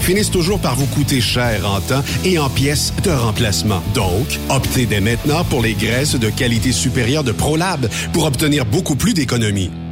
finissent toujours par vous coûter cher en temps et en pièces de remplacement. Donc, optez dès maintenant pour les graisses de qualité supérieure de ProLab pour obtenir beaucoup plus d'économies.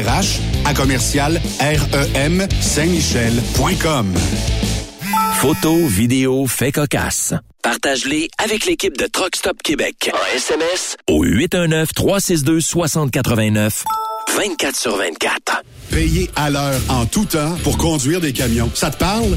RH à commercial REM Saint-Michel.com. Photos, vidéos, faits cocasse. Partage-les avec l'équipe de Truck Stop Québec. En SMS au 819-362-6089. 24 sur 24. Payer à l'heure en tout temps pour conduire des camions. Ça te parle?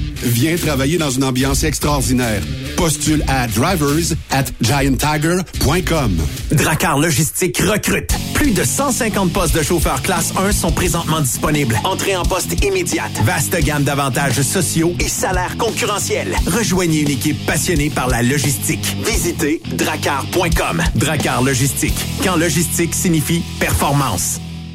Viens travailler dans une ambiance extraordinaire. Postule à drivers at gianttiger.com. Dracar Logistique recrute. Plus de 150 postes de chauffeurs classe 1 sont présentement disponibles. Entrée en poste immédiate. Vaste gamme d'avantages sociaux et salaires concurrentiels. Rejoignez une équipe passionnée par la logistique. Visitez dracar.com. Dracar Logistique. Quand logistique signifie performance.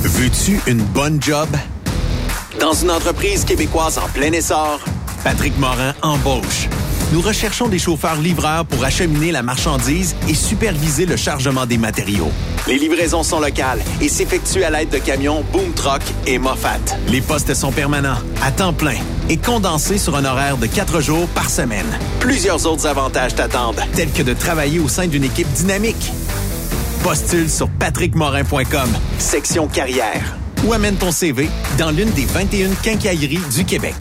Veux-tu une bonne job? Dans une entreprise québécoise en plein essor, Patrick Morin embauche. Nous recherchons des chauffeurs livreurs pour acheminer la marchandise et superviser le chargement des matériaux. Les livraisons sont locales et s'effectuent à l'aide de camions Boom Truck et Moffat. Les postes sont permanents, à temps plein et condensés sur un horaire de quatre jours par semaine. Plusieurs autres avantages t'attendent, tels que de travailler au sein d'une équipe dynamique. Postule sur patrickmorin.com, section carrière, ou amène ton CV dans l'une des 21 quincailleries du Québec.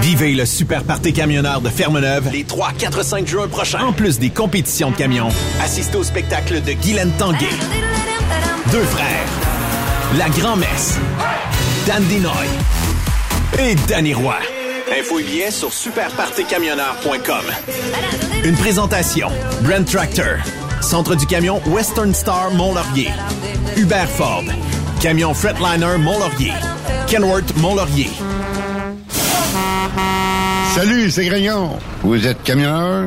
Vivez le super party camionneur de Fermeneuve les 3, 4, 5 juin prochains. En plus des compétitions de camions, assistez au spectacle de Guylaine Tanguay. Deux frères. La Grand-Messe. Dan Dinoy. Et Danny Roy. Info et billets sur superpartycamionneur.com. Une présentation. Brand Tractor. Centre du camion Western Star Mont-Laurier. Hubert Ford. Camion Fretliner Mont-Laurier. Kenworth Mont-Laurier. Salut, c'est Grignon. Vous êtes camionneur?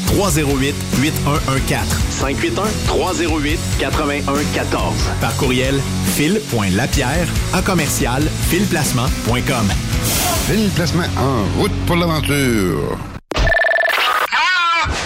308 8114. 581 308 8114. Par courriel fil.lapierre à commercial filplacement.com. Fil Placement en route pour l'aventure.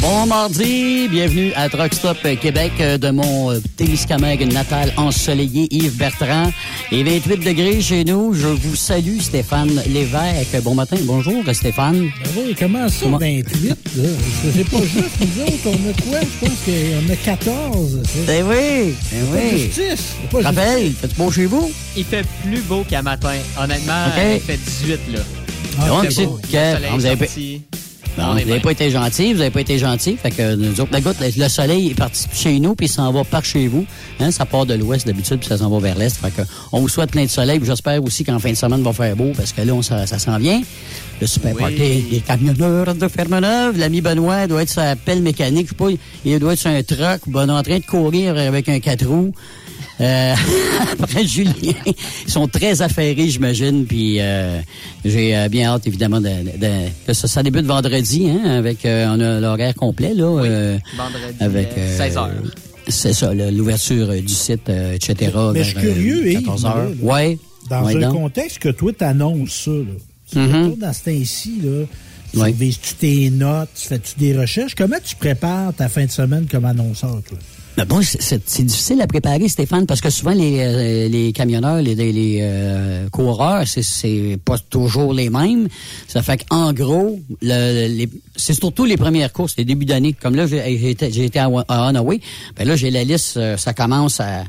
Bon mardi, bienvenue à Truck Stop Québec euh, de mon euh, Témiscamingue natal ensoleillé Yves Bertrand. Et 28 degrés chez nous. Je vous salue Stéphane Lévesque. Bon matin, bonjour Stéphane. Ben oui, comment ça, 28? là? C'est pas juste nous autres, on a quoi? Je pense qu'on a 14. c'est- Ben oui, ben Pas oui. justice. c'est pas Rappel, justice. faites beau chez vous? Il fait plus beau qu'à matin. Honnêtement, OK. il fait 18 là. Ah, Donc, fait c'est beau. que- Le soleil vous est avez- sorti. Non, vous n'avez bien. pas été gentil, vous n'avez pas été gentil. Fait que nous autres, la goutte, le le soleil est parti chez nous, puis il s'en va par chez vous. Hein, ça part de l'ouest d'habitude, puis ça s'en va vers l'est. Fait que on vous souhaite plein de soleil, j'espère aussi qu'en fin de semaine, va faire beau, parce que là, on, ça, ça s'en vient. Le super Oui. party des camionneurs de Fermeneuve. L'ami Benoît doit être sa pelle mécanique, je sais pas, il doit être sur un truck, ben, en train de courir avec un quatre roues. Euh, après Julien, ils sont très affairés, j'imagine. Puis euh, j'ai euh, bien hâte, évidemment, de, de- que ça, ça débute vendredi, hein, avec euh, on a l'horaire complet là, euh, Vendredi, avec euh, 16 heures. C'est ça, l'ouverture du site, euh, etc. Mais je suis euh, curieux, Yves, 14 là, heures. là. Ouais. Dans ouais, un donc. contexte que toi, t'annonces ça, là. Tu Mhm. retournes dans ce temps-ci, là. Tu Ouais. revises-tu tes notes? Tu fais-tu des recherches? Comment tu prépares ta fin de semaine comme annonceur, toi? Mais bon, c'est- difficile à préparer, Stéphane, parce que souvent les, euh, les camionneurs, les, les, euh, coureurs, c'est- pas toujours les mêmes. Ça fait qu'en gros, le, c'est surtout les premières courses, les débuts d'année. Comme là, j'ai été, à, à. Ben là, j'ai la liste, euh, ça commence à,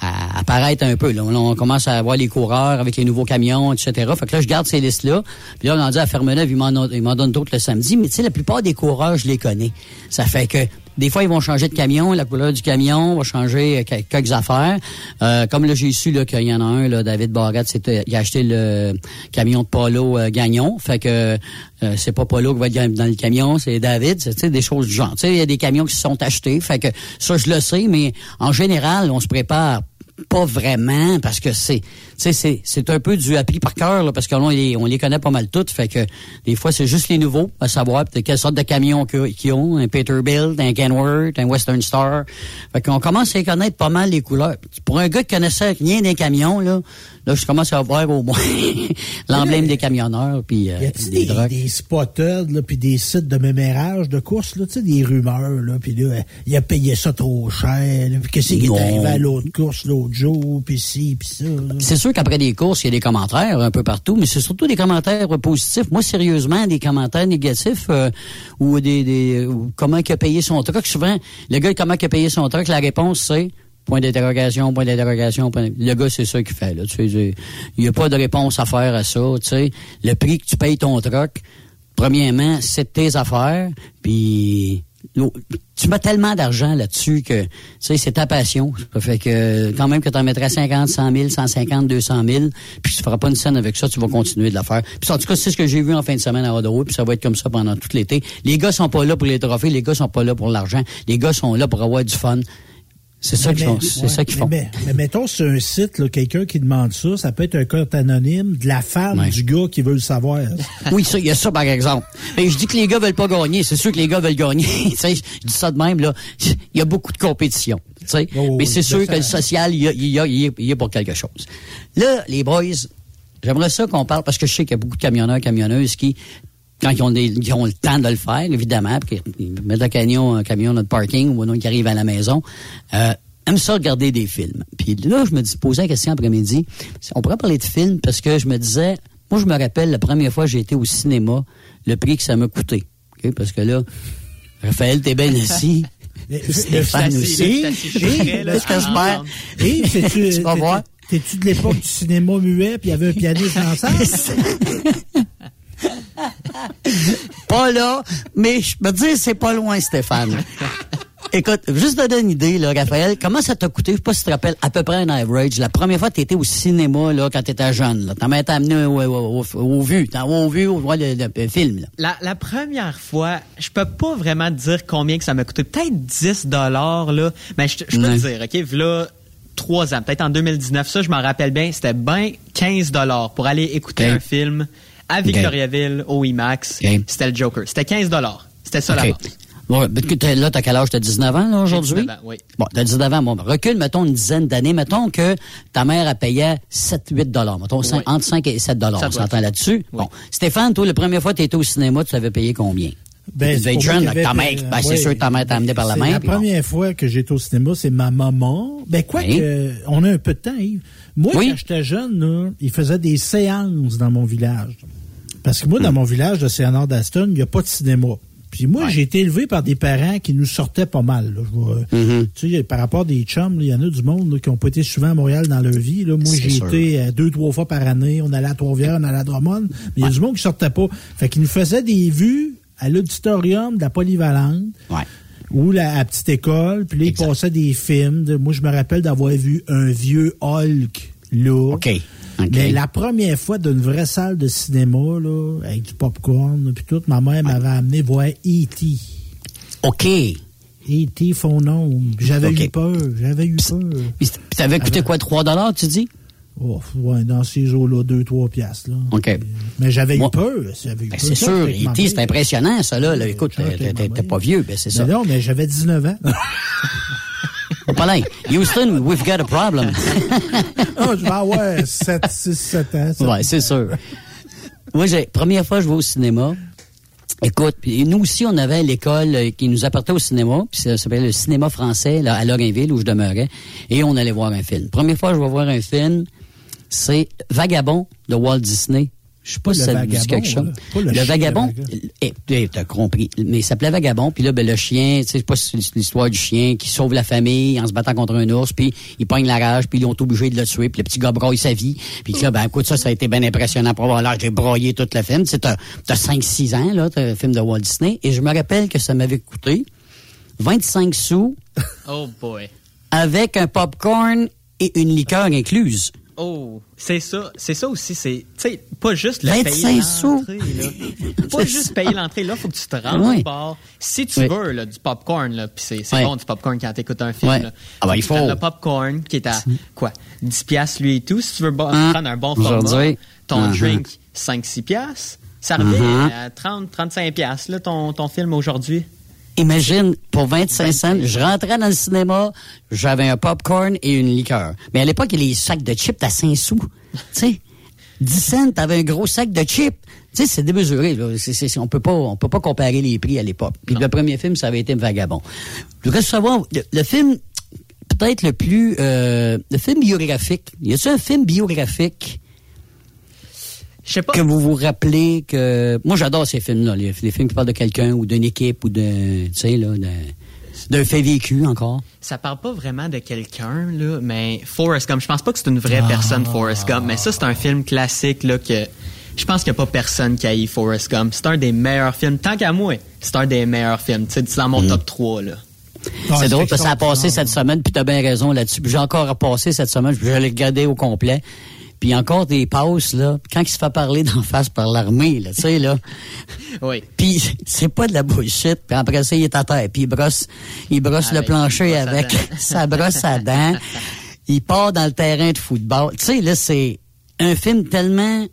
à apparaître un peu. Là. On commence à voir les coureurs avec les nouveaux camions, etc. Fait que là, je garde ces listes-là. Puis là, on en dit à Fermeneuve, ils m'en ils m'en donnent d'autres le samedi. Mais tu sais, la plupart des coureurs, je les connais. Ça fait que des fois, ils vont changer de camion, la couleur du camion va changer euh, quel- quelques affaires. Euh, comme là, j'ai su qu'il y en a un, là, David Barrette, c'était, il a acheté le camion de Polo euh, Gagnon. Fait que euh, c'est pas Polo qui va être dans le camion, c'est David. C'est des choses du genre. Il y a des camions qui se sont achetés. Fait que ça, je le sais, mais en général, on se prépare pas vraiment parce que c'est tu sais c'est c'est un peu du appris par cœur là, parce que là, on les on les connaît pas mal toutes. Fait que des fois c'est juste les nouveaux à savoir de quelle sorte de camion que- qu'ils ont un Peterbilt un Kenworth un Western Star. Fait qu'on commence à les connaître pas mal les couleurs. Pour un gars qui connaissait rien des camions là là je commence à voir au moins l'emblème des camionneurs puis euh, Y a-t-il des, des, spotted, là, puis des sites de mémérage de courses, là, tu sais, des rumeurs, là, puis là, euh, il a payé ça trop cher, puis qu'est-ce qui est arrivé à l'autre course l'autre jour, puis ci, ça. C'est sûr qu'après des courses, il y a des commentaires un peu partout, mais c'est surtout des commentaires positifs. Moi, sérieusement, des commentaires négatifs euh, ou des, comment il a payé son truck. Souvent, le gars, comment il a payé son truck, la réponse, c'est point d'interrogation, point d'interrogation. point Le gars, c'est ça qu'il fait. Là. Tu sais, il n'y a pas de réponse à faire à ça. Tu sais. Le prix que tu payes ton truck, premièrement, c'est tes affaires, puis tu mets tellement d'argent là-dessus que, tu sais, c'est ta passion. Ça fait que, quand même que tu en mettrais 50, 100 000, 150, 200 000, puis tu feras pas une scène avec ça, tu vas continuer de la faire. Puis en tout cas, c'est ce que j'ai vu en fin de semaine à Ottawa, puis ça va être comme ça pendant tout l'été. Les gars sont pas là pour les trophées, les gars sont pas là pour l'argent, les gars sont là pour avoir du fun. C'est ça qu'ils font. mais- C'est ça qu'ils font. Mais, mais mettons sur un site, quelqu'un qui demande ça, ça peut être un compte anonyme de la femme Ouais. du gars qui veut le savoir. Oui, ça, il y a ça par exemple. Mais je dis que les gars veulent pas gagner. C'est sûr que les gars veulent gagner. Tu sais, je dis ça de même là. Il y a beaucoup de compétition. tu sais. Oh, Mais c'est sûr que le social, il y a, il y a, y a- y a pour quelque chose. Là, les boys, j'aimerais ça qu'on parle parce que je sais qu'il y a beaucoup de camionneurs, camionneuses qui quand ils ont, des, ils ont le temps de le faire, évidemment, puis qu'ils mettent le camion, un camion dans le parking ou non, qui arrive à la maison, euh, aiment ça regarder des films. Puis là, je me dis, poser la question après-midi, on pourrait parler de films parce que je me disais, moi, je me rappelle la première fois que j'ai été au cinéma, le prix que ça m'a coûté. OK? Parce que là, Raphaël, t'es bien assis. Stéphane aussi. là, je suis assis, je suis prêt, là, Est-ce que je perds? Et c'est-tu, Tu vas voir. t'es- t'es-tu de l'époque du cinéma muet, puis il y avait un pianiste ensemble? pas là, mais je me dis, c'est pas loin, Stéphane. Écoute, juste te donner une idée, là, Raphaël, comment ça t'a coûté, je sais pas si tu te rappelles, à peu près un average, la première fois que t'étais au cinéma, là, quand t'étais jeune, là, t'en été amené au, au, au, au vu, t'as au vu, au voir le, le- le film, là. La, la première fois, je peux pas vraiment te dire combien que ça m'a coûté. Peut-être 10 dollars, là. Mais je, peux Ouais. te dire, OK, là, trois ans, peut-être en 2019, ça, je m'en rappelle bien, c'était bien 15 dollars pour aller écouter un film à Victoriaville, au IMAX. C'était le Joker. C'était 15 dollars. C'était ça la OK. base. Ouais, mais que t'as- là, t'as quel âge? T'as 19 ans, là, aujourd'hui? 19 ans, oui. Bon, t'as 19 ans. Bon, ben, recule, mettons, une dizaine d'années. Mettons que ta mère a payé 7, 8 dollars. Mettons, Oui. entre 5 et 7 dollars. On s'entend là-dessus? Oui. Bon. Stéphane, toi, la première fois que t'étais au cinéma, tu avais payé combien? Ben, tu c'est jeune, avec ta mère. Ben, c'est ouais. sûr que ta mère t'a amené par la C'est main. La bon. première fois que j'étais au cinéma, c'est ma maman. Ben, quoi Oui. que, on a un peu de temps, Yves. Moi, Oui. quand j'étais jeune, là, il faisait des séances dans mon village. Parce que moi, Hmm. dans mon village de Saint-Honor d'Aston, il n'y a pas de cinéma. Puis moi, j'ai été élevé par des parents qui nous sortaient pas mal. là. Je vois, Mm-hmm. Tu sais, par rapport à des chums, il y en a du monde là, qui ont pas été souvent à Montréal dans leur vie. Là. Moi, j'ai été euh, deux, trois fois par année. On allait à Trois-Rivières, on allait à Drummond. Mais il y a du monde qui sortait pas. Fait qu'ils nous faisaient des vues à l'auditorium de la polyvalente Ouais. ou la, à la petite école, puis là, ils passaient des films. moi, je me rappelle d'avoir vu un vieux Hulk, là. OK. Mais la première fois d'une vraie salle de cinéma, là, avec du popcorn, puis tout, ma mère m'avait amené voir E.T. OK. E.T. Phonome. J'avais eu peur, j'avais eu peur. Puis t'avais coûté quoi, 3 dollars, tu dis? Oh, ouais, dans ces eaux-là, 2-3 piastres, là. OK. Mais j'avais eu peur. j'avais eu Ben, peur. c'est sûr. E.T., c'est mère. impressionnant, ça, là. là. Écoute, t'es- pas vieux, ben, c'est ça. Mais non, mais j'avais 19 ans. Là. Houston, we've got a problem. oh, je vais avoir 7, 6, 7 ans. ça. Ouais, c'est sûr. Moi, j'ai, première fois je vais au cinéma, Écoute, nous aussi, on avait l'école qui nous apportait au cinéma, puis ça s'appelait le cinéma français là, à Lorrainville, où je demeurais, et on allait voir un film. Première fois je vais voir un film, c'est Vagabond de Walt Disney. Je sais pas Pas si le ça vous dit vagabond, quelque chose. le Le, chien, vagabond, le vagabond. eh, eh, t'as compris. Mais il s'appelait Vagabond, puis là, ben, le chien, tu sais, c'est pas si c'est l'histoire du chien qui sauve la famille en se battant contre un ours, puis il pogne la rage, puis ils ont obligé de le tuer, puis le petit gars broye sa vie. Puis là, ben écoute, ça, ça a été bien impressionnant pour avoir l'âge de broyer tout le film. Tu sais, t'as t'as 5-6 ans, là, t'as un film de Walt Disney, et je me rappelle que ça m'avait coûté 25 sous Oh boy. avec un popcorn et une liqueur incluse. Oh, c'est ça, c'est ça aussi, c'est, tu sais, pas juste le 25 payer sous. Pas juste payer l'entrée, là, faut que tu te rendes Oui. au bar. Si tu Oui. veux, là, du popcorn, là, pis c'est, c'est Oui. bon du popcorn quand t'écoutes un film, là. Ah ben, il tu faut. le popcorn, qui est à, quoi, 10 piastres, lui et tout. Si tu veux Hein? prendre un bon Aujourd'hui. format, ton Uh-huh. drink, 5-6 piastres, ça revient Uh-huh. à 30, 35 piastres, là, ton, ton film aujourd'hui. Imagine, pour 25 cents, je rentrais dans le cinéma, j'avais un popcorn et une liqueur. Mais à l'époque, il y a les sacs de chips à 5 sous. tu sais, 10 cents, t'avais un gros sac de chips. Tu sais, c'est démesuré. Là. On peut pas, on peut pas comparer les prix à l'époque. Puis le premier film, ça avait été Vagabond. Je voudrais savoir, le, le film, peut-être le plus, euh, le film biographique. Y a-t-il un film biographique Je sais pas. que vous vous rappelez que moi j'adore ces films-là, les, les films qui parlent de quelqu'un ou d'une équipe ou de, tu sais là, d'un- d'un fait vécu encore. Ça parle pas vraiment de quelqu'un, là, mais Forrest Gump, je pense pas que c'est une vraie Ah. personne, Forrest Gump, mais ça, c'est un film classique, là, que je pense qu'il y a pas personne qui haït Forrest Gump. C'est un des meilleurs films. Tant qu'à moi, c'est un des meilleurs films. Tu sais, c'est dans mon top 3, là. c'est drôle parce que ça a passé cette semaine, puis t'as bien raison là-dessus. Puis j'ai encore repassé cette semaine, puis je l'ai regardé au complet. Puis encore des pauses, là, quand il se fait parler d'en face par l'armée, là, tu sais, là. Oui. Puis c'est pas de la bullshit. Puis après ça, il est à terre. Puis il brosse, il brosse le plancher brosse avec sa brosse à dents. Il part dans le terrain de football. Tu sais, là, c'est un film tellement...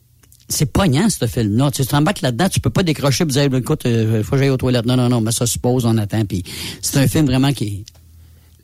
C'est pognant, ce film-là. Tu t'embarques là-dedans, tu peux pas décrocher et dire, écoute, il faut que j'aille aux toilettes. Non, non, non, mais ça se pose, on attend. Puis c'est un film vraiment qui...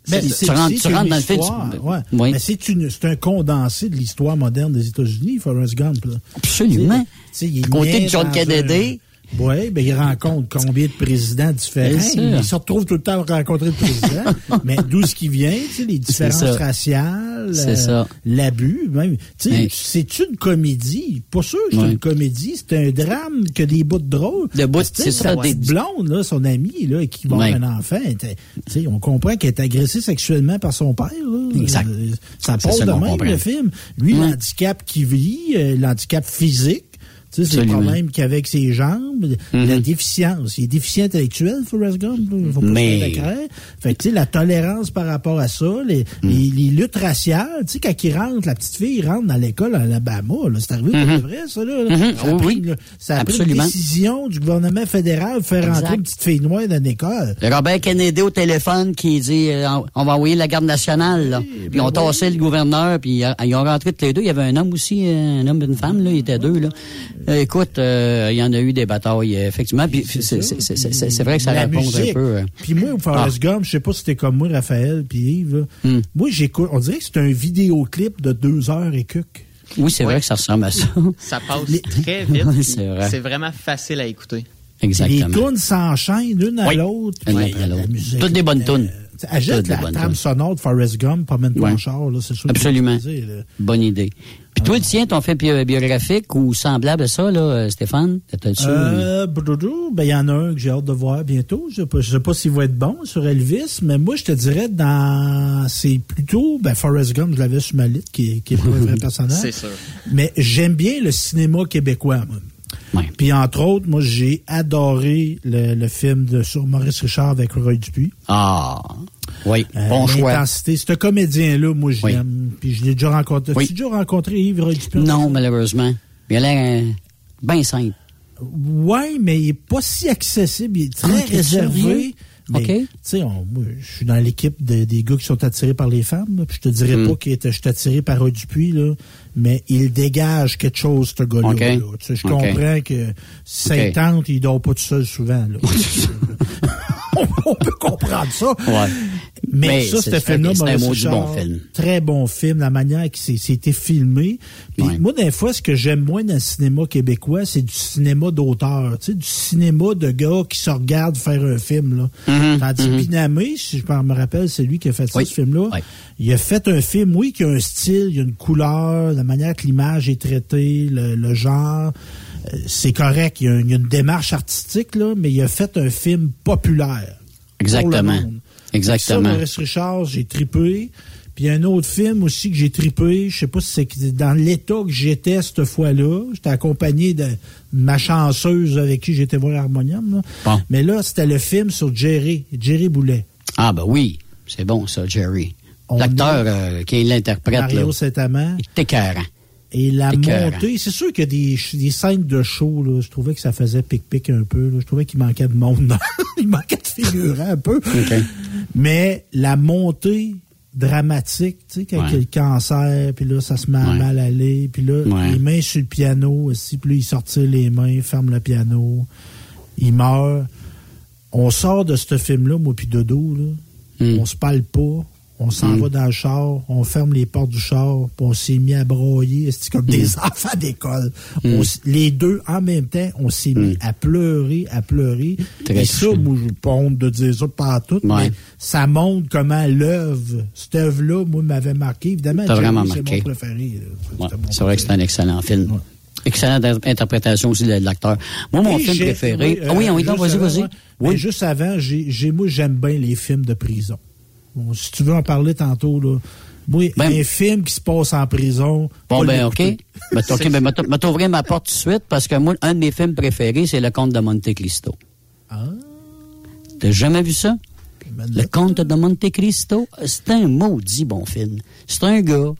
Ben, tu c'est- rentres, tu rentres dans le film. tu- ouais. Oui. Mais c'est une- c'est un condensé de l'histoire moderne des États-Unis, Forrest Gump. là. Absolument. Tu sais, il À côté de John Kennedy. Oui, ben il rencontre combien de présidents différents? Il se retrouve tout le temps à rencontrer le président. mais d'où ce qui vient, tu sais, les différences raciales, C'est euh, ça. l'abus, même. Tu sais, c'est une comédie. Pas sûr que c'est Ouais. une comédie, c'est un drame que des bouts de drôle. Tu sais, c'est ça, des- blonde, là, son amie, là, qui va Ouais. un enfant, tu sais, on comprend qu'elle est agressée sexuellement par son père. Là. Exact. Euh, Ça ça de même, comprend. le film. Lui, Ouais. l'handicap qu'il vit, euh, l'handicap physique, tu sais, c'est le problème qu'avec ses jambes, la déficience. Il est déficient intellectuel, Forrest Gump. Faut pas Mais-. Fait que, tu sais, la tolérance par rapport à ça, les, les, les luttes raciales, tu sais, quand il rentre, la petite fille rentre dans l'école à Alabama, là, c'est arrivé pour de vrai, ça, là. Mhm. Ça a Oui, pris, oui. ça a pris une décision du gouvernement fédéral de faire Exact. rentrer une petite fille noire dans l'école. Le Robert Kennedy au téléphone qui dit euh, on- va envoyer la garde nationale là. puis ben on oui. tassé le gouverneur puis ils ont rentré tous les deux, il y avait un homme aussi, euh, un homme et une femme là, il était deux là. Euh, écoute, euh, il y en a eu des batailles euh, effectivement puis c'est c'est- c'est- c'est- c'est- c'est vrai que ça La répond un peu euh, Puis moi, au Forrest Gump, je sais pas si c'était comme moi, Raphaël, puis Yves. là. Hmm. Moi, j'écoute. On dirait que c'est un vidéoclip de deux heures et quelques. Oui, c'est Ouais. vrai que ça ressemble à ça. Ça passe Les- très vite. C'est vrai. c'est vraiment facile à écouter. Les Exactement. tunes s'enchaînent l'une à Oui. l'autre. Toutes des bonnes tunes. Ajoute la trame sonore de Forrest Gump, pas même ton Ouais. char, là, c'est sûr. Absolument. que je veux dire, là. Bonne idée. Puis toi, tiens, ton fait bi- biographique ou semblable à ça là, euh, Stéphane, t'as-tu Euh, ben, il y en a un que j'ai hâte de voir bientôt. Je sais pas, je sais pas s'il va être bon sur Elvis, mais moi, je te dirais dans, c'est plutôt, ben, Forrest Gump, je l'avais sur ma liste, qui est, qui est pas un vrai personnage. C'est sûr. Mais j'aime bien le cinéma québécois, moi. Ouais. Puis entre autres, moi j'ai adoré le, le film de sur Maurice Richard avec Roy Dupuis. Ah. Oui, Euh, bon choix. L'intensité, ce comédien-là, moi je Oui. l'aime. Puis je l'ai déjà rencontré. Oui. As-tu déjà rencontré Yves Roy Dupuis? Non, malheureusement. Il a l'air euh, bien simple. Oui, mais il est pas si accessible. Il est très Ah, réservé. Mais, OK. Tu sais, on- moi, je suis dans l'équipe de- des gars qui sont attirés par les femmes. là, puis je te dirais Hmm. pas que je suis attiré par Dupuis, là, mais il dégage quelque chose, ce gars-là. OK. là. Tu sais, je comprends que si ça OK. il tente, il dort pas tout seul souvent. là. on, peut comprendre ça. Ouais. Mais, ça, ce film-là, un bon film. Très bon film, la manière que c'est- c'était filmé. Puis moi, des fois, ce que j'aime moins dans le cinéma québécois, c'est du cinéma d'auteur. Tu sais, du cinéma de gars qui se regardent faire un film. Là. Mhm, Tandis que Pinamé, si je me rappelle, c'est lui qui a fait ça, Oui. ce film-là. Oui. Il a fait un film, oui, qui a un style, il y a une couleur, la manière que l'image est traitée, le, le genre. Euh, C'est correct, il y, a, il y a une démarche artistique, là, mais il a fait un film populaire. Exactement. Exactement. Ça, Maurice Richard, j'ai tripé. Puis il y a un autre film aussi que j'ai tripé. Je sais pas si c'est dans l'état que j'étais cette fois-là. J'étais accompagné de ma chanceuse avec qui j'étais voir Harmonium. là. Bon. Mais là, c'était le film sur Jerry, Jerry Boulet. Ah, ben oui. C'est bon, ça, Jerry. L'acteur euh, qui l'interprète, là, Mario Saint-Amand. il est écœurant. Et la Écœurant. montée, c'est sûr qu'il y a des, des scènes de show, là, je trouvais que ça faisait pic-pic un peu. là. Je trouvais qu'il manquait de monde. il manquait de figurants un peu. Mais la montée dramatique, tu sais, quand Ouais. il y a le cancer, puis là, ça se met à Ouais. mal aller, puis là, Ouais. les mains sur le piano aussi, puis là, il sortit les mains, ferme le piano, il meurt. On sort de ce film-là, moi puis Dodo, là. Hmm. On se parle pas. On s'en Mm. va dans le char, on ferme les portes du char, puis on s'est mis à broyer, c'est comme des enfants d'école. Mm. Les deux, en même temps, on s'est mis à pleurer, à pleurer. Très Et ça, moi, je pas honte de dire ça par tout, Ouais. mais ça montre comment l'œuvre, cette œuvre-là, moi, m'avait marqué. Évidemment, c'est mon préféré. Ouais, c'est vrai que c'est un excellent film. Excellente in- interprétation aussi de l'acteur. Moi, mon Et film préféré. oui, ah oui, euh, oui, non, juste vas-y, avant, vas-y. Oui. juste avant, j'ai- moi, j'aime bien les films de prison. Bon, si tu veux en parler tantôt, là. Moi, un film qui se passe en prison. Bon, pas ben, OK. Ben, OK, ben, m'a- t'ouvrir ma porte tout de suite parce que moi, un de mes films préférés, c'est Le Comte de Monte Cristo. Ah. T'as jamais vu ça? Ben, Le Comte de Monte Cristo, c'est un maudit bon film. C'est un gars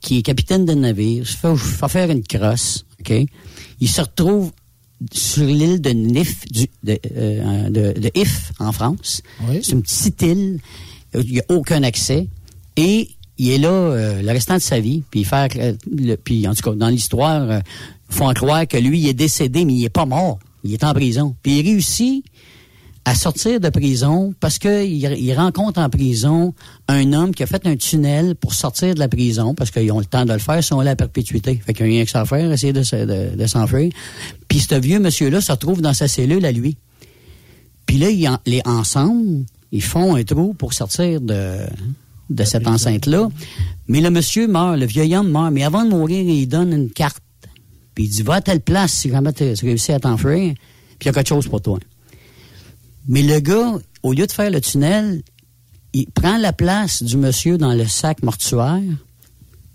qui est capitaine de navire, se fait, fait faire une crosse, OK? Il se retrouve sur l'île de Nif, du, de, euh, de, de If, en France. C'est une petite île, il n'y a aucun accès. Et il est là euh, le restant de sa vie. Puis, faire, euh, puis en tout cas, dans l'histoire, euh, font croire que lui, il est décédé, mais il est pas mort. Il est en prison. Puis il réussit à sortir de prison parce qu'il il rencontre en prison un homme qui a fait un tunnel pour sortir de la prison parce qu'ils ont le temps de le faire, ils sont là à perpétuité. Fait qu'il n'y a rien que ça à faire, essayer de, de s'enfuir. Puis ce vieux monsieur-là se retrouve dans sa cellule à lui. Puis là, ils en- les, ensemble, ils font un trou pour sortir de, de cette enceinte-là. Mais le monsieur meurt, le vieil homme meurt. Mais avant de mourir, il donne une carte. Puis il dit, va à telle place si jamais tu réussis à t'enfuir. Puis il y a quelque chose pour toi. Mais le gars, au lieu de faire le tunnel, il prend la place du monsieur dans le sac mortuaire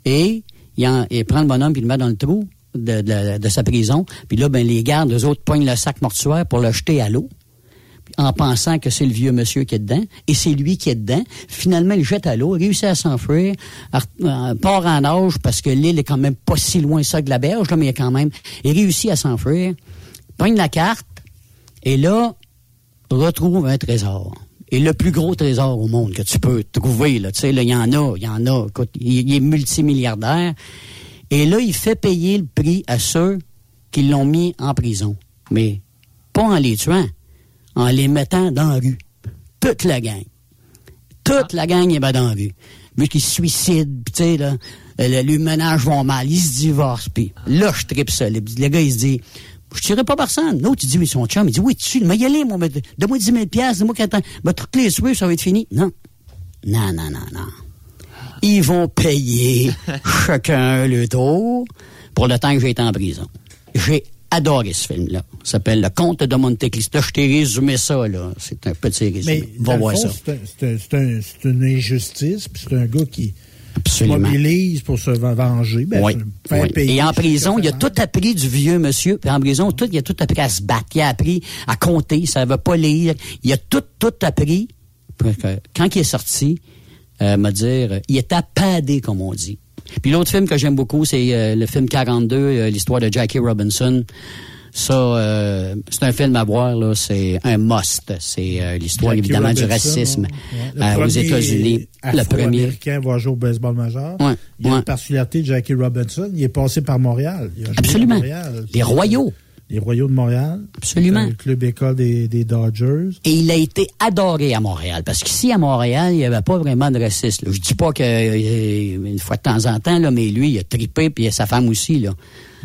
et il, en- il prend le bonhomme il le met dans le trou de, de- de sa prison. Puis là, ben, les gardes, eux autres, poignent le sac mortuaire pour le jeter à l'eau en pensant que c'est le vieux monsieur qui est dedans, et c'est lui qui est dedans. Finalement, il jette à l'eau, réussit à s'enfuir, euh, part en nage parce que l'île est quand même pas si loin ça de la berge, mais il quand même, il réussit à s'enfuir, pogne la carte, et là, retrouve un trésor. Et le plus gros trésor au monde que tu peux trouver, là, tu sais, il y en a, il y en a, il est multimilliardaire. Et là, il fait payer le prix à ceux qui l'ont mis en prison. Mais pas en les tuant, en les mettant dans la rue. Toute la gang. Toute la gang est dans la rue. Vu qu'ils se suicident, pis tu sais, là, euh, le, ménage vont mal, ils se divorcent, puis là, je tripe ça. Le, le gars, il se dit, je tirerai pas personne. L'autre, il dit, oui, son chum, il dit, oui, tu, mais y aller, moi, mais donne-moi 10 000 piastres, donne-moi 4 ans. Ben, toutes les soirs, ça va être fini. Non. Non, non, non, non. Ils vont payer chacun le tour pour le temps que j'ai été en prison. J'ai adoré ce film-là. Ça s'appelle Le Comte de Monte Cristo. Je t'ai résumé ça, là. C'est un petit résumé. Mais Va voir fond, ça. c'est un- c'est un- c'est un- c'est une injustice, puis c'est un gars qui se Absolument. mobilise pour se venger. Ben, oui. se faire oui. payer, Et en prison, il a tout appris du vieux monsieur. Puis en prison, tout, il a tout appris à se battre. Il a appris à compter. Il savait pas lire. Il a tout, tout appris. Quand il est sorti, euh, me dire, il était padé, comme on dit. Puis l'autre film que j'aime beaucoup, c'est euh, le film 42, euh, l'histoire de Jackie Robinson. Ça, euh, c'est un film à voir, là. C'est un must. C'est euh, l'histoire, évidemment, du racisme ouais. Euh, aux États-Unis. Le premier. Afro-américain va jouer au baseball majeur. Ouais, Il y a ouais. une particularité de Jackie Robinson. Il est passé par Montréal. Il a joué à Absolument. Montréal. Les Royaux. Les Royaux de Montréal. Absolument. Le club école des, des, Dodgers. Et il a été adoré à Montréal. Parce qu'ici, à Montréal, il n'y avait pas vraiment de racisme. Je dis pas que euh, une fois de temps en temps, là, mais lui, il a tripé, puis sa femme aussi. Là.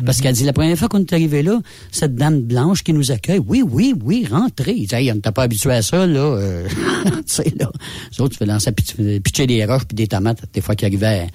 Parce qu'elle dit, la première fois qu'on est arrivé là, cette dame blanche qui nous accueille, oui, oui, oui, rentrez. Il dit, hey, on n'était pas habitué à ça, là. Euh, tu sais, là. Les autres, tu fais lancer, pitcher des roches puis des tomates, des fois, qui arrivaient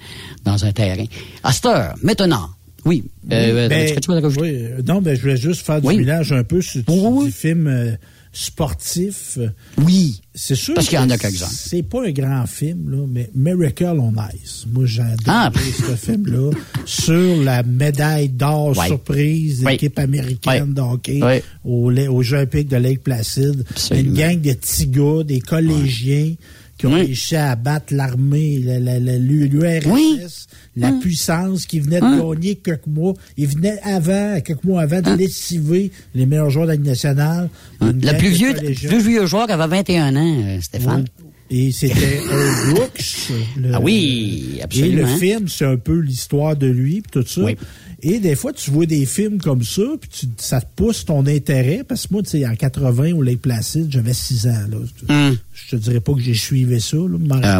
dans un terrain. À cette heure, maintenant, oui. Euh, ben, tu oui. Non, ben, je voulais juste faire du village un peu sur du film euh, sportif. Oui. C'est sûr. Parce qu'il y en a quelques-uns. C'est pas un grand film, là, mais Miracle on Ice. Moi, j'adore ah. ce film-là. sur la médaille d'or surprise de l'équipe américaine de hockey aux, aux Jeux Olympiques de Lake Placid. Une gang de petits gars, des collégiens qui ont réussi à battre l'armée, l'URSS, la, puissance qui venait de gagner quelques mois. Ils venaient avant, quelques mois avant, de lessiver les meilleurs joueurs de la Ligue nationale. Le plus vieux, plus vieux joueur avait 21 ans, euh, Stéphane. Et c'était un Brooks. ah oui, absolument. Et le film, c'est un peu l'histoire de lui, tout ça. Et des fois, tu vois des films comme ça, puis ça te pousse ton intérêt. Parce que moi, tu sais, en 80, au Lake Placid, j'avais 6 ans. Là. Hum. Je te dirais pas que j'ai suivi ça. Euh,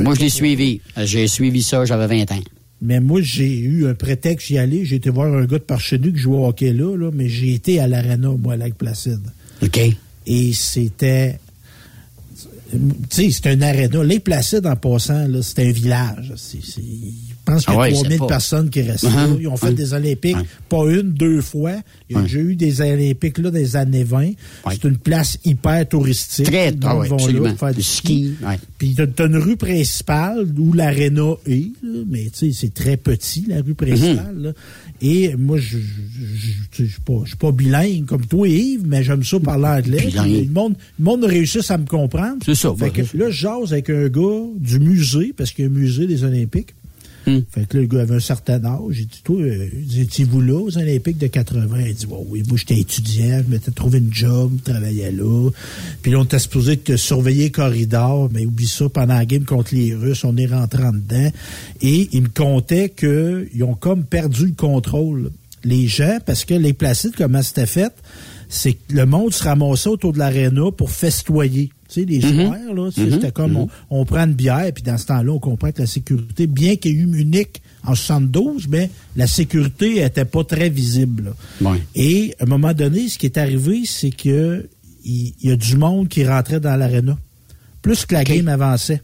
moi, je l'ai suivi. J'ai suivi ça, j'avais 20 ans. Mais moi, j'ai eu un prétexte d'y aller. J'ai été voir un gars de par chez nous qui jouait au hockey là, là mais j'ai été à l'Arena, moi, à Lake Placid. OK. Et c'était tu sais, c'est un aréna. Les Placides, en passant, c'est un village. Je pense qu'il y a 3000 ah personnes qui restent là. Uh-huh. Ils ont fait des Olympiques, pas une, deux fois. Il y a eu des Olympiques là des années 20. C'est une place hyper touristique. Très, ah vont là faire du ski. Puis tu as, une rue principale où l'aréna est, mais tu sais, c'est très petit, la rue principale. Mm-hmm. Et moi, je ne suis pas, bilingue comme toi, Yves, mais j'aime ça parler anglais. Le monde, le monde a réussi à me comprendre. C'est ça. Fait que là, je jase avec un gars du musée, parce qu'il y a un musée des Olympiques. Hmm. Fait que là, le gars avait un certain âge. J'ai dit, toi, euh, étiez-vous là aux Olympiques de 80? Il dit, oui, moi, j'étais étudiant, je m'étais trouvé une job, je travaillais là. Puis là, on était supposé que surveiller corridor, mais oublie ça, pendant la game contre les Russes, on est rentré en dedans. Et il me comptait qu'ils ont comme perdu le contrôle, les gens, parce que les placides, comment c'était fait, c'est que le monde se ramassait autour de l'aréna pour festoyer. Tu sais, les soirs, là, mhm. c'était comme mhm. on, prend une bière, puis dans ce temps-là, on comprend que la sécurité, bien qu'il y ait eu Munich en 72, mais la sécurité était pas très visible. Et à un moment donné, ce qui est arrivé, c'est que il y, a du monde qui rentrait dans l'aréna. Plus que la game avançait.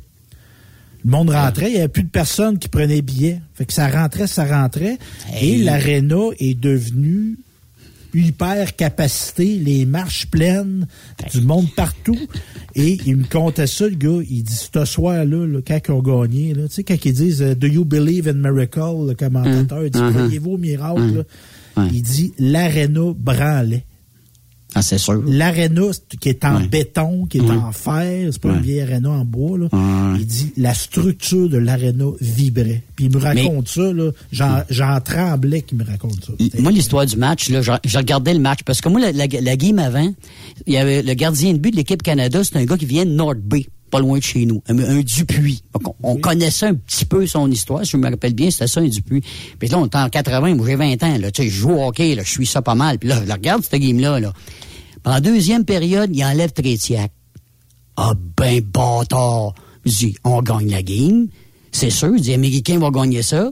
Le monde rentrait, il n'y avait plus de personnes qui prenaient billets. Fait que ça rentrait, ça rentrait. Et l'aréna est devenue hyper capacité, les marches pleines, du monde partout. Et il me comptait ça, le gars. Il dit, ce soir-là, quand ils ont gagné, tu sais, quand ils disent Do you believe in miracle, le commentateur, il dit uh-huh. Croyez-vous au miracle? Uh-huh. Il dit L'aréna branlait. Ah, c'est sûr. L'aréna qui est en béton, qui est en fer, c'est pas un vieil aréna en bois, là. Il dit la structure de l'aréna vibrait. Puis il me raconte ça, là. J'en tremblais qu'il me raconte ça. Moi, l'histoire du match, là, je, regardais le match parce que moi, la, game avant, il y avait le gardien de but de l'équipe Canada, c'est un gars qui vient de North Bay pas loin de chez nous, un, Dupuis. on, connaissait un petit peu son histoire, si je me rappelle bien, c'était ça, un Dupuis. Puis là, on est en 80, moi j'ai 20 ans, là, tu sais, je joue au hockey, là, je suis ça pas mal. Puis là, regarde cette game-là, là. En deuxième période, il enlève Trétiac. Ah ben bâtard! Je dis, on gagne la game. C'est sûr, je dis, Américain va gagner ça.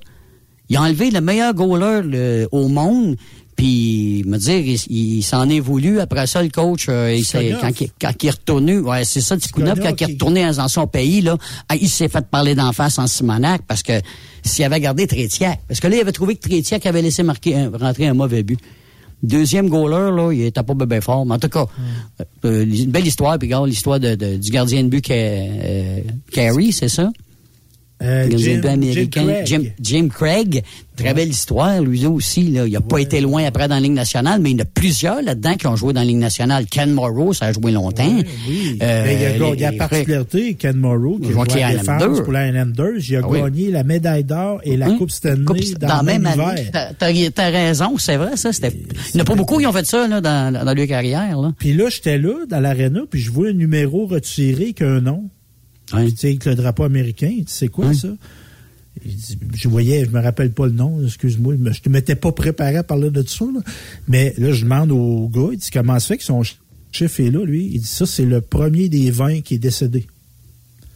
Il a enlevé le meilleur goaler au monde. Puis, me dire, il, s'en est voulu. Après ça, le coach, euh, il quand, il, quand, il, est retourné, ouais, c'est ça, Tikunov, quand il est retourné dans son pays, là, ah, il s'est fait parler d'en face en Simonac parce que s'il avait gardé Trétiac, parce que là, il avait trouvé que Trétiac avait laissé marquer, rentrer un mauvais but. Deuxième goaler, là, il était pas bien fort. Mais en tout cas, euh, une belle histoire. Puis regarde l'histoire de, du gardien de but euh, Carey, c'est ça? Euh, Jim, américain, Jim Craig. Très belle histoire, lui aussi. Là. Il n'a pas été loin après dans la Ligue nationale, mais il y en a plusieurs là-dedans qui ont joué dans la Ligue nationale. Ken Morrow, ça a joué longtemps. oui. Euh, mais il y a, il y a la particularité, Ken Morrow, qui a joué à défense pour la Islanders, il a ah gagné la médaille d'or et la hum. Coupe Stanley dans, dans, le même année. T'as as raison, c'est vrai, ça. Il n'y en a pas beaucoup qui ont fait ça là, dans, dans leur carrière. Là. Puis là, j'étais là, dans l'aréna, puis je vois un numéro retiré qu'un nom. Tu sais, avec le drapeau américain, tu sais quoi ça? il dit, je voyais, je me rappelle pas le nom, excuse-moi, je ne m'étais pas préparé à parler de ça. Là. Mais là, je demande au gars, il dit comment ça fait que son chef est là, lui? Il dit ça, c'est le premier des 20 qui est décédé.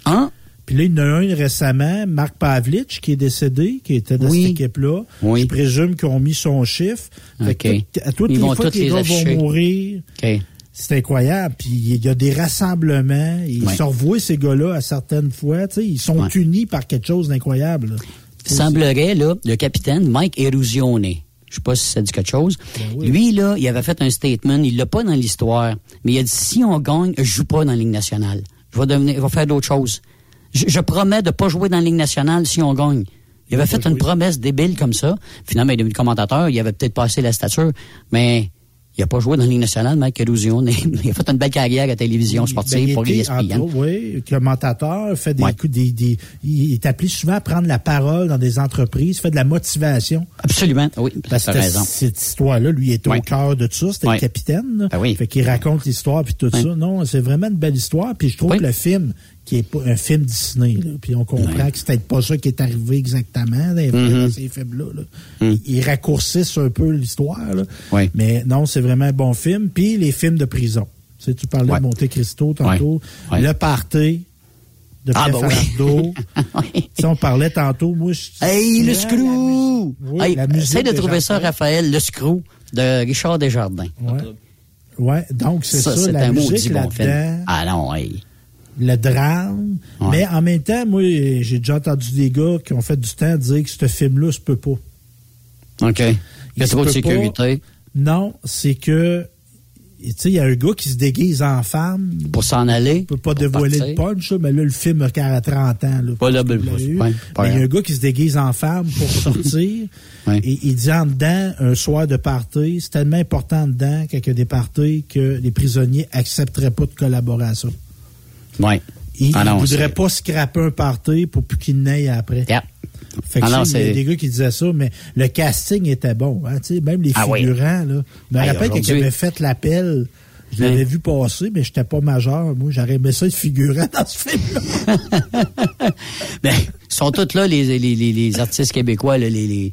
Hein? Puis là, il y en a un récemment, Marc Pavlich, qui est décédé, qui était dans Oui. cette équipe-là. Oui. Je présume qu'ils ont mis son chiffre. Fait que à toutes Ils les vont fois que les les gars afficher. vont mourir, OK. C'est incroyable. Puis il y a des rassemblements. Ils Ouais. se revoient, ces gars-là, à certaines fois. Tu sais, ils sont Ouais. unis par quelque chose d'incroyable. Il semblerait, là, le capitaine Mike Eruzione, je sais pas si ça dit quelque chose, Ben lui, là, il avait fait un statement, il l'a pas dans l'histoire, mais il a dit, si on gagne, je joue pas dans la Ligue nationale. Je vais devenir, je vais faire d'autres choses. Je, je promets de pas jouer dans la Ligue nationale si on gagne. Il avait fait une promesse débile comme ça. Finalement, il est devenu commentateur, il avait peut-être passé la stature, mais il a pas joué dans la Ligue nationale, Mike il a fait une belle carrière à la télévision Ben, sportive il pour était, ESPN. entre autres, oui, commentateur, fait des, Ouais. coups- des, des- il est appelé souvent à prendre la parole dans des entreprises, fait de la motivation. Absolument, oui, Parce que cette histoire-là, lui, est au cœur de tout ça. C'était Ouais. le capitaine. Ah oui. Fait qu'il raconte l'histoire puis tout ça. Non, c'est vraiment une belle histoire. Puis je trouve Oui. que le film, qui est un film Disney, là, puis on comprend Ouais. que c'est peut-être pas ça qui est arrivé exactement dans, Mhm. dans ces films-là. là. Ils- Ils raccourcissent un peu l'histoire. Ouais. Mais non, c'est vraiment un bon film. Puis les films de prison. Tu, sais, tu parlais Ouais. de Monte Cristo tantôt. Le Party de Ah, oui. Oui. Tu sais, on parlait tantôt, moi, je... Hey, le screw! oui, Hey, essaie de trouver ça. Raphaël, le screw de Richard Desjardins. Ouais. Ouais, donc c'est ça, c'est la un musique bon là-dedans, Ah non, hey. Le drame. Ouais. Mais en même temps, moi, j'ai déjà entendu des gars qui ont fait du temps dire que ce film-là se peut pas. OK. Il y a trop de peut pas. sécurité Non, c'est que, tu sais, il y a un gars qui se déguise en femme. pour s'en aller. Je peux pas dévoiler partir. le punch, mais là, le film a 40 30 ans. Là, Pas là, Mais il y a un gars qui se déguise en femme pour sortir. Ouais. Et il dit en dedans, un soir de party, c'est tellement important dedans qu'il y a des parties que les prisonniers accepteraient pas de collaboration. Ouais. Il Ah ne voudrait c'est- pas scraper un party pour plus qu'il n'aille après. Yeah. Fait que Ah non, il y a des gars qui disaient ça, mais le casting était bon. Hein, même les Ah oui. figurants, là. Je me Hey, rappelle quand avait fait l'appel, je l'avais vu passer, mais j'étais pas majeur. Moi, j'aurais aimé ça être figurant dans ce film-là. Ben, ils sont tous là, les, les, les, les artistes québécois, là, les,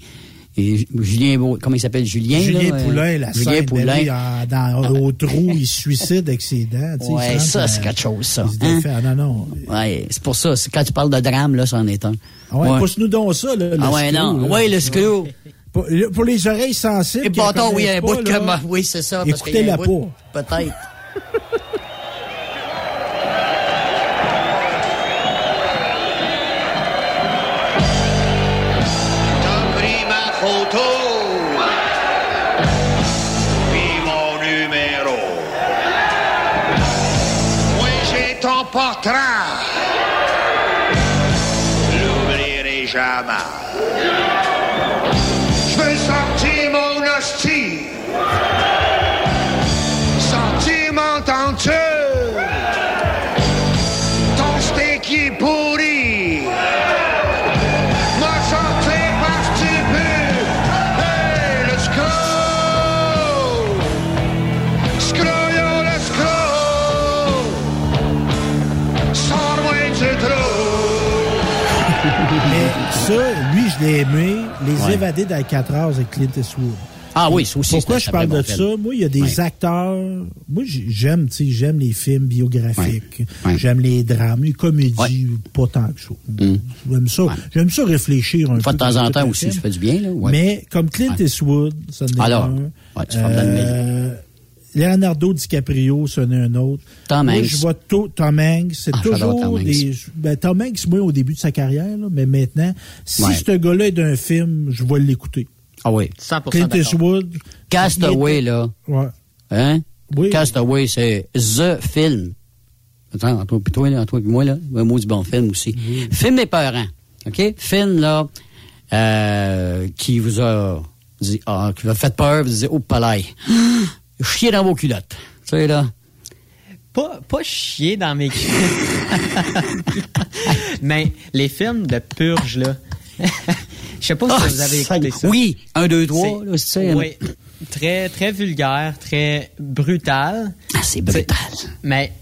Julien, comment il s'appelle? Julien, Julien là, euh, Poulain, la Julien scène, Poulain. ben en- dans, au trou, il se suicide avec ses dents. Ouais, ça, c'est euh, quelque chose, ça. Il se hein? défait. Ah, non, non. Ouais, c'est pour ça. Quand tu parles de drame, là, c'en est un. Ah ouais, Ouais. pousse-nous donc ça, là. le Ah ouais, screw, non. là. Ouais, le screw. Pour, pour les oreilles sensibles. Et bâton, oui, un bout de. Oui, c'est ça. parce qu'il y a Écoutez la peau. Peut-être. 3 aimé. Les Ouais. évadés d'Alcatraz avec Clint Eastwood. Ah oui, ça aussi. Pourquoi c'est je parle de ça? Moi, il y a des Ouais. acteurs. Moi, j'aime, tu sais, j'aime les films biographiques. Ouais. J'aime les drames, les comédies, pas tant que ça. Mm. J'aime ça. J'aime ça réfléchir un peu. de temps en temps aussi, ça fait du bien, là. Mais comme Clint. Eastwood, ça en est Alors, un. ouais, tu Euh, Leonardo DiCaprio, ce n'est un autre. Tom Moi, Hanks. je vois tout, Tom Hanks. C'est Ah, toujours Tom Hanks. des. Ben, Tom Hanks, moi, au début de sa carrière, là, mais maintenant, si Ouais. ce gars-là est d'un film, je vais l'écouter. Ah oui. 100% Clint. Eastwood. Castaway, là. Ouais. Hein? Oui. Castaway, c'est THE film. Attends, entre puis toi, là, entre toi et moi, là, un mot du bon film aussi. Film épeurant. OK? Film, là, euh, qui vous a dit, ah, qui vous a fait peur, vous disiez, oh, palais. Chier dans vos culottes. Tu sais, là. Pas, pas chier dans mes Mais les films de purge, là. Je sais pas si Ah, vous avez écouté ça. Oui, un, deux, trois, là, c'est Oui. Très, très vulgaire, très brutal. Ah, c'est brutal. Mais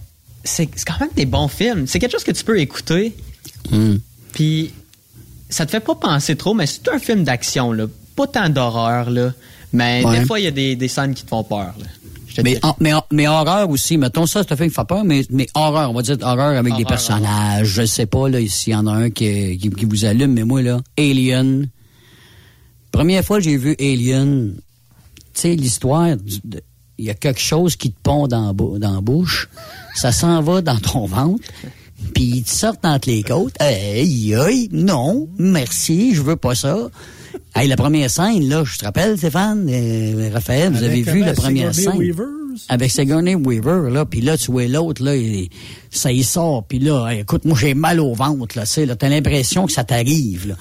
c'est quand même des bons films. C'est quelque chose que tu peux écouter. Hum. Puis ça te fait pas penser trop, mais c'est un film d'action, là. Pas tant d'horreur, là. Mais Ouais. des fois, il y a des, des scènes qui te font peur, là. Mais, en- mais, horreur aussi, mettons ça, c'est un film qui fait peur, mais, mais horreur, on va dire horreur avec des Horreur, personnages. Je sais pas, là, s'il y en a un qui, qui, qui vous allume, mais moi, là, Alien. Première fois que j'ai vu Alien, tu sais, l'histoire, il y a quelque chose qui te pond dans, dans la bouche, ça s'en va dans ton ventre, puis il te sort entre les côtes. Hey, aïe, non, merci, je veux pas ça. Hey, la première scène, là, je te rappelle, Stéphane, euh, Raphaël, vous Avec, avez vu la première Sigourney scène? Weaver? Avec Sigourney Weaver, là, puis là, tu vois l'autre, là, il- ça y sort, puis là, écoute, moi, j'ai mal au ventre, là, tu sais, là, t'as l'impression que ça t'arrive, là.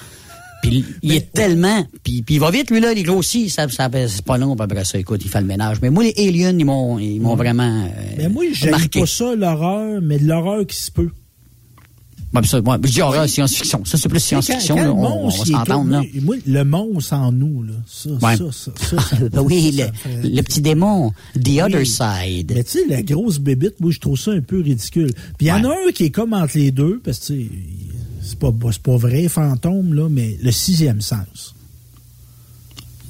Puis il est tellement, puis, il va vite, lui, là, il grossit, ça, ça, c'est pas long, après ça, écoute, il fait le ménage. Mais moi, les aliens, ils m'ont, ils m'ont vraiment euh, Mais moi, j'aime marqué. pas ça, l'horreur, mais de l'horreur qui se peut. Ça, ouais, je dis horreur, science-fiction. Ça, c'est plus science-fiction, là, on, on va s'entendre, là. moi, moi, le monstre en nous, là. Ça, Ouais. ça, ça, ça, ça- oui, le, ça fait- le petit démon, The Oui. Other Side. Mais tu sais, la grosse bébite, moi, je trouve ça un peu ridicule. Puis il y en a un qui est comme entre les deux, parce que, c'est pas, c'est pas vrai, fantôme, là, mais le sixième sens.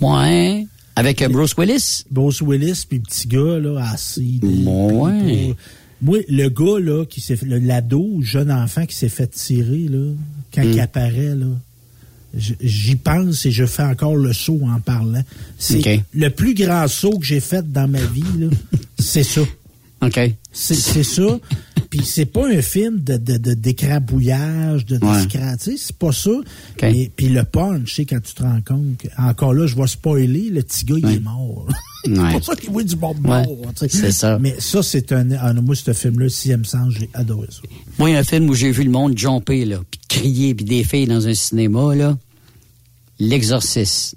Ouais. Avec euh, Bruce Willis? Bruce Willis, puis petit gars, là, assis. Ouais. Moi, le gars, là, qui s'est fait, le- l'ado, jeune enfant qui s'est fait tirer, là, quand Mm. il apparaît, là, j'y pense et je fais encore le saut en parlant. C'est le plus grand saut que j'ai fait dans ma vie, là. c'est ça. OK. C'est c'est ça. Puis c'est pas un film de de- de- d'écrabouillage, de, Ouais. c'est pas ça. Mais- Puis le punch, tu sais, quand tu te rends compte, que- encore là, je vais spoiler, le petit gars, il est mort. C'est Ouais. pour ça qu'il voit du bon Ouais. mort. tu sais. C'est ça. Mais ça, c'est un, un- Moi, ce film-là, Sixième Sens, j'ai adoré ça. Moi, il y a un film où j'ai vu le monde jumper, là, puis crier, puis des filles dans un cinéma, là. L'exorciste.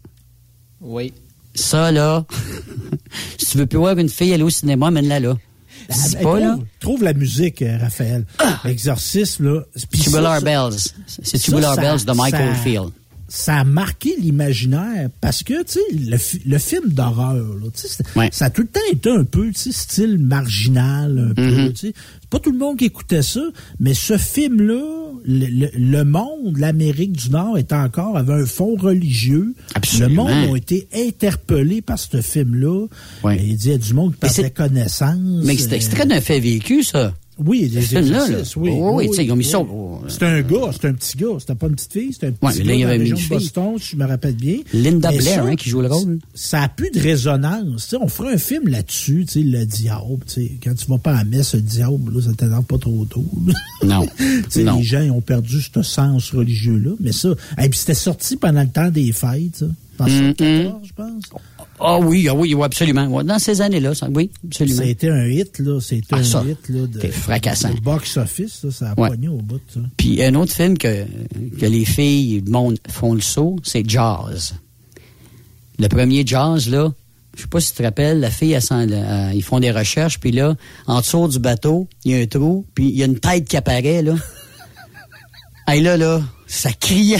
Oui. Ça, là, si tu veux plus voir une fille aller au cinéma, mène-la là. Dis Hey, pas, là. trouve, trouve la musique, euh, Raphaël. L'exorcisme, là. Tubular ça- Bells. C'est Tubular ça- Bells de Michael ça- Field. Ça a marqué l'imaginaire parce que, tu sais, le, le film d'horreur, là, Ouais. ça a tout le temps été un peu, tu sais, style marginal, un peu, tu sais. C'est pas tout le monde qui écoutait ça, mais ce film-là, le, le- le monde, l'Amérique du Nord est encore, avait un fond religieux. Absolument. Le monde a été interpellé par ce film-là. Ouais. Et il y a du monde qui perdait connaissance. Mais c'est euh, extrait d'un fait vécu, ça. Oui, là. exercices, oui. Oh, oui, tu sais, ils ont mis ça C'était un gars, c'était un petit gars, c'était pas une petite fille, c'était un petit Ouais, mais là, gars il y dans avait la mis région une de. Boston, si je me rappelle bien. Linda Mais Blair, ça, hein, qui joue le rôle. Ça a plus de résonance. tu sais, on ferait un film là-dessus, tu sais, le diable. tu sais, Quand tu vas pas à messe, le diable, là, ça t'énerve pas trop tôt. Non. Non. les gens ils ont perdu ce sens religieux-là. Mais ça, et puis c'était sorti pendant le temps des fêtes, ça. En Mm, 74, je pense. Ah oui, ah oui, oui, absolument. Dans ces années-là, ça- oui, absolument. Ça a été un hit, là. C'était Ah, un ça, hit, là. De, c'était fracassant. de box-office, là, ça a Ouais. poigné au bout, ça. Puis un autre film que, que les filles monde font le saut, c'est Jazz. Le premier Jazz, là, je sais pas si tu te rappelles, la fille, elle s'en- euh, ils font des recherches, puis là, en dessous du bateau, il y a un trou, puis il y a une tête qui apparaît, là. Et là, là, ça criait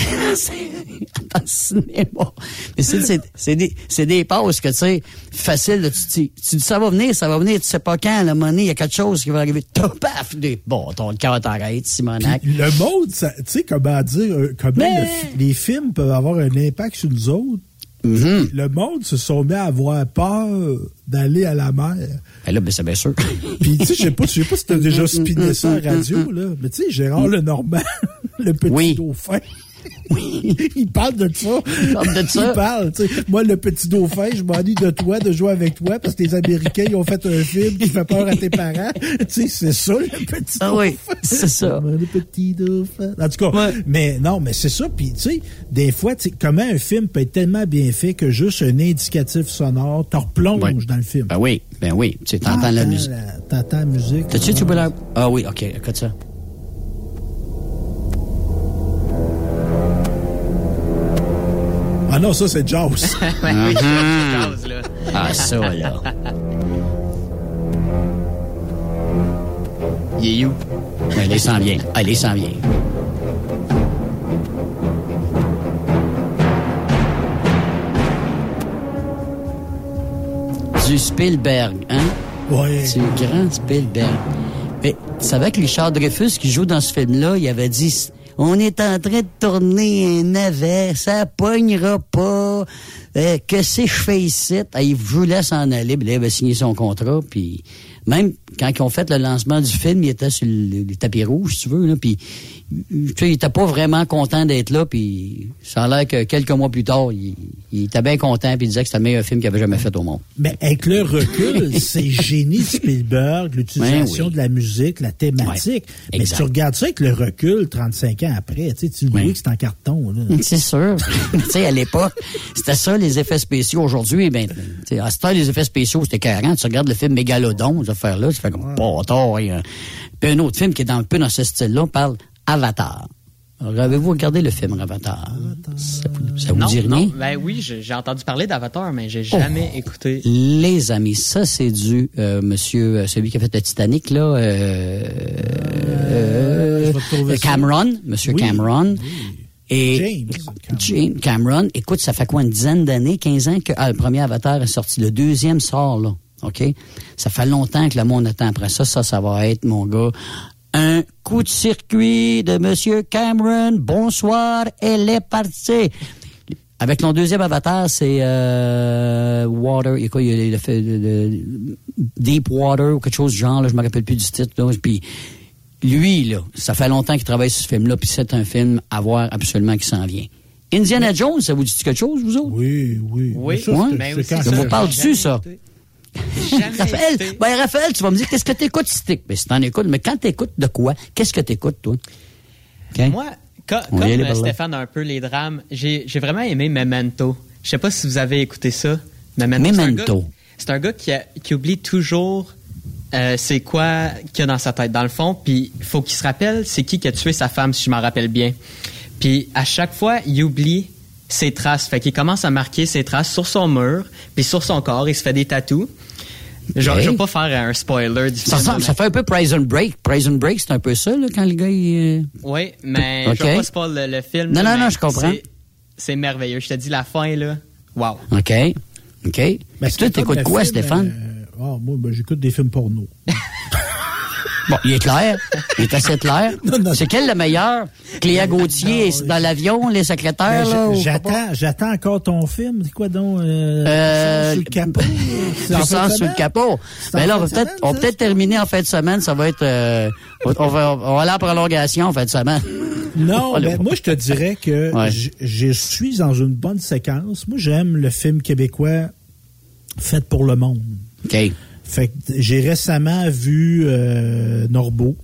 dans le cinéma. Mais c'est, c'est, c'est des, c'est des pauses que, tu sais, faciles, là, tu, tu, tu dis, ça va venir, ça va venir, tu sais pas quand, à moment donné, il y a quelque chose qui va arriver. Top, paf, des, bon, ton cœur t'arrête, Simonac. Puis le monde, ça- tu sais, comment dire, euh, comment Mais- le fi- les films peuvent avoir un impact sur nous autres. Mhm. Le monde se sont mis à avoir peur d'aller à la mer. Ben là, ben, c'est bien sûr. Puis, tu sais, je sais pas, je sais pas si t'as déjà spiné ça la radio, là. Mais tu sais, Gérard Lenormand, le petit Oui. dauphin. il parle de ça. Il parle de ça. Il parle, tu sais. Moi, le petit dauphin, je m'ennuie de toi, de jouer avec toi, parce que les Américains, ils ont fait un film qui fait peur à tes parents. tu sais, c'est ça, le petit Ah dauphin. oui, c'est ça. Le petit dauphin. En tout cas, mais non, mais c'est ça. Puis, tu sais, des fois, tu sais, comment un film peut être tellement bien fait que juste un indicatif sonore te replonge Ouais. dans le film? Ben oui, ben oui. Tu sais, t'entends la musique. T'entends la musique. T'as-tu Tubular? Ah oui, OK, écoute ça. Ah non, ça, c'est Jaws. Ouais, oui, Mhm. Là. Ah, ça, là. Il est où? Allez, s'en vient. Allez, s'en vient. Du Spielberg, hein? Ouais. C'est grand Spielberg. Mais tu savais que Richard Dreyfus, qui joue dans ce film-là, il avait dit on est en train de tourner un navet, ça pognera pas. Euh, que c'est je fais ici? Il vous laisse en aller. Là, il va signer son contrat. Puis même quand ils ont fait le lancement du film, il était sur le, le tapis rouge, si tu veux. Là, puis tu sais, il était pas vraiment content d'être là. Puis ça a l'air que quelques mois plus tard, il, il était bien content. Puis il disait que c'était le meilleur film qu'il avait jamais fait au monde. Mais avec le recul, c'est génie de Spielberg, l'utilisation Ben oui. de la musique, la thématique. Ouais, Mais tu regardes ça avec le recul, 35 ans après, tu sais, tu que c'est en carton. Là. C'est sûr. tu sais, à l'époque, c'était ça, les effets spéciaux. Aujourd'hui, ben, tu sais, à ce temps, les effets spéciaux, c'était 40. Tu regardes le film Mégalodon, ça fait comme hein. Puis un autre film qui est dans, un peu dans ce style-là, on parle Avatar. Alors, Avez-vous regardé le film Avatar? Ça vous, ça vous non, dit rien? non. Ben oui, j'ai entendu parler d'Avatar, mais j'ai jamais écouté. Les amis, ça c'est du euh, monsieur, euh, celui qui a fait le Titanic, là, euh, euh, je ça. Cameron, monsieur Oui, Cameron. Et James James Cameron, écoute, ça fait quoi, une dizaine d'années, 15 ans que ah, le premier Avatar est sorti. Le deuxième sort, là. OK? Ça fait longtemps que le monde attend après ça. Ça, ça va être, mon gars, un coup de circuit de Monsieur Cameron. Bonsoir, elle est partie. Avec mon deuxième avatar, c'est euh, Water, il y a quoi, il fait de- de- Deep Water ou quelque chose du genre, là, je me rappelle plus du titre. Là, puis lui, là, ça fait longtemps qu'il travaille sur ce film-là, puis c'est un film à voir absolument qui s'en vient. Indiana Jones, ça vous dit quelque chose, vous autres? Oui, oui. Oui, Mais ça, Ouais. c'est- Ben c'est c'est Ça vous parle dessus, ça? Raphaël, ben, Raphaël, tu vas me dire qu'est-ce que t'écoutes, stick? Ben, si t'en écoutes, mais quand t'écoutes de quoi? Qu'est-ce que t'écoutes, toi? Moi, comme euh. Stéphane a un peu les drames, j'ai vraiment aimé Memento. Je sais pas si vous avez écouté ça. Memento. Memento. C'est un gars qui, a- qui oublie toujours euh, c'est quoi qu'il y a dans sa tête, dans le fond, puis il faut qu'il se rappelle c'est qui qui a tué sa femme, si je m'en rappelle bien. Puis à chaque fois, il oublie ses traces. Fait qu'il commence à marquer ses traces sur son mur, puis sur son corps, il se fait des tatous. Genre, Ok. Je veux pas faire un spoiler du Ça, mais- ça fait un peu Prison Break. Prison Break, c'est un peu ça, là, quand le gars, il... euh, Oui, mais Ok. je vais pas spoiler le, le film. Non, là, non, mais non, je comprends. c'est- merveilleux. Je te dis la fin, là. Wow. OK. OK. Ben, Toi, t'écoutes quoi, film, Stéphane? euh, ah, moi, ben, j'écoute des films porno. Bon, il est clair. Il est assez clair. C'est quel le meilleur? Cléa Gauthier est dans l'avion, les secrétaires, Ben, J'attends, j'attends encore ton film. C'est quoi donc? Euh, Euh, sur le capot? Puissance sur le capot. C'est Ben en là, on va peut-être, on peut-être terminer en fin de semaine. Ça va être, euh, on va, on va aller en prolongation en fin de semaine. Non, Allez, ben, moi, je te dirais que Ouais. je, je suis dans une bonne séquence. Moi, j'aime le film québécois fait pour le monde. OK. Fait que j'ai récemment vu euh, Norbeau.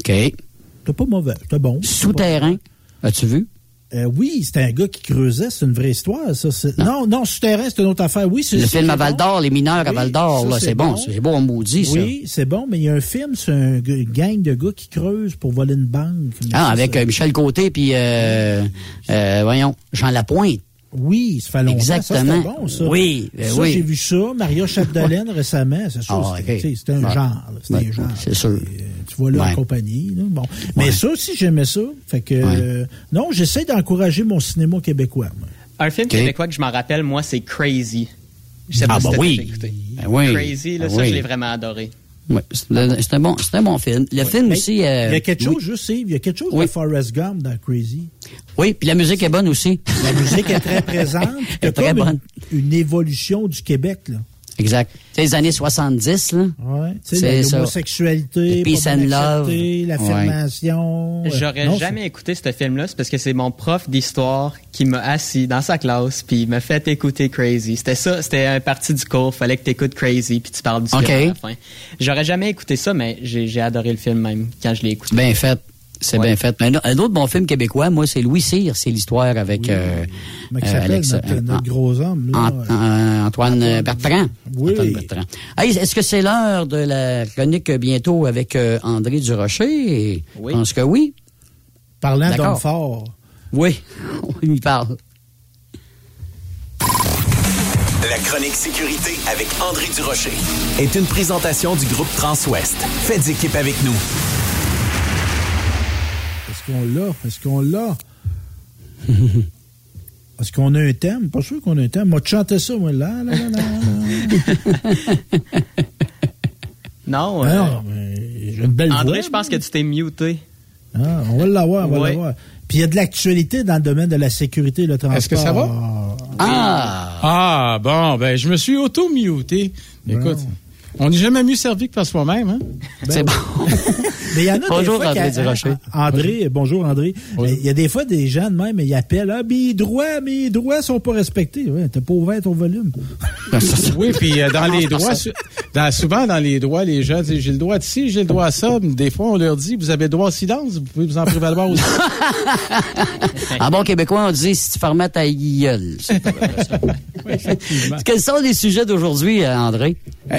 OK. C'était pas mauvais, c'était bon. Souterrain. As-tu vu? Euh, oui, c'était un gars qui creusait, c'est une vraie histoire, ça. c'est- Non, non, souterrain, c'est une autre affaire. Oui, c'est Le film à bon. Val d'Or, les mineurs à Val d'Or, c'est bon. bon. C'est beau en maudit, ça. Oui, c'est bon, mais il y a un film, c'est un gang de gars qui creusent pour voler une banque. Ah, avec ça- euh, Michel Côté puis euh, euh, voyons, Jean Lapointe. Oui, ça fait longtemps. Exactement. Ça, c'était bon, ça. Oui, euh, ça, oui. j'ai vu ça. Maria Chapdelaine récemment. C'est sûr, Ah, c'était un Ouais. genre. là, C'était Ouais, un genre. c'est sûr. Euh, Tu vois là Ouais. en compagnie. là, Bon. Mais ça aussi, j'aimais ça. Fait que, euh, non, j'essaie d'encourager mon cinéma québécois. moi. Un film québécois que je m'en rappelle, moi, c'est Crazy. Je sais Ah, pas si bah oui. écouté. Ben oui. Crazy, là, Ben ça, oui. je l'ai vraiment adoré. Ouais, c'est un- bon, un bon film. Le film aussi. euh, il y a quelque oui. chose, juste, Yves, il y a quelque chose Oui. de Forrest Gump dans Crazy. Oui, puis la musique est bonne aussi. La musique est très présente. Elle est très bonne. Une, une évolution du Québec, là. Exact. C'est les années 70, là. Ouais. Tu sais, C'est l'homosexualité, l'affirmation. euh, J'aurais non, jamais écouté ce film-là, c'est parce que c'est mon prof d'histoire qui m'a assis dans sa classe puis il m'a fait écouter Crazy. C'était ça, c'était un parti du cours, fallait que tu écoutes Crazy puis tu parles du Ok. film à la fin. J'aurais jamais écouté ça, mais j'ai j'ai adoré le film même quand je l'ai écouté. Bien fait. C'est Ouais. bien fait. Mais un autre bon film québécois, moi, c'est Louis Cyr. C'est l'histoire avec euh, il euh, s'appelle, Alex- notre, euh, notre gros homme, là? Ant- euh, Antoine euh, Bertrand. Oui. Antoine Bertrand. Hey, Est-ce que c'est l'heure de la chronique bientôt avec euh, André Durocher? Oui. Je pense que oui. Parlant d'homme fort. Oui, on y parle. La chronique sécurité avec André Durocher est une présentation du groupe Transouest. Faites équipe avec nous. Est-ce qu'on l'a? Est-ce qu'on l'a? Est-ce qu'on a un thème? Pas sûr qu'on a un thème. Moi, tu chantais ça, moi, là, là, là, là. Non, Ah euh, non, mais j'ai une belle André, voix. je pense que tu t'es muté. Ah, on va l'avoir, on va Oui. l'avoir. Puis il y a de l'actualité dans le domaine de la sécurité et le transport. Est-ce que ça va? Ah! Ah, bon, ben, je me suis auto-muté. Écoute, on n'est jamais mieux servi que par soi-même, hein? C'est bon. Mais il y en a Bonjour, des fois André Durocher. André, bonjour André. Il y a des fois des gens de même, ils appellent, ah, mes droits, mes droits sont pas respectés. Ouais, t'as pas ouvert ton volume. Oui, puis euh, dans les droits, su- dans- souvent dans les droits, les gens disent j'ai le droit de ci, j'ai le droit à ça. Mais Des fois, on leur dit vous avez le droit au silence, vous pouvez vous en prévaloir aussi. En bon québécois, on dit si tu fermais ta gueule. Quels sont les sujets d'aujourd'hui, euh, André?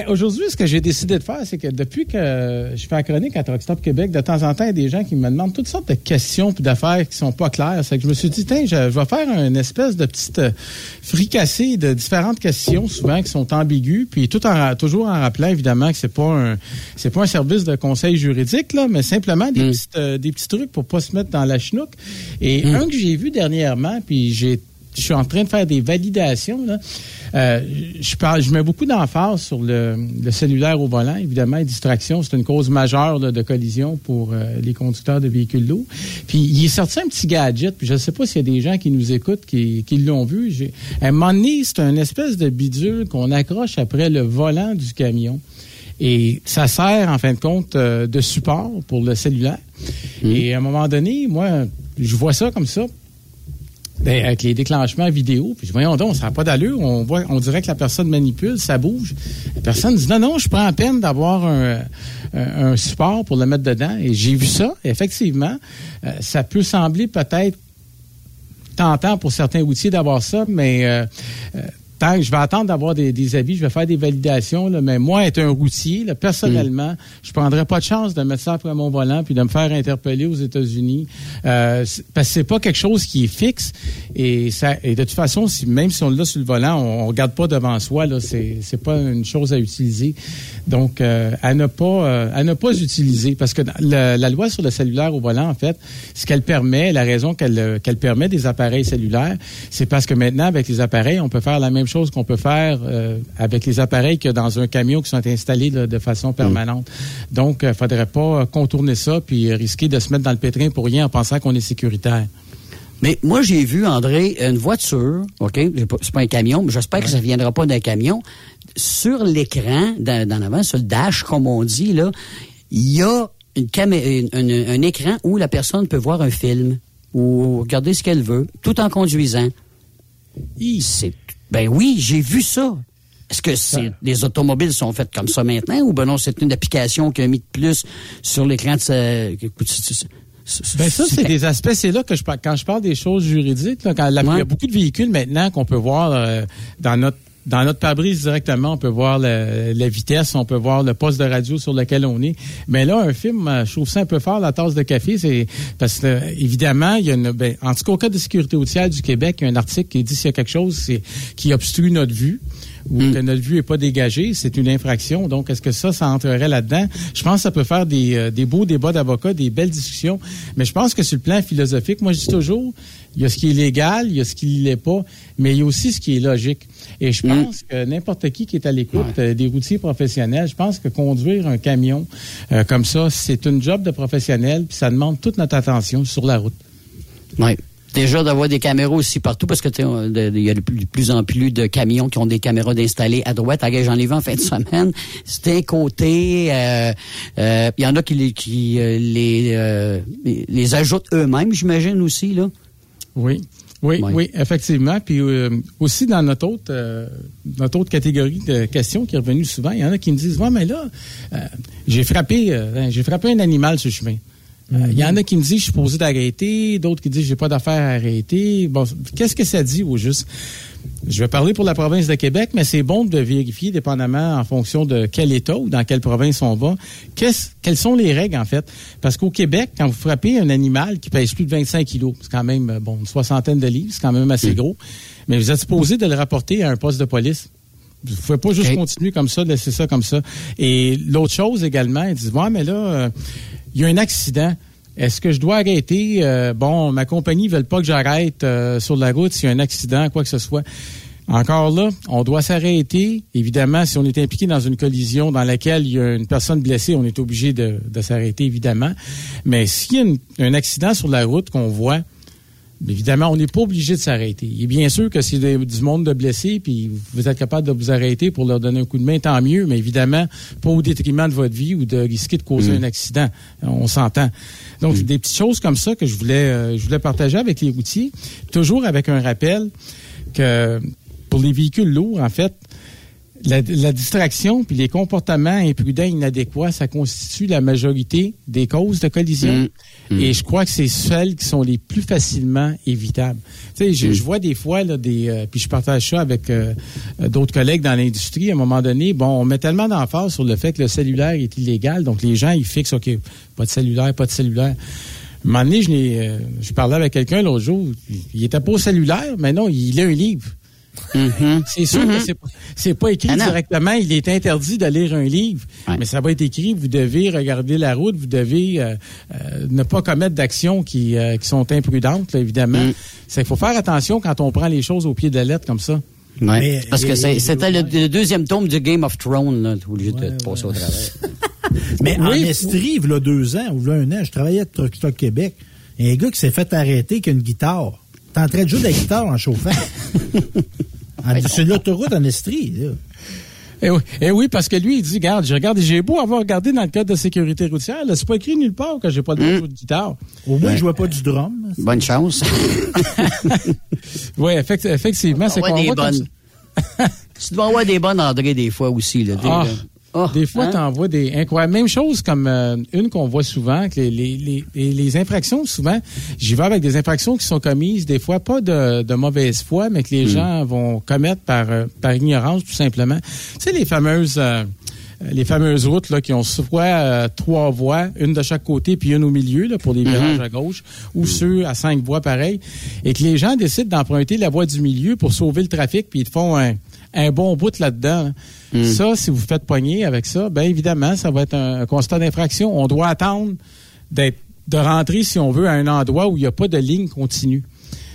Aujourd'hui, ce que j'ai décidé de faire, c'est que depuis que je fais la chronique à Truck Stop Québec, de temps en temps, il y a des gens qui me demandent toutes sortes de questions et d'affaires qui sont pas claires. C'est que je me suis dit, tiens, je, vais faire une espèce de petite euh, fricassée de différentes questions, souvent qui sont ambiguës, puis tout en, toujours en rappelant évidemment que c'est pas un c'est pas un service de conseil juridique là, mais simplement des, petites, euh, des petits trucs pour pas se mettre dans la chenoute. Et un que j'ai vu dernièrement, puis j'ai je suis en train de faire des validations. Là. Euh, je, parle, je mets beaucoup d'emphase sur le, le cellulaire au volant. Évidemment, les distractions, c'est une cause majeure là, de collision pour euh, les conducteurs de véhicules lourds. Puis, il est sorti un petit gadget. Puis, je ne sais pas s'il y a des gens qui nous écoutent qui, qui l'ont vu. À un moment donné, c'est un espèce de bidule qu'on accroche après le volant du camion. Et ça sert, en fin de compte, euh, de support pour le cellulaire. Et à un moment donné, moi, je vois ça comme ça. Ben, avec les déclenchements vidéo, puis voyons donc, ça n'a pas d'allure. On voit, on dirait que la personne manipule, ça bouge. La personne dit non, non, je prends la peine d'avoir un, un, support pour le mettre dedans. Et j'ai vu ça. Effectivement, euh, ça peut sembler peut-être tentant pour certains routiers d'avoir ça, mais euh, euh, tant que je vais attendre d'avoir des, des avis, je vais faire des validations. Là, mais moi, être un routier, là, personnellement, je prendrais pas de chance de mettre ça après mon volant puis de me faire interpeller aux États-Unis. Euh, parce que c'est pas quelque chose qui est fixe. Et, ça, et de toute façon, si, même si on l'a sur le volant, on, on regarde pas devant soi. Là, c'est, c'est pas une chose à utiliser. Donc, euh, à ne pas euh, à ne pas utiliser. Parce que la, la loi sur le cellulaire au volant, en fait, ce qu'elle permet, la raison qu'elle qu'elle permet des appareils cellulaires, c'est parce que maintenant, avec les appareils, on peut faire la même chose qu'on peut faire euh, avec les appareils que dans un camion qui sont installés là, de façon permanente. Donc, il faudrait pas contourner ça puis risquer de se mettre dans le pétrin pour rien en pensant qu'on est sécuritaire. Mais moi, j'ai vu, André, une voiture, OK? C'est pas un camion, mais j'espère que ça ne viendra pas d'un camion. Sur l'écran, dans, dans l'avant, sur le dash, comme on dit, là, il y a une camé- une- une- un écran où la personne peut voir un film ou regarder ce qu'elle veut, tout en conduisant. C'est, ben oui, j'ai vu ça. Est-ce que c'est, les automobiles sont faites comme ça maintenant ou ben non, c'est une application qui a mis de plus sur l'écran de sa... écoute, c'est- c'est- c'est- Ben ça, c'est des aspects, c'est là que je parle, quand je parle des choses juridiques, là, quand il y a beaucoup de véhicules maintenant qu'on peut voir euh, dans notre dans notre pare-brise directement, on peut voir le- la vitesse, on peut voir le poste de radio sur lequel on est. Mais là, un film, euh, je trouve ça un peu fort, la tasse de café, c'est parce que euh, évidemment, il y a une, ben, en tout cas au cas de sécurité routière du Québec, il y a un article qui dit s'il y a quelque chose c'est, qui obstrue notre vue ou que notre vue est pas dégagée, c'est une infraction. Donc, est-ce que ça, ça entrerait là-dedans? Je pense que ça peut faire des, euh, des beaux débats d'avocats, des belles discussions. Mais je pense que sur le plan philosophique, moi, je dis toujours, il y a ce qui est légal, il y a ce qui ne l'est pas, mais il y a aussi ce qui est logique. Et je pense que n'importe qui qui est à l'écoute euh, des routiers professionnels, je pense que conduire un camion euh, comme ça, c'est une job de professionnel, puis ça demande toute notre attention sur la route. Oui. Déjà d'avoir des caméras aussi partout parce que il y a de plus, en plus de camions qui ont des caméras d'installer à droite. À J'en ai vu en fin de semaine. C'était un côté. euh, euh, Il y en a qui euh, les les ajoutent eux-mêmes, j'imagine aussi là. Oui. Oui, oui, effectivement. Puis euh, aussi dans notre autre euh, notre autre catégorie de questions qui est revenue souvent, il y en a qui me disent Ouais, mais là, euh, j'ai frappé j'ai frappé un animal sur le chemin. Euh, Il y en a qui me disent je suis posé d'arrêter, d'autres qui disent j'ai pas d'affaire à arrêter. Bon, qu'est-ce que ça dit au juste? Je vais parler pour la province de Québec, mais c'est bon de vérifier, dépendamment en fonction de quel État ou dans quelle province on va, quelles sont les règles, en fait? Parce qu'au Québec, quand vous frappez un animal qui pèse plus de 25 kilos, c'est quand même, euh, bon, une soixantaine de livres, c'est quand même assez gros, mais vous êtes supposé de le rapporter à un poste de police. Vous pouvez pas juste continuer comme ça, laisser ça comme ça. Et l'autre chose également, ils disent, ouais, mais là, euh, il y a un accident. Est-ce que je dois arrêter? Euh, bon, ma compagnie ne veut pas que j'arrête euh, sur la route s'il y a un accident, quoi que ce soit. Encore là, on doit s'arrêter. Évidemment, si on est impliqué dans une collision dans laquelle il y a une personne blessée, on est obligé de, s'arrêter, évidemment. Mais s'il y a un accident sur la route qu'on voit, Évidemment, on n'est pas obligé de s'arrêter. Et bien sûr que c'est des- du monde de blessés, puis vous êtes capable de vous arrêter pour leur donner un coup de main, tant mieux, mais évidemment, pas au détriment de votre vie ou de risquer de causer Mm. un accident. On s'entend. Donc, des petites choses comme ça que je voulais, euh, je voulais partager avec les routiers, toujours avec un rappel que pour les véhicules lourds, en fait, la, la distraction puis les comportements imprudents, inadéquats, ça constitue la majorité des causes de collision. Et je crois que c'est celles qui sont les plus facilement évitables. Tu sais, je, je vois des fois là, des, euh, puis je partage ça avec euh, euh, d'autres collègues dans l'industrie. À un moment donné, bon, on met tellement d'emphase sur le fait que le cellulaire est illégal, donc les gens ils fixent, ok, pas de cellulaire, pas de cellulaire. Un moment donné, je, euh, je parlais avec quelqu'un l'autre jour, il- il était pas au cellulaire, mais non, il a un livre. C'est sûr que c'est pas- c'est pas écrit Ah directement. Il est interdit de lire un livre, mais ça va être écrit. Vous devez regarder la route. Vous devez euh, euh, ne pas commettre d'actions qui, euh, qui sont imprudentes, là, évidemment. C'est qu'il faut faire attention quand on prend les choses au pied de la lettre comme ça. Ouais. Parce que c'est- c'était le, le deuxième tome du Game of Thrones, là. T'es obligé de passer au travers. Mais en Oui. Estrie, il y a deux ans, ou il y a un an, je travaillais à Truck Stop Québec. Il y a un gars qui s'est fait arrêter qui a une guitare. T'es en train de jouer de la guitare en chauffant. C'est l'autoroute en Estrie, là. Eh oui, eh oui, parce que lui, il dit, regarde, je regarde, j'ai beau avoir regardé dans le code de sécurité routière, là, c'est pas écrit nulle part que j'ai pas le droit de jouer de guitare. Au moins, je vois pas du drum. Bonne chance. oui, effectivement, c'est Ouais, qu'on voit bonnes. tu dois avoir des bonnes André des fois aussi, là. Des- Ah, Ah, des fois, hein? t'en vois des incroyables. Même chose comme euh, une qu'on voit souvent, que les, les, les, les- les infractions, souvent, j'y vais avec des infractions qui sont commises, des fois pas de, de mauvaise foi, mais que les Hmm. gens vont commettre par, euh, par ignorance, tout simplement. Tu sais, les fameuses... euh, les fameuses routes là, qui ont soit euh, trois voies, une de chaque côté, puis une au milieu là, pour les Mhm. virages à gauche, ou ceux à cinq voies pareil, et que les gens décident d'emprunter la voie du milieu pour sauver le trafic, puis ils te font un, un bon bout là-dedans. Hein. Ça, si vous faites pogner avec ça, bien évidemment, ça va être un, un constat d'infraction. On doit attendre d'être de rentrer, si on veut, à un endroit où il n'y a pas de ligne continue.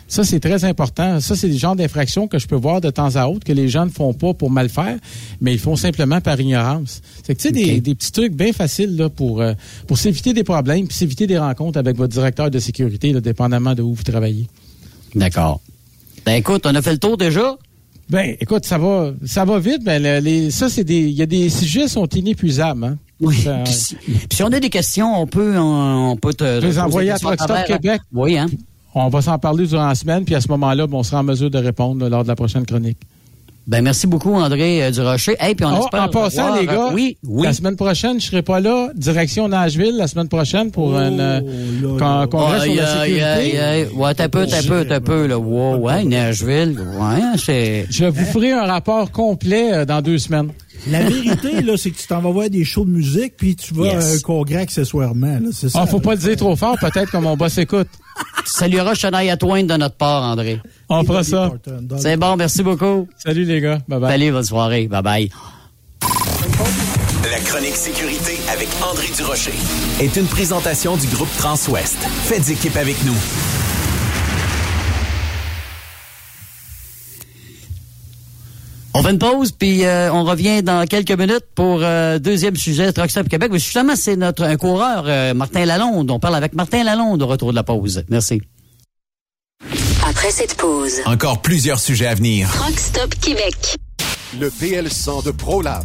Ça, c'est très important. Ça, c'est des genres d'infractions que je peux voir de temps à autre que les gens ne font pas pour mal faire, mais ils font simplement par ignorance. C'est que, tu sais, des, des petits trucs bien faciles là, pour, euh, pour s'éviter des problèmes puis s'éviter des rencontres avec votre directeur de sécurité, là, dépendamment de où vous travaillez. D'accord. Ben écoute, on a fait le tour déjà. Ben, écoute, ça va, ça va vite. Ben, le- les, ça, c'est des, il y a des sujets qui sont inépuisables. Hein? Oui. Ça- Puis si, puis si on a des questions, on peut, on, on peut te. Les envoyer à questions Truck Stop travers, Québec. Oui, hein. On va s'en parler durant la semaine, puis à ce moment-là, ben, on sera en mesure de répondre là, lors de la prochaine chronique. Ben merci beaucoup, André euh, Durocher. Hey, puis on Ah, espère en passant, les gars, euh, oui, oui. la semaine prochaine, je serai pas là. Direction Nashville la semaine prochaine pour un euh, con- congrès sur Aïe, la aïe, sécurité. aïe, aïe. Ouais, t'as peu, t'as peu, t'as peu, là. Wow, ouais, Nashville. Ouais, c'est. Je vous ferai un rapport complet euh, dans deux semaines. La vérité, là, c'est que tu t'en vas voir des shows de musique, puis tu vas Yes. à un congrès accessoirement. Là, c'est ça. Ah, faut pas le dire trop fort, peut-être que mon boss écoute. Tu salueras Shania Twain de notre part, André. On fera ça. C'est bon, merci beaucoup. Salut les gars. Bye bye. Salut, bonne soirée. Bye bye. La chronique sécurité avec André Durocher est une présentation du groupe Transouest. Faites équipe avec nous. On fait une pause, puis euh, on revient dans quelques minutes pour euh, deuxième sujet, Truck Stop Québec. Mais justement, c'est notre un coureur, euh, Martin Lalonde. On parle avec Martin Lalonde au retour de la pause. Merci. Après cette pause, Encore plusieurs sujets à venir. Truck Stop Québec. Le PL100 de ProLab.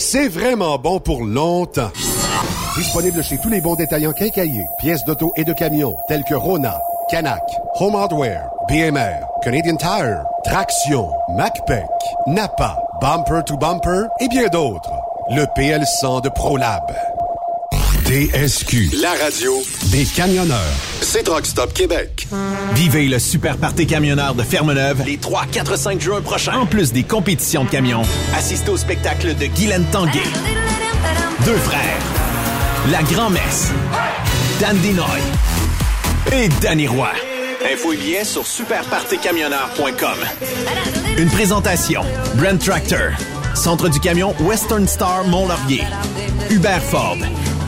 c'est vraiment bon pour longtemps. Disponible chez tous les bons détaillants quincaillés, pièces d'auto et de camions, tels que Rona, Canac, Home Hardware, BMR, Canadian Tire, Traction, MacPac, Napa, Bumper to Bumper et bien d'autres. Le PL100 de ProLab. TSQ. La radio des camionneurs. C'est Truck Stop Québec. Vivez le super party camionneur de Ferme-Neuve les 3, 4, 5 juin prochains. En plus des compétitions de camions, assistez au spectacle de Guylaine Tanguay. Deux frères. La Grand-Messe. Dan Dinoy. Et Danny Roy. Info et billets sur superpartycamionneur.com. Une présentation. Brand Tractor. Centre du camion Western Star Mont-Laurier. Hubert Ford.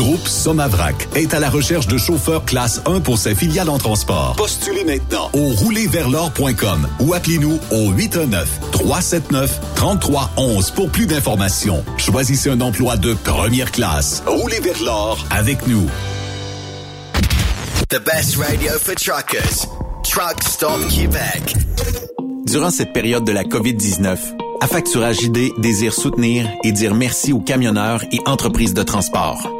Groupe Somavrac est à la recherche de chauffeurs classe 1 pour ses filiales en transport. Postulez maintenant au roulerversl'or.com ou appelez-nous au 819-379-3311 pour plus d'informations. Choisissez un emploi de première classe. Roulez vers l'or avec nous. The best radio for truckers. Truck Stop Québec. Durant cette période de la COVID-19, Affacturage ID désire soutenir et dire merci aux camionneurs et entreprises de transport.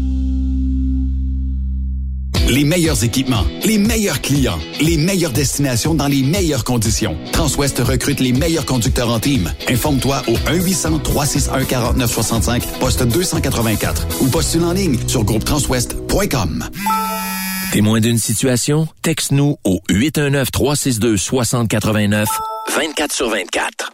Les meilleurs équipements, les meilleurs clients, les meilleures destinations dans les meilleures conditions. Transwest recrute les meilleurs conducteurs en team. Informe-toi au 1-800-361-4965, poste 284 ou postule en ligne sur groupetranswest.com. Témoin d'une situation? Texte-nous au 819-362-6089, 24 sur 24.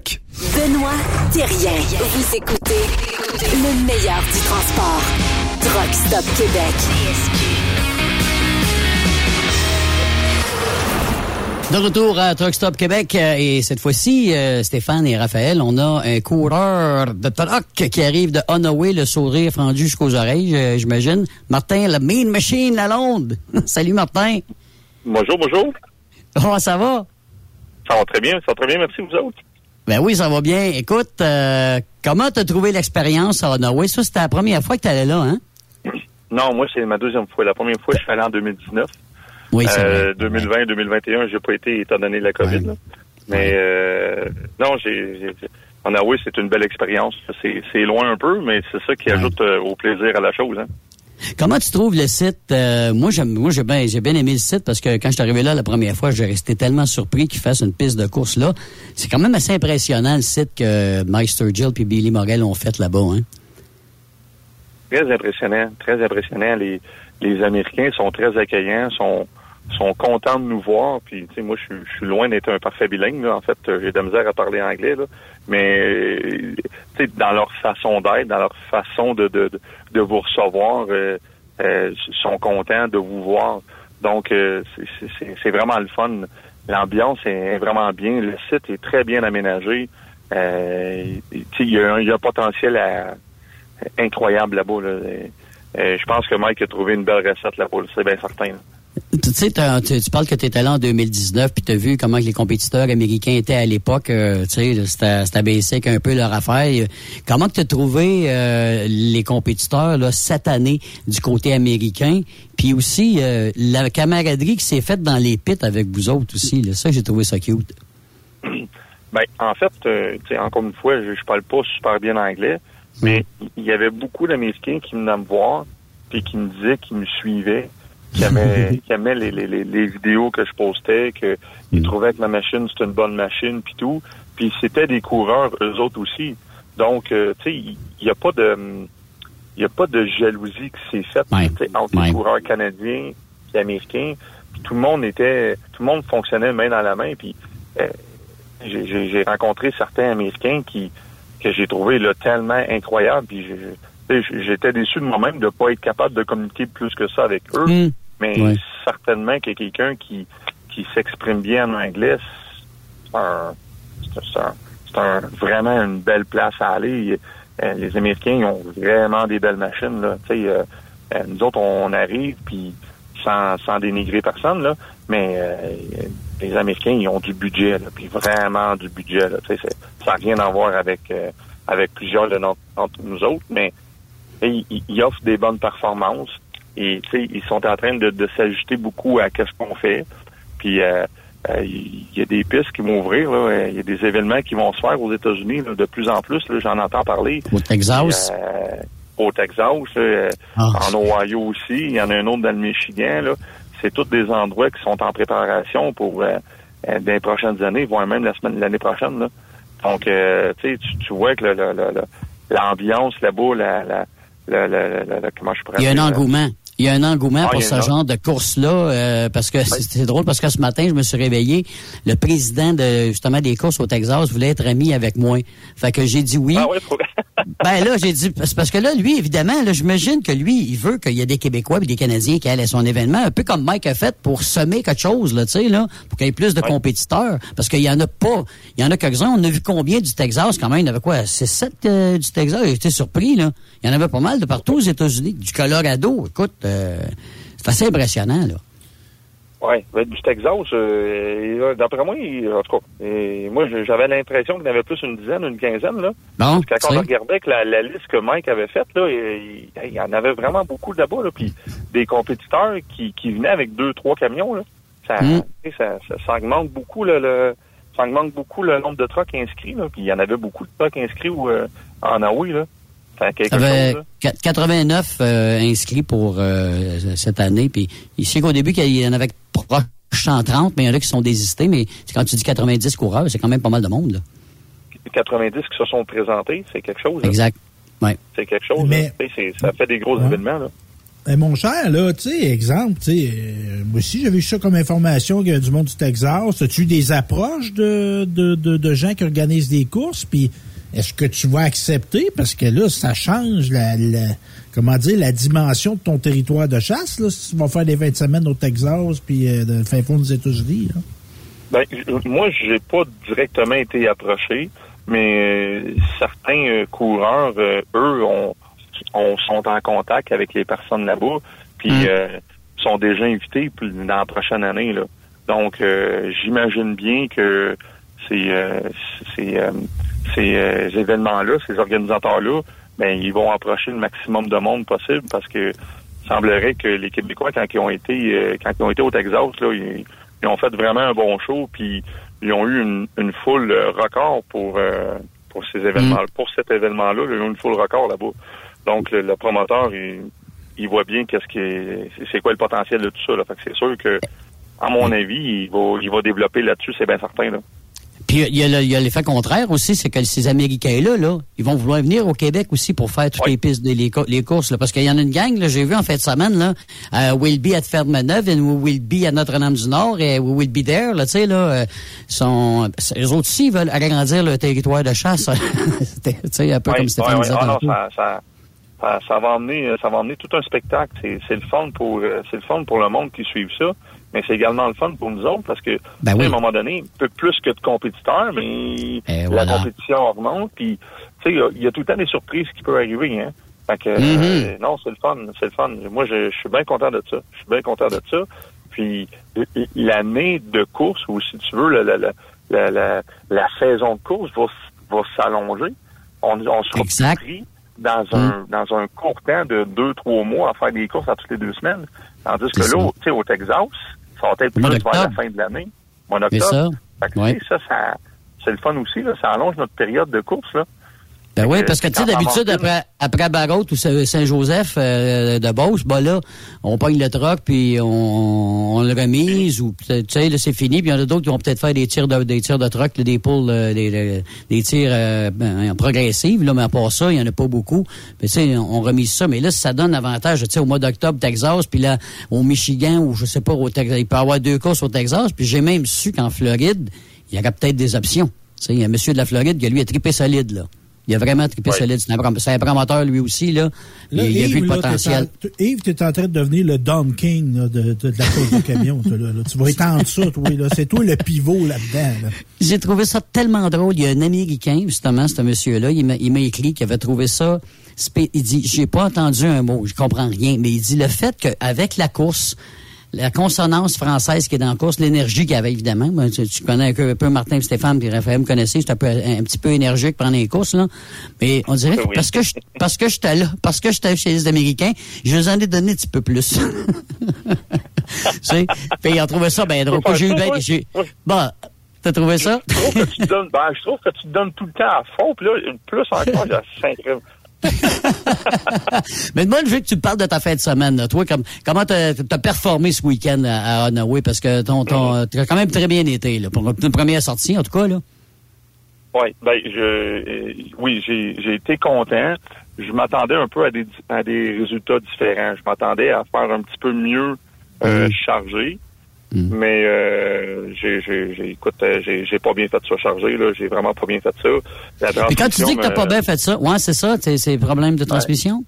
Benoît Thérien. Vous écoutez le meilleur du transport. Truck Stop Québec. De retour à Truck Stop Québec euh, et cette fois-ci, euh, Stéphane et Raphaël, on a un coureur de truck qui arrive de Honoré, le sourire fendu jusqu'aux oreilles, euh, j'imagine. Martin, la Mean Machine, la Londe. Salut Martin. Bonjour, bonjour. Comment ça va? Ça va très bien, ça va très bien, merci vous autres. Ben oui, ça va bien. Écoute, euh, comment t'as trouvé l'expérience à Honoré? Ça, c'était la première fois que t'allais là, hein? Non, moi, c'est ma deuxième fois. La première fois, je suis allé en 2019. Oui, c'est euh, 2020, 2021, j'ai pas été étant donné la COVID. là. Mais euh, non, j'ai, en c'est une belle expérience. C'est, c'est loin un peu, mais c'est ça qui ajoute euh, au plaisir à la chose. Hein. Comment tu trouves le site? Euh, moi, j'aime, moi, j'ai bien, j'ai bien aimé le site parce que quand je suis arrivé là la première fois, j'ai resté tellement surpris qu'ils fassent une piste de course là. C'est quand même assez impressionnant le site que Mike Sturgill puis Billy Morel ont fait là-bas, hein? Très impressionnant, très impressionnant. Les, les Américains sont très accueillants, sont sont contents de nous voir. Puis, tu sais, moi, je suis- loin d'être un parfait bilingue. là. En fait, j'ai de la misère à parler anglais, là. Mais, euh, dans leur façon d'être, dans leur façon de de, de, vous recevoir, euh, euh, sont contents de vous voir. Donc, euh, c'est- vraiment le fun. L'ambiance est vraiment bien. Le site est très bien aménagé. Euh, il y, a un- il y a un potentiel à- incroyable là-bas. Là. Euh, je pense que Mike a trouvé une belle recette là-bas, là, c'est bien certain. là. Tu sais, tu, parles que tu étais là en 2019 puis tu as vu comment les compétiteurs américains étaient à l'époque. euh, tu sais, c'était basic un peu leur affaire. Comment tu as trouvé euh, les compétiteurs là, cette année du côté américain? Puis aussi, euh, la camaraderie qui s'est faite dans les pits avec vous autres aussi. Là, ça, j'ai trouvé ça cute. Ben, en fait, tu sais, encore une fois, je, je parle pas super bien anglais, mais il y avait beaucoup d'Américains qui venaient me voir, puis qui me disaient qu'ils me suivaient, qui aimaient, qui aimaient les, les, les, les vidéos que je postais, que ils trouvaient que ma machine c'était une bonne machine, puis tout. Puis c'était des coureurs eux autres aussi. Donc, euh, tu sais, il n'y a pas de, il y a pas de jalousie qui s'est faite entre les coureurs canadiens et américains. Puis tout le monde était, tout le monde fonctionnait main dans la main. Puis euh, j'ai- rencontré certains Américains qui que j'ai trouvé là, tellement incroyables. Puis j'étais déçu de moi-même de pas être capable de communiquer plus que ça avec eux. Mm. Mais Ouais. certainement que quelqu'un qui qui s'exprime bien en anglais, c'est un, un- vraiment une belle place à aller. Euh, les Américains ils ont vraiment des belles machines. Là. Euh, euh, nous autres, on arrive, puis sans, sans dénigrer personne, là, mais euh, les Américains, ils ont du budget, là, puis vraiment du budget. Là, ça n'a rien à voir avec, euh, avec plusieurs de notre, entre nous autres, mais ils offrent des bonnes performances et tu sais, ils sont en train de, de s'ajuster beaucoup à ce qu'on fait. Puis euh, euh, il y a des pistes qui vont ouvrir. Euh, il y a des événements qui vont se faire aux États-Unis de plus en plus. J'en entends parler. Au Texas? Euh, au Texas, euh, Ah. en Ohio aussi. Il y en a un autre dans le Michigan. C'est tous des endroits qui sont en préparation pour euh, euh, dans les prochaines années, voire même la semaine l'année prochaine. Là. Donc, euh, tu tu- vois que l'ambiance là-bas, la, la, la, la, comment je pourrais Il y a un engouement. Il y a un engouement Ah, pour ce genre de course-là, euh, parce que c'est c'est drôle, parce que ce matin, je me suis réveillé, le président de justement des courses au Texas voulait être ami avec moi. Fait que j'ai dit oui. Ah faut- Ben là, j'ai dit parce que là, lui, évidemment, là, j'imagine que lui, il veut qu'il y ait des Québécois et des Canadiens qui aillent à son événement, un peu comme Mike a fait pour semer quelque chose, là, tu sais, là, pour qu'il y ait plus de compétiteurs. Parce qu'il y en a pas. Il y en a quelques-uns. On a vu combien du Texas quand même. Il y en avait quoi? C'est sept euh, du Texas. J'étais surpris, là. Il y en avait pas mal de partout aux États-Unis. Du Colorado. Écoute, euh, c'est assez impressionnant, là. Oui, ben, du Texas, euh, d'après moi, il- en tout cas, et moi, j'avais l'impression qu'il y en avait plus une dizaine, une quinzaine, là. Bon, Parce que quand on regardait que la, la liste que Mike avait faite, là, il, il y en avait vraiment beaucoup là-bas, là. Puis des compétiteurs qui, qui venaient avec deux, trois camions, là. Ça, Mm. ça, ça, ça augmente beaucoup, là, le, ça augmente beaucoup le nombre de trucks inscrits. Là. Puis il y en avait beaucoup de trucks inscrits euh, en Hawaii. Là. Fait quelque Il y avait chose, là. qu- 89 euh, inscrits pour euh, cette année. Puis je sais qu'au début, il y en avait proche 130, mais il y en a qui sont désistés. Mais quand tu dis 90 coureurs, c'est quand même pas mal de monde. Là. 90 qui se sont présentés, c'est quelque chose. là. Exact. Ouais. C'est quelque chose. Mais- ça fait des gros Ouais. événements. Là. Eh, mon cher, là, tu sais, exemple, tu sais, euh, moi aussi, j'avais eu ça comme information qu'il y a du monde du Texas. As-tu eu des approches de, de, de, de gens qui organisent des courses? Puis, est-ce que tu vas accepter? Parce que là, ça change la, la- comment dire, la dimension de ton territoire de chasse, là, si tu vas faire des fins de semaine au Texas, puis euh, le fin fond des États-Unis. Ben, moi, j'ai pas directement été approché, mais euh, certains euh, coureurs, eux, ont, ont- sont en contact avec les personnes là-bas, puis euh, sont déjà invités dans la prochaine année. Là. Donc, j'imagine bien que ces, euh, ces, euh, événements-là, ces organisateurs-là, ben, ils vont approcher le maximum de monde possible parce que semblerait que les Québécois, quand ils ont été euh, quand ils ont été au Texas, là, ils, ils ont fait vraiment un bon show, puis ils ont eu une, une foule euh, record pour euh, pour ces événements, pour cet événement-là, ils ont eu une foule record là-bas. Donc le, le promoteur, il, il voit bien qu'est-ce qui est, c'est quoi le potentiel de tout ça. Là. Fait que c'est sûr que, à mon avis, il va il va développer là-dessus, c'est bien certain. Là. Puis il y a le- l'effet contraire aussi, c'est que ces Américains-là, là, ils vont vouloir venir au Québec aussi pour faire toutes les pistes, les, co- les courses, là, parce qu'il y en a une gang, j'ai vu en fin de semaine, là, euh, Will Be à Fermeneuve, et we Will Be à Notre-Dame-du-Nord, et We Will Be There, là, tu sais, là, euh, sont, eux autres aussi, veulent agrandir le territoire de chasse, C'était, tu sais, un peu comme Stéphane disait Ah non, ça, ça, ça, ça va emmener, euh, ça va emmener tout un spectacle. C'est, le fun pour, c'est le fun pour le monde qui suit ça, mais c'est également le fun pour nous autres parce que, Ben oui. à un moment donné, peu plus que de compétiteurs, mais Et la voilà. compétition augmente. Puis, tu sais, il y a- il y, a tout le temps des surprises qui peuvent arriver. Hein. Fait que, Mhm. euh, non, c'est le fun, c'est le fun. Moi, je, je suis bien content de ça. Je suis bien content de ça. Puis, l'année de course, ou si tu veux, la, la, la, la, la, saison de course va, va s'allonger. On, on sera Exact. pris dans un, dans un court temps de deux, trois mois à faire des courses à toutes les deux semaines. Tandis que là, au- tu sais, au Texas, ça va être plus vers la fin de l'année. Mois C'est d'octobre. ça. Fait que, ça, ça c'est le fun aussi. Là. Ça allonge notre période de course. Là. Ben oui, parce que tu sais, d'habitude, après, après Barrault ou Saint- Saint-Joseph euh, de Beauce, ben là, on pogne le troc, puis on, on le remise, ou tu sais, là, c'est fini, puis il y en a d'autres qui vont peut-être faire des tirs de des tirs de troc, des poules, euh, des, des, tirs euh, ben, progressifs, là, mais à part ça, il y en a pas beaucoup. Mais tu sais, on remise ça. Mais là, ça donne avantage, tu sais, au mois d'octobre, Texas, puis là, au Michigan, ou je sais pas, au Texas, il peut y avoir deux courses au Texas, puis j'ai même su qu'en Floride, il y aurait peut-être des options. Tu sais, il y a un monsieur de la Floride qui, lui, a trippé solide, là. Il a vraiment trippé solide. C'est un, prom- c'est un promoteur, lui aussi, là. Là, il, il a vu Yves, le là, potentiel. en- Yves, tu es en train de devenir le Don King là, de, de- de la course du camion. toi, là, là. Tu vas étendre ça, toi. C'est toi le pivot là-dedans. là. J'ai trouvé ça tellement drôle. Il y a un Américain, justement, ce monsieur-là, il m'a il m'a écrit qu'il avait trouvé ça. Il dit, j'ai pas entendu un mot, je comprends rien, mais il dit le fait qu'avec la course, la consonance française qui est dans la course, l'énergie qu'il y avait évidemment. Ben, tu, tu connais un peu, un peu Martin et Stéphane, puis Raphaël me connaissait, c'est un, peu, un, petit peu énergique pendant les courses, là. Mais on dirait que Oui. parce que je, parce que j'étais là, parce que j'étais chez les Américains, je vous en ai donné un petit peu plus. tu? Puis ils ont trouvé ça bien drôle. J'ai eu ben- j'ai- Bon, t'as trouvé ça? Je trouve que tu donnes, ben, je trouve que tu te donnes tout le temps à fond, puis là, plus encore, j'ai cinq Mais moi, je veux que tu parles de ta fin de semaine. là. Toi, comme, comment t'as as performé ce week-end à, Onaway? Parce que ton, ton, t'as quand même très bien été, là, pour une première sortie, en tout cas, là. Oui, ben je euh, oui, j'ai été content. Je m'attendais un peu à des à des résultats différents. Je m'attendais à faire un petit peu mieux euh, chargé. Mais euh, j'ai j'ai j'ai écoute, euh, j'ai j'ai pas bien fait ça chargé là, j'ai vraiment pas bien fait ça. Et quand tu dis que t'as pas euh, bien fait ça, ouais, c'est ça, c'est problème de transmission?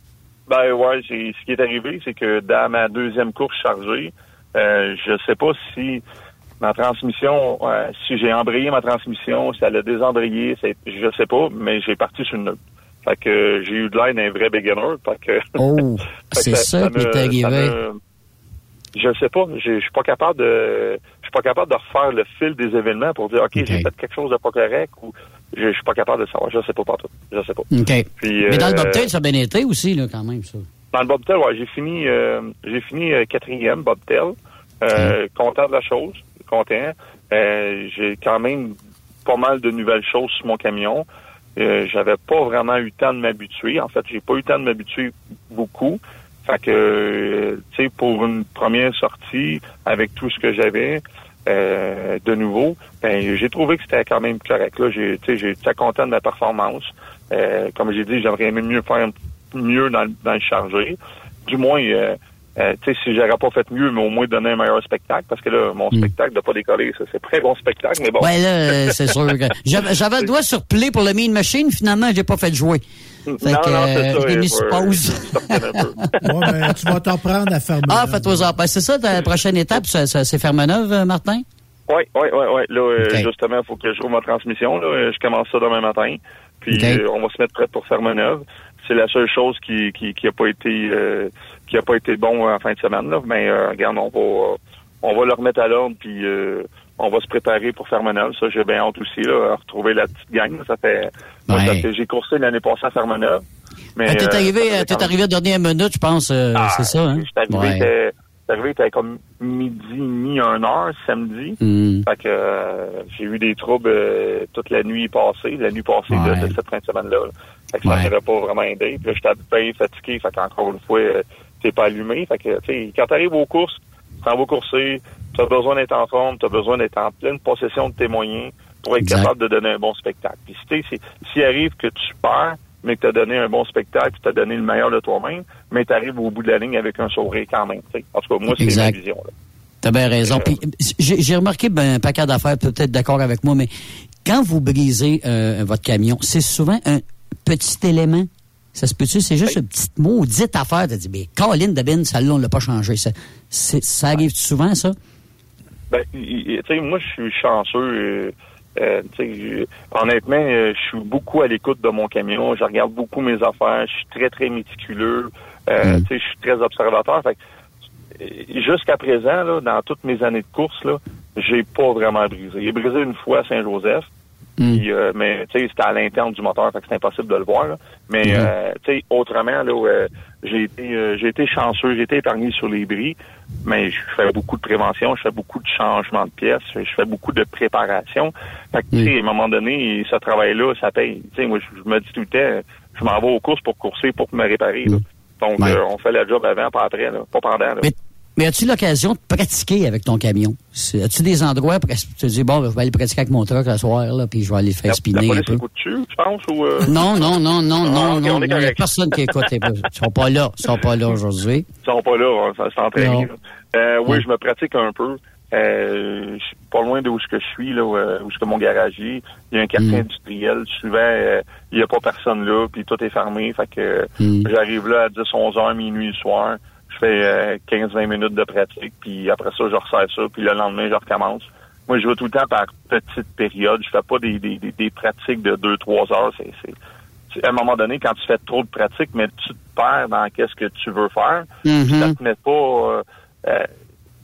Ben ouais, j'ai- ce qui est arrivé, c'est que dans ma deuxième course chargée, euh, je sais pas si ma transmission, euh, si j'ai embrayé ma transmission, si elle a désembrayé, c'est, je sais pas, mais j'ai parti sur une neutre. Fait que euh, j'ai eu de l'aide d'un vrai beginner. Fait que, Oh, fait c'est ça, qui me- est arrivé. Je sais pas, je suis pas capable de, je suis pas capable de refaire le fil des événements pour dire, ok, j'ai fait quelque chose de pas correct ou je, suis pas capable de savoir. Je sais pas partout. Je sais pas. Puis, Mais dans le euh, bobtail, ça a bien été aussi, là, quand même, ça. dans le bobtail, ouais, j'ai fini, euh, j'ai fini euh, quatrième bobtail. Euh, Content de la chose, content. Euh, j'ai quand même pas mal de nouvelles choses sur mon camion. Euh, j'avais pas vraiment eu le temps de m'habituer. En fait, j'ai pas eu le temps de m'habituer beaucoup. Fait que, tu sais, pour une première sortie, avec tout ce que j'avais euh, de nouveau, ben j'ai trouvé que c'était quand même correct. Là, j'ai, tu sais, j'étais content de ma performance. Euh, comme j'ai dit, j'aimerais mieux faire mieux dans, le- dans le chargé. Du moins, euh, euh, tu sais, si j'aurais pas fait mieux, mais au moins donner un meilleur spectacle, parce que là, mon spectacle de pas décoller, ça, c'est très bon spectacle, mais bon. Ouais, là, euh, c'est sûr j'avais le doigt sur play pour le Mean Machine, finalement, j'ai pas fait jouer. Fait non, que, non, c'est euh, ça. je euh. Ouais, ben, tu vas t'en prendre à faire Ah, faites-toi en. Ben, c'est ça, ta prochaine étape, ça- ça- c'est Fermeneuve, euh, Martin? Oui, oui, oui, oui. Là, euh, justement, il faut que je rouvre ma transmission. Là. Je commence ça demain matin. Puis euh, on va se mettre prêt pour faire manœuvre. C'est la seule chose qui qui, qui a pas été euh, qui a pas été bon en fin de semaine. Là. Mais euh, regarde, on va euh, on va le remettre à l'ordre puis euh, on va se préparer pour faire manœuvre. Ça, j'ai bien hâte aussi là, à retrouver la petite gang. Ça fait Ouais. j'ai coursé l'année passée à faire manœuvre. Mais Ah, t'es euh, arrivé, euh, t'es arrivé à dernière minute, je pense, euh, Ah, c'est ça, hein? Je suis arrivé, Ouais. arrivé, comme midi, mi, un heure, samedi. Hmm. Fait que euh, j'ai eu des troubles toute la nuit passée, la nuit passée de, Ouais. de cette fin de semaine-là. là. Fait que ça m'avait pas vraiment aidé. Puis là, j'étais bien fatigué. Fait qu'encore une fois, t'es pas allumé. Fait que, tu sais, quand t'arrives aux courses, t'en vas courser, t'as besoin d'être en forme, t'as besoin d'être en pleine possession de tes moyens pour être Exact. capable de donner un bon spectacle. Puis si s'il arrive que tu perds, mais que t'as donné un bon spectacle, tu as donné le meilleur de toi-même, mais t'arrives au bout de la ligne avec un sourire quand même. tu sais. En tout cas, moi, c'est ma vision. là. T'as bien raison. Puis, j'ai remarqué ben, un paquet d'affaires, peut-être d'accord avec moi, mais quand vous brisez euh, votre camion, c'est souvent un petit élément. Ça se peut-tu? C'est juste une petite maudite affaire. T'as dit, mais Colin Dabin, celle-là, on l'a pas changé. Ça, ça arrive souvent, ça? Ben, tu sais, moi, je suis chanceux. euh, euh, je- honnêtement, euh, je suis beaucoup à l'écoute de mon camion. Je regarde beaucoup mes affaires. Je suis très, très méticuleux. Euh, Tu sais, je suis très observateur. Fait euh, jusqu'à présent, là, dans toutes mes années de course, là, j'ai pas vraiment brisé. J'ai brisé une fois à Saint-Joseph. Puis, euh, mais tu sais, c'était à l'interne du moteur, fait que c'est impossible de le voir. là. Mais tu sais, autrement, là, euh, j'ai été euh, j'ai été chanceux, j'ai été épargné sur les bris, mais je fais beaucoup de prévention, je fais beaucoup de changements de pièces, je fais beaucoup de préparation. Fait que tu sais, à un moment donné, ce travail-là, ça paye. Tu sais, moi, je, je me dis tout le temps, je m'en vais aux courses pour courser, pour me réparer. là. Donc, Ouais. euh, on fait le job avant, pas après, là, pas pendant. là. Mais, mais as-tu l'occasion de pratiquer avec ton camion? As-tu des endroits pour que tu te dis, bon, je vais aller pratiquer avec mon truck le soir, là, puis je vais aller faire La spinner un peu? dessus, je pense, ou... euh, Non, non, non, non, Ah, non, ok, non, il n'y a personne qui écoute. Ils sont pas là. Ils sont pas là aujourd'hui. Ils sont pas là, hein, ça là. Euh, oui, Ouais. je me pratique un peu. Euh, je suis pas loin où que je suis, là, où, euh, où ce que mon garage est. Il y a un quartier Mm. industriel. Souvent, euh, il y a pas personne là, puis tout est fermé. Fait que Mm. j'arrive là à 10, 11 heures, minuit le soir. Je fais euh, 15-20 minutes de pratique, puis après ça, je resserre ça, puis le lendemain, je recommence. Moi, je vais tout le temps par petites périodes. Je fais pas des, des, des, pratiques de 2-3 heures. C'est, à un moment donné, quand tu fais trop de pratiques, mais tu te perds dans qu'est-ce que tu veux faire, Mhm. puis ça te met pas, euh, euh,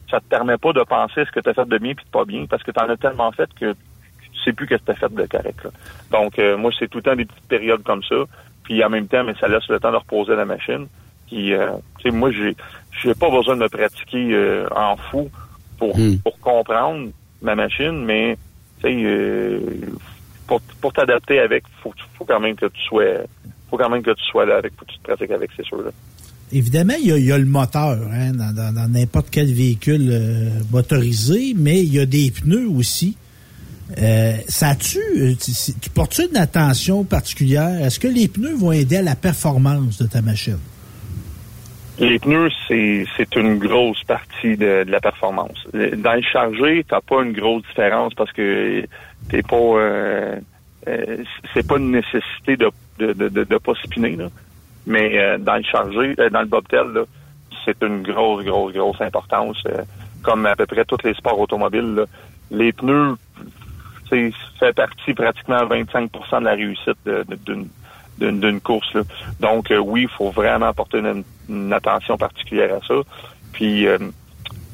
ça te permet pas de penser ce que tu as fait de bien puis de pas bien, parce que tu en as tellement fait que tu sais plus qu'est-ce que tu as fait de correct. là. Donc, euh, moi, c'est tout le temps des petites périodes comme ça. Puis en même temps, mais ça laisse le temps de reposer la machine. Euh, tu sais, moi, j'ai j'ai pas besoin de me pratiquer euh, en fou pour, pour comprendre ma machine, mais tu sais, euh, pour, pour t'adapter avec, faut, faut quand même que tu sois, faut quand même que tu sois là avec, faut que tu te pratiques avec, c'est sûr. Là. Évidemment, il y a, il y a le moteur hein, dans n'importe quel véhicule euh, motorisé, mais il y a des pneus aussi. Euh, ça tu, tu portes-tu une attention particulière? Est-ce que les pneus vont aider à la performance de ta machine? Les pneus, c'est une grosse partie de, de la performance. Dans le chargé, t'as pas une grosse différence parce que t'es pas euh, euh, c'est pas une nécessité de de, de, de, pas spinner, là. Mais euh, dans le chargé, euh, dans le bobtail, c'est une grosse, grosse, grosse importance. euh, comme à peu près tous les sports automobiles. là. Les pneus, c'est fait partie pratiquement 25% de la réussite d'une d'une course. Là. Donc, euh, oui, il faut vraiment porter une, une attention particulière à ça. Puis, euh,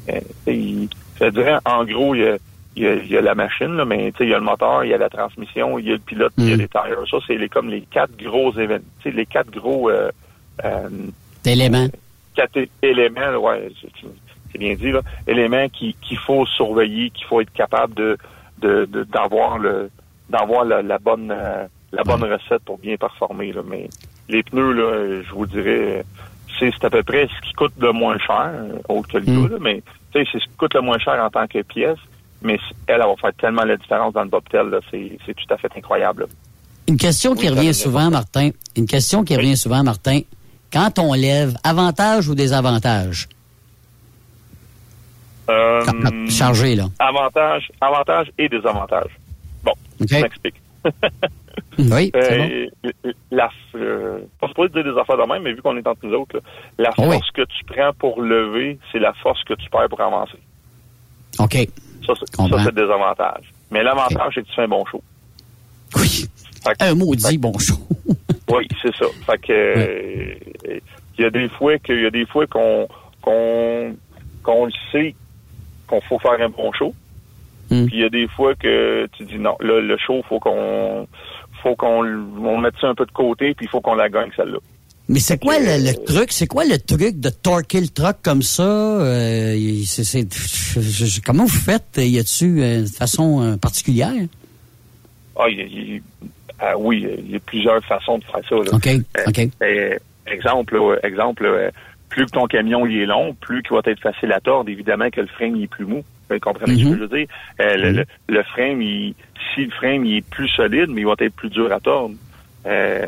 euh, il- je dirais, en gros, il y a, il y a- il y a la machine, là, mais tu sais, il y a le moteur, il y a la transmission, il y a le pilote, il y a les tires. Ça, c'est les, comme les quatre gros événements. Tu sais, les quatre gros euh, euh, D'éléments. quatre éléments, ouais, c'est- bien dit, là, éléments qui- qu'il faut surveiller, qu'il faut être capable de de- de- d'avoir le d'avoir la, la bonne euh, la bonne recette pour bien performer. Là. Mais les pneus, là, je vous dirais, c'est à peu près ce qui coûte le moins cher, autre que le Mm. là, mais c'est ce qui coûte le moins cher en tant que pièce. Mais elle, elle va faire tellement la différence dans le bobtail, là, c'est tout à fait incroyable. là. Une question qui Oui, revient souvent, Martin. Une question qui revient souvent, Martin. Quand on lève, avantage ou désavantage? Euh, Chargé, là. Avantage, avantage et désavantage. Bon, OK. je m'explique. Oui, c'est bon. Euh, la, euh, pas supposé dire des affaires de même, mais vu qu'on est entre nous autres, là, la oui. force que tu prends pour lever, c'est la force que tu perds pour avancer. OK. Ça, c'est, le désavantage. Mais l'avantage, c'est que tu fais un bon show. Oui. Un maudit bon show. Oui, c'est ça. Fait que euh, il y a des fois que il y a des fois qu'on qu'on qu'on le sait qu'on faut faire un bon show. Hmm. Puis il y a des fois que tu dis non, là le show faut qu'on faut qu'on on mette ça un peu de côté puis il faut qu'on la gagne celle-là. Mais c'est quoi le, le truc? C'est quoi le truc de torquer le truck comme ça? Euh, c'est- c'est- comment vous faites? Y a-tu euh, une façon euh, particulière? Ah, y y ah oui, il y a plusieurs façons de faire ça. Là. OK, Euh, OK. euh, exemple, là, exemple, euh, plus que ton camion il est long, plus qu'il va être facile à tordre, évidemment que le frame il est plus mou. Vous comprenez ce que je veux dire? Euh, le, le, le frame, il, si le frame il est plus solide, mais il va être plus dur à tordre. Euh,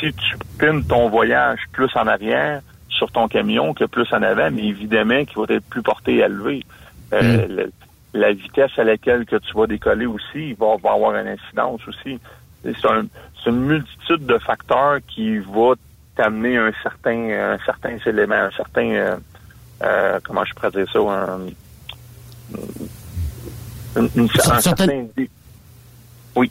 si tu pines ton voyage plus en arrière sur ton camion que plus en avant, mais évidemment qu'il va être plus porté à lever. Euh, le- la vitesse à laquelle que tu vas décoller aussi, il va, va avoir une incidence aussi. C'est un- une multitude de facteurs qui va t'amener un certain, un certain élément, un certain, euh, euh, comment je pourrais dire ça, un, une- une- un certain Oui,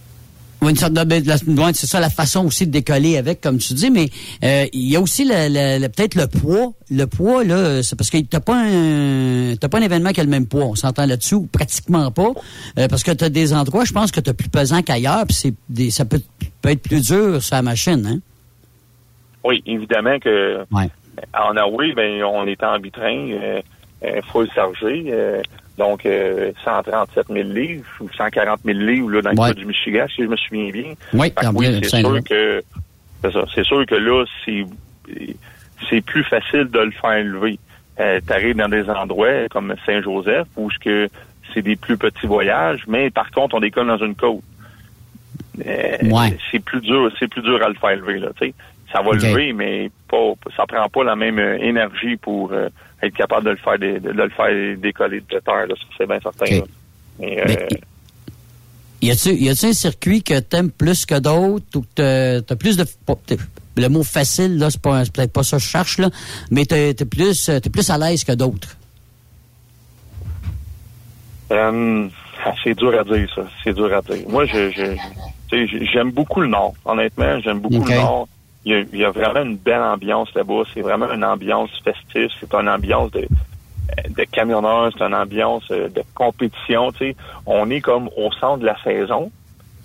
une sorte de, c'est ça la façon aussi de décoller avec, comme tu dis, mais euh, il y a aussi le, le- le- peut-être le poids. Le poids, là, c'est parce que t'as pas un t'as pas un événement qui a le même poids. On s'entend là-dessus, ou pratiquement pas. Euh, parce que t'as des endroits, je pense que t'as plus pesant qu'ailleurs, puis c'est des, ça peut, peut être plus dur sur la machine, hein? Oui, évidemment que en Hawaii, ben on est en bitrin, euh, euh, full chargé, euh, donc euh, 137 000 livres ou 140 000 livres là, dans le Ouais. cas du Michigan, si je me souviens bien. Oui, oui, c'est sûr que c'est sûr que là, c'est c'est plus facile de le faire lever. Euh, T'arrives dans des endroits comme Saint-Joseph où ce que c'est des plus petits voyages, mais par contre, on décolle dans une côte. Euh, Ouais. C'est plus dur, c'est plus dur à le faire lever, là, tu sais. Ça va lever, mais pas, ça prend pas la même euh, énergie pour euh, être capable de le faire de, le faire décoller de terre, là, ça, c'est bien certain. Ok. là. Mais, euh, Mais- Y a-tu, y a-tu un circuit que t'aimes plus que d'autres ou que t'as, plus de, le mot facile, là, c'est pas, peut-être pas ça que je cherche, là, mais t'es, plus, euh, t'es plus à l'aise que d'autres? Euh, ah, c'est dur à dire, ça. C'est dur à dire. Moi, je, j'aime beaucoup le Nord. Honnêtement, j'aime beaucoup le Nord. Il y, a, il y a vraiment une belle ambiance là-bas. C'est vraiment une ambiance festive. C'est une ambiance de, de camionneurs. C'est une ambiance euh, de compétition. On est comme au centre de la saison.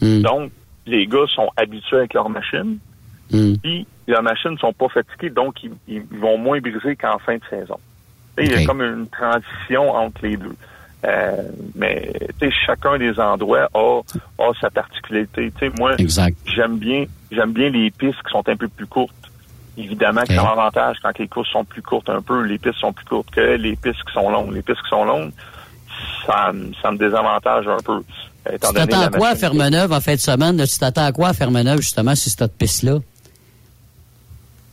Donc, les gars sont habitués avec leur machine. Puis, leurs machines sont pas fatiguées, donc ils, ils vont moins briser qu'en fin de saison. Il y a comme une transition entre les deux. Euh, mais tu sais, chacun des endroits a, a sa particularité. Tu sais, moi, j'aime bien j'aime bien les pistes qui sont un peu plus courtes. Évidemment que c'est un avantage quand les courses sont plus courtes un peu, les pistes sont plus courtes que les pistes qui sont longues. Les pistes qui sont longues, ça, me- ça me désavantage un peu. euh, étant Tu t'attends à quoi à. Fermeneuve en fin de semaine? Tu t'attends à quoi à Fermeneuve, justement, sur cette piste-là?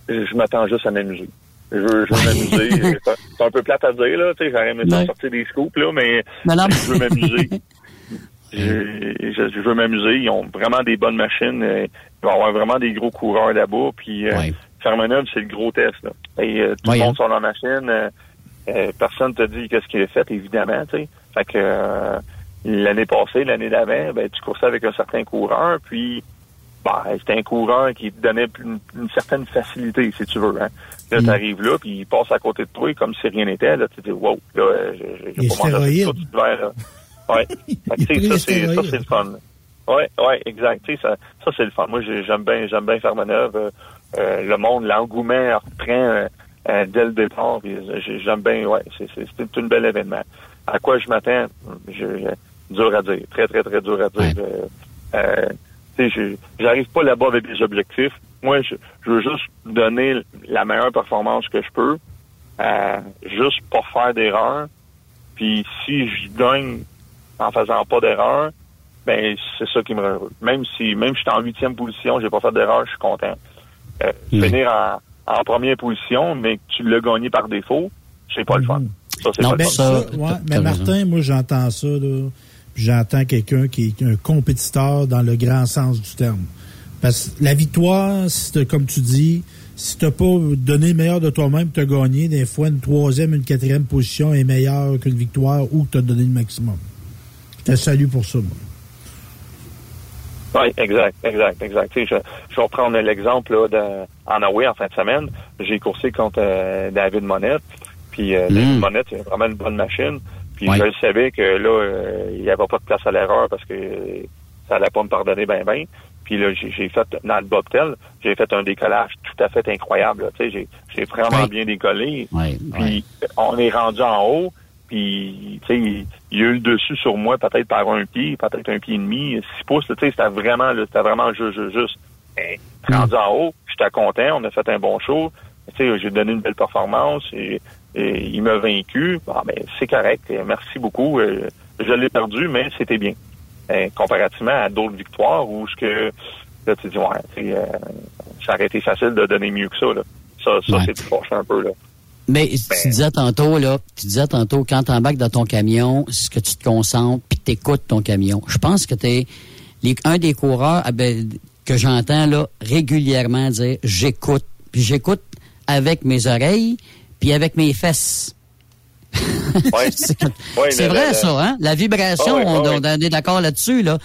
je m'attends juste à m'amuser. Je veux, je veux m'amuser. C'est un- peu plate à dire, là. Tu sais, j'aurais aimé Ouais. sortir des scoops, là, mais non. je veux m'amuser. je, veux m'amuser. Ils ont vraiment des bonnes machines. euh, Il va y avoir vraiment des gros coureurs là-bas. Puis, euh, Fermeneuve, c'est le gros test, là. Et euh, tout Ouais, le hein. monde sur leur machine. euh, personne te dit qu'est-ce qu'il a fait, évidemment, tu sais. Fait que l'année passée, l'année d'avant, ben, tu coursais avec un certain coureur, puis bah, c'était un coureur qui te donnait une, une certaine facilité, si tu veux. Hein. Là, Mm. t'arrives là, puis il passe à côté de toi comme si rien n'était. Là, tu te dis, wow, là, euh, j'ai- pas mangé tout l'hiver, là. Ouais. Ça, c'est, ça, stéroïdes. c'est le fun. Ouais, ouais, exact. Tu sais, ça, ça c'est le fun. Moi, j'ai- j'aime bien, j'aime bien faire manœuvre. Euh, euh, le monde, l'engouement reprend euh, euh, dès le départ. j'aime bien, ouais, c'est, un bel événement. À quoi je m'attends? Je, je- dur à dire. Très, très, très dur à dire. J'arrive pas là-bas avec des objectifs. Moi, je, je, veux juste donner la meilleure performance que je peux, euh, juste pour faire d'erreurs. Puis si je gagne en faisant pas d'erreurs, ben c'est ça qui me rend heureux. Même si même si je suis en huitième position, j'ai pas fait d'erreur, je suis content. Euh, Finir en, en, première position, mais que tu l'as gagné par défaut, c'est pas le fun. Ça, c'est pas ben, le fun. Ça, ouais, mais Martin, moi j'entends ça là. J'entends quelqu'un qui est un compétiteur dans le grand sens du terme. Parce que la victoire, comme tu dis, si tu n'as pas donné le meilleur de toi-même, tu as gagné, des fois, une troisième, une quatrième position est meilleure qu'une victoire ou que tu as donné le maximum. Je te salue pour ça, moi. Oui, exact, exact, exact. je, je vais reprendre l'exemple là, en Hawaii en fin de semaine. J'ai coursé contre euh, David Monette. Puis euh, David Monette, c'est vraiment une bonne machine. Puis je savais que là, euh, il n'y avait pas de place à l'erreur parce que ça allait pas me pardonner ben ben. Puis là, j'ai fait, dans le bobtail, j'ai fait un décollage tout à fait incroyable. Tu sais, j'ai vraiment bien décollé. puis on est rendu en haut. Puis, tu sais, il, y a eu le dessus sur moi, peut-être par un pied, peut-être un pied et demi, six pouces. Tu sais, c'était vraiment, c'était vraiment juste, juste. Ben, rendu en haut, j'étais content, on a fait un bon show. Tu sais, j'ai donné une belle performance et, il m'a vaincu. Bon, ben, c'est correct. Merci beaucoup. Euh, je l'ai perdu, mais c'était bien. Ben, comparativement à d'autres victoires où ce que là tu dis ouais, euh, ça aurait été facile de donner mieux que ça. Là. Ça, ça c'est plus fort un peu là. Mais tu Ben. disais tantôt, là, tu disais tantôt, quand tu embarques dans ton camion, c'est que tu te concentres puis tu écoutes ton camion. Je pense que tu es un des coureurs ah ben, que j'entends là régulièrement dire j'écoute. Puis j'écoute avec mes oreilles puis avec mes fesses. Ouais. c'est Ouais, vrai, ça, hein? La vibration, ouais, on, est d'accord là-dessus, là.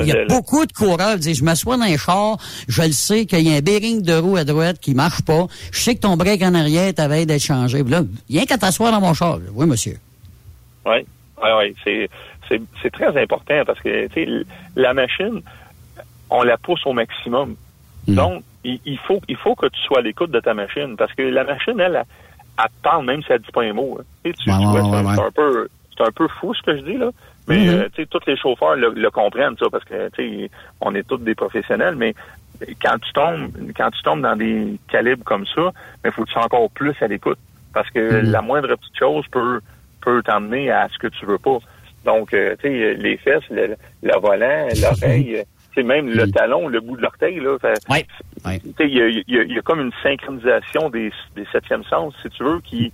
Il y a le- beaucoup de coureurs qui disent, je m'assois dans un char, je le sais qu'il y a un bearing de roue à droite qui marche pas. Je sais que ton break en arrière t'avait d'être changé. Puis là, rien qu'à t'asseoir dans mon char. Oui, monsieur. Oui, oui, oui. C'est, très important parce que tu sais, l- la machine, on la pousse au maximum. Donc, il, il faut il faut que tu sois à l'écoute de ta machine parce que la machine, elle, elle, elle te parle même si elle dit pas un mot. hein. Tu sais, tu- Ouais, tu vois, ouais, c'est, ouais, c'est ouais. un peu c'est un peu fou ce que je dis là. Mais euh, sais, tous les chauffeurs le, le comprennent ça parce que on est tous des professionnels, mais quand tu tombes quand tu tombes dans des calibres comme ça, il faut que tu sois encore plus à l'écoute parce que Mhm. la moindre petite chose peut peut t'emmener à ce que tu veux pas. Donc, euh, tu sais, les fesses, le, le volant, l'oreille, sais, même le talon, le bout de l'orteil, là. fait- Tu sais, il y a, il y a- y a comme une synchronisation des, des septièmes sens, si tu veux, qui,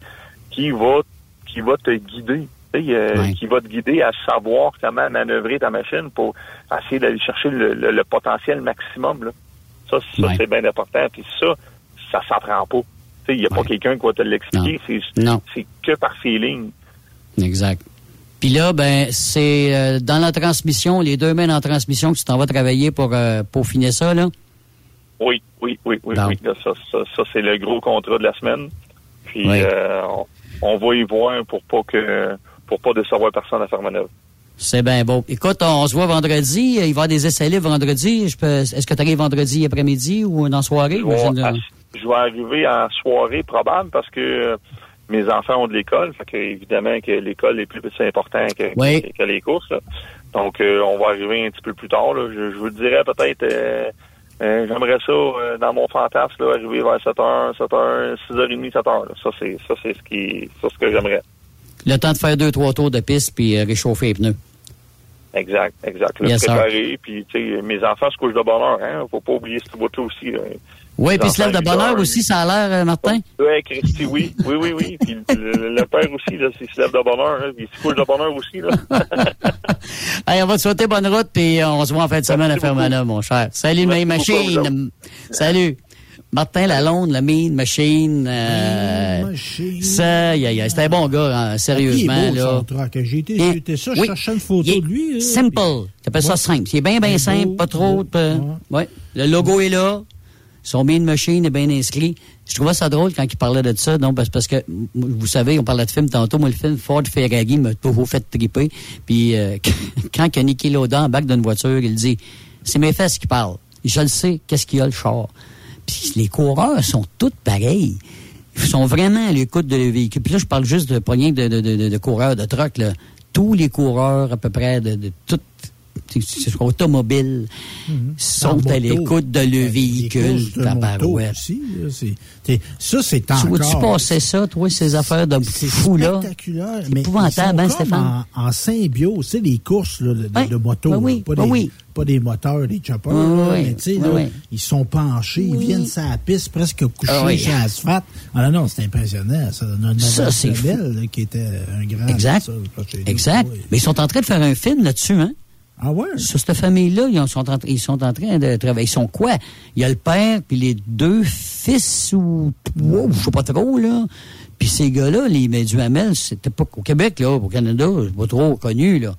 qui va, qui va te guider. tu sais, euh, qui va te guider à savoir comment manœuvrer ta machine pour essayer d'aller chercher le, le- le potentiel maximum. Là. Ça, ça c'est bien important. Puis ça, ça s'apprend pas. Tu sais, Il n'y a pas quelqu'un qui va te l'expliquer. C'est Non. c'est que par feeling. Exact. Puis là, ben, c'est euh, dans la transmission, les deux mains en transmission que tu t'en vas travailler pour, euh, pour finir ça, là. Oui, oui, oui, oui, oui. Ça, ça, ça, c'est le gros contrat de la semaine. Puis Oui. euh, on, on va y voir pour pas que pour pas décevoir personne à faire manœuvre. C'est bien beau. Écoute, on se voit vendredi. Il va y avoir des essais libres vendredi. Je peux, est-ce que tu arrives vendredi après-midi ou dans la soirée? Je vais, là. je vais arriver en soirée probable parce que euh, mes enfants ont de l'école. Fait que évidemment que l'école est plus important que, Oui. que, que les courses. là. Donc euh, on va arriver un petit peu plus tard. Là. Je, je vous dirais peut-être euh, euh, j'aimerais ça euh, dans mon fantasme là, arriver vers 7h, 7h, 6h30, 7h. Là. Ça c'est ça c'est ce qui ça ce que j'aimerais. Le temps de faire deux, trois tours de piste puis euh, réchauffer les pneus. Exact, exact. Le Yes, préparer, puis tu sais, mes enfants se couchent de bonne heure, hein. Faut pas oublier ce bout-là aussi. Là. Oui, puis il se lève de bonne heure aussi, ça a l'air, euh, Martin. Ouais, Christy, oui. Oui, oui, oui. Puis le, le père aussi, là, s'il se lève de bonne heure, hein, puis il se couche de bonne heure aussi, là. Hey, on va te souhaiter bonne route, puis euh, on se voit en fin de semaine à Fermanagh, mon cher. Salut, Main Machine. Salut. Martin Lalonde, la Mean Machine. Euh, ça, aïe, aïe. c'est un bon gars, hein, Il est sérieusement. beau, là. J'ai été, Bien. j'ai été ça, je Oui. cherchais une photo Il est de lui. là. Simple. Tu appelles ça simple. C'est bien, bien Bien simple, beau, pas trop. beau. ouais. Le logo est là. Son Mean Machine est bien inscrit. Je trouvais ça drôle quand il parlait de ça, non, parce, que, vous savez, on parlait de film tantôt. Moi, le film Ford Ferrari m'a toujours fait triper. Puis, euh, quand que Nicky Lauda embarque d'une voiture, il dit, c'est mes fesses qui parlent. Je le sais, qu'est-ce qu'il y a le char? Puis, les coureurs sont tous pareils. Ils sont vraiment à l'écoute de leur véhicule. Puis là, je parle juste de pas rien de, de, de, de- de coureurs de truck, là. Tous les coureurs, à peu près, de, de toutes c'est- c'est automobile, sont En à l'écoute de le Les véhicule, tabarouette. aussi, là, ça, c'est Tu encore... vois-tu passer ça, toi, ces affaires de fous-là? spectaculaire. Mais épouvantable, hein, Stéphane? En, en symbiose, tu sais, les courses là, de, de moto, ben là, oui, pas, ben des, oui. pas des moteurs, des choppers, mais tu sais, ils sont penchés, ils viennent sur la piste presque couchés Ah oui. sur l'asphalte. Ah non, non, c'est impressionnant. Ça, Notre Ça, c'est qui était un grand... Exact. ça. Exact. Mais ils sont en train de faire un film là-dessus, hein? Ah ouais? Sur cette famille-là, ils sont, en, ils sont en train de travailler. Ils sont quoi? Il y a le père, puis les deux fils, ou trois, je sais pas trop, là. Puis ces gars-là, les Duhamel, c'était pas au Québec, là, au Canada, c'est pas trop connu, là.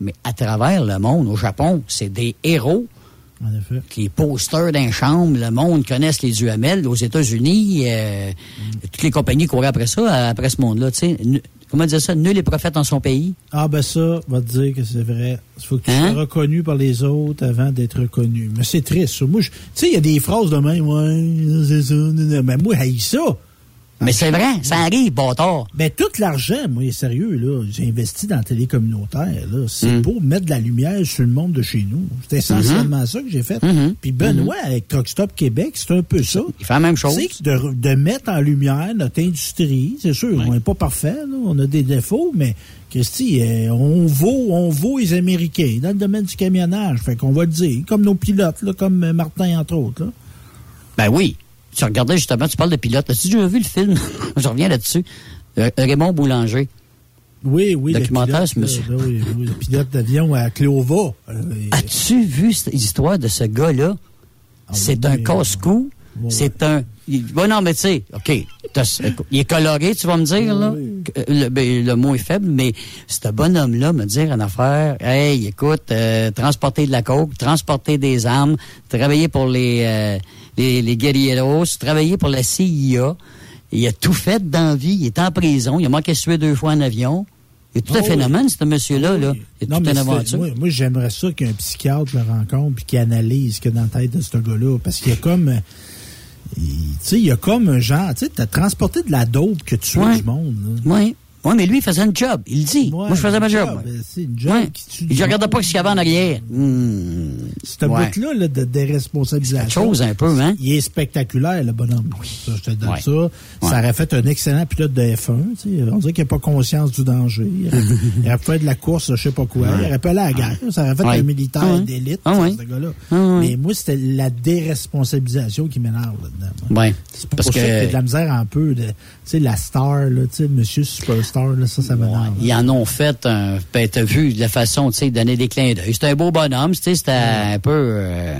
Mais à travers le monde, au Japon, c'est des héros. En effet. Les posters d'un chambre, le monde connaisse les Duhamel. Aux États-Unis, euh, toutes les compagnies couraient après ça, après ce monde-là. Comment dire ça? Nul est prophète en son pays. Ah ben ça, va te dire que c'est vrai. Il faut que tu Hein? sois reconnu par les autres avant d'être reconnu. Mais c'est triste. Moi, tu sais, il y a des phrases de même, ouais, c'est ça, nanana. mais moi, haïs ça. Mais c'est vrai, ça arrive, bâtard. Ben, tout l'argent, moi, sérieux, là, j'ai investi dans la télé communautaire, là. C'est Mm. pour mettre de la lumière sur le monde de chez nous. C'est essentiellement Mm-hmm. ça que j'ai fait. Puis Benoît, avec Truck Stop Québec, c'est un peu ça. Il fait la même chose. C'est de, de mettre en lumière notre industrie. C'est sûr, on n'est pas parfait, là. On a des défauts, mais, Christy, euh, on vaut, on vaut les Américains dans le domaine du camionnage. Fait qu'on va le dire. Comme nos pilotes, là, comme euh, Martin, entre autres, là. Ben oui. Tu regardais justement, tu parles de pilote. As-tu déjà vu le film? Je reviens là-dessus. Euh, Raymond Boulanger. Oui, oui. le Documentaire, pilote, ce monsieur. là, oui, oui, le pilote d'avion à Clova. Euh, As-tu vu cette histoire de ce gars-là? c'est un casse-cou. C'est un. il- Bon, non, mais tu sais, OK. Il est coloré, tu vas me dire, là? Le, ben, le mot est faible, mais ce bonhomme-là me dire une affaire. Hey, écoute, euh, transporter de la coke, transporter des armes, travailler pour les, euh, les, les guerrilleros, travailler pour la CIA. Il a tout fait dans la vie. Il est en prison. Il a manqué de suer deux fois en avion. Il est tout Ah un oui. phénomène, ce monsieur-là. Là. Il est Non, tout c'est- aventure. moi, moi, j'aimerais ça qu'un psychiatre le rencontre puis qu'il analyse ce qu'il y a dans la tête de ce gars-là. Parce qu'il y a comme. euh, Tu sais, il y a comme un genre. Tu sais, t'as transporté de la dope que tu Ouais. du monde. là. Oui. Oui, mais lui, il faisait une job. Il dit. Moi, je faisais ma job. job, ben, C'est une job Ouais. qui je regardais pas ce qu'il y avait en arrière. Hmm. Ce Ouais. bout-là là, de déresponsabilisation. C'est chose un peu, hein? Il est spectaculaire, le bonhomme. Ça, je te donne ça. Ça aurait fait un excellent pilote de F1. tu sais. On dirait qu'il n'a pas conscience du danger. Il aurait, il aurait pu faire de la course, je sais pas quoi. Il aurait pu aller à la guerre. Ça aurait fait un militaire d'élite, Ah ce gars-là. Ah. Mais moi, c'était la déresponsabilisation qui m'énerve là-dedans. Ouais. C'est Parce pour ça que- a de la misère un peu de, tu sais, la star, là, tu sais, monsieur superstar, là, ça, ça m'énerve. Ils en ont fait un. Ben, t'as vu la façon, tu sais, de donner des clins d'œil. C'était un beau bonhomme, tu sais, c'était un peu. euh,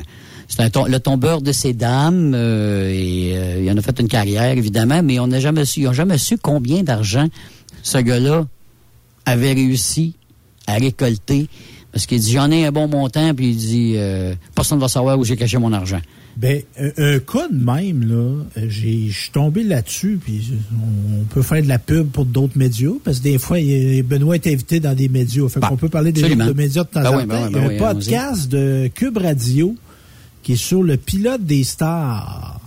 c'était tom- le tombeur de ces dames, euh, et euh, il en a fait une carrière, évidemment, mais on n'a jamais su, ils n'ont jamais su combien d'argent ce gars-là avait réussi à récolter. Parce qu'il dit, j'en ai un bon montant, puis il dit, personne ne va savoir où j'ai caché mon argent. Ben, un, un cas de même, là, j'ai- je suis tombé là-dessus, puis on, on peut faire de la pub pour d'autres médias, parce que des fois, il Benoît est invité dans des médias. Fait qu'on peut parler des de médias de temps Ben en oui, temps. il y a un oui, podcast de Cube Radio qui est sur le pilote des stars.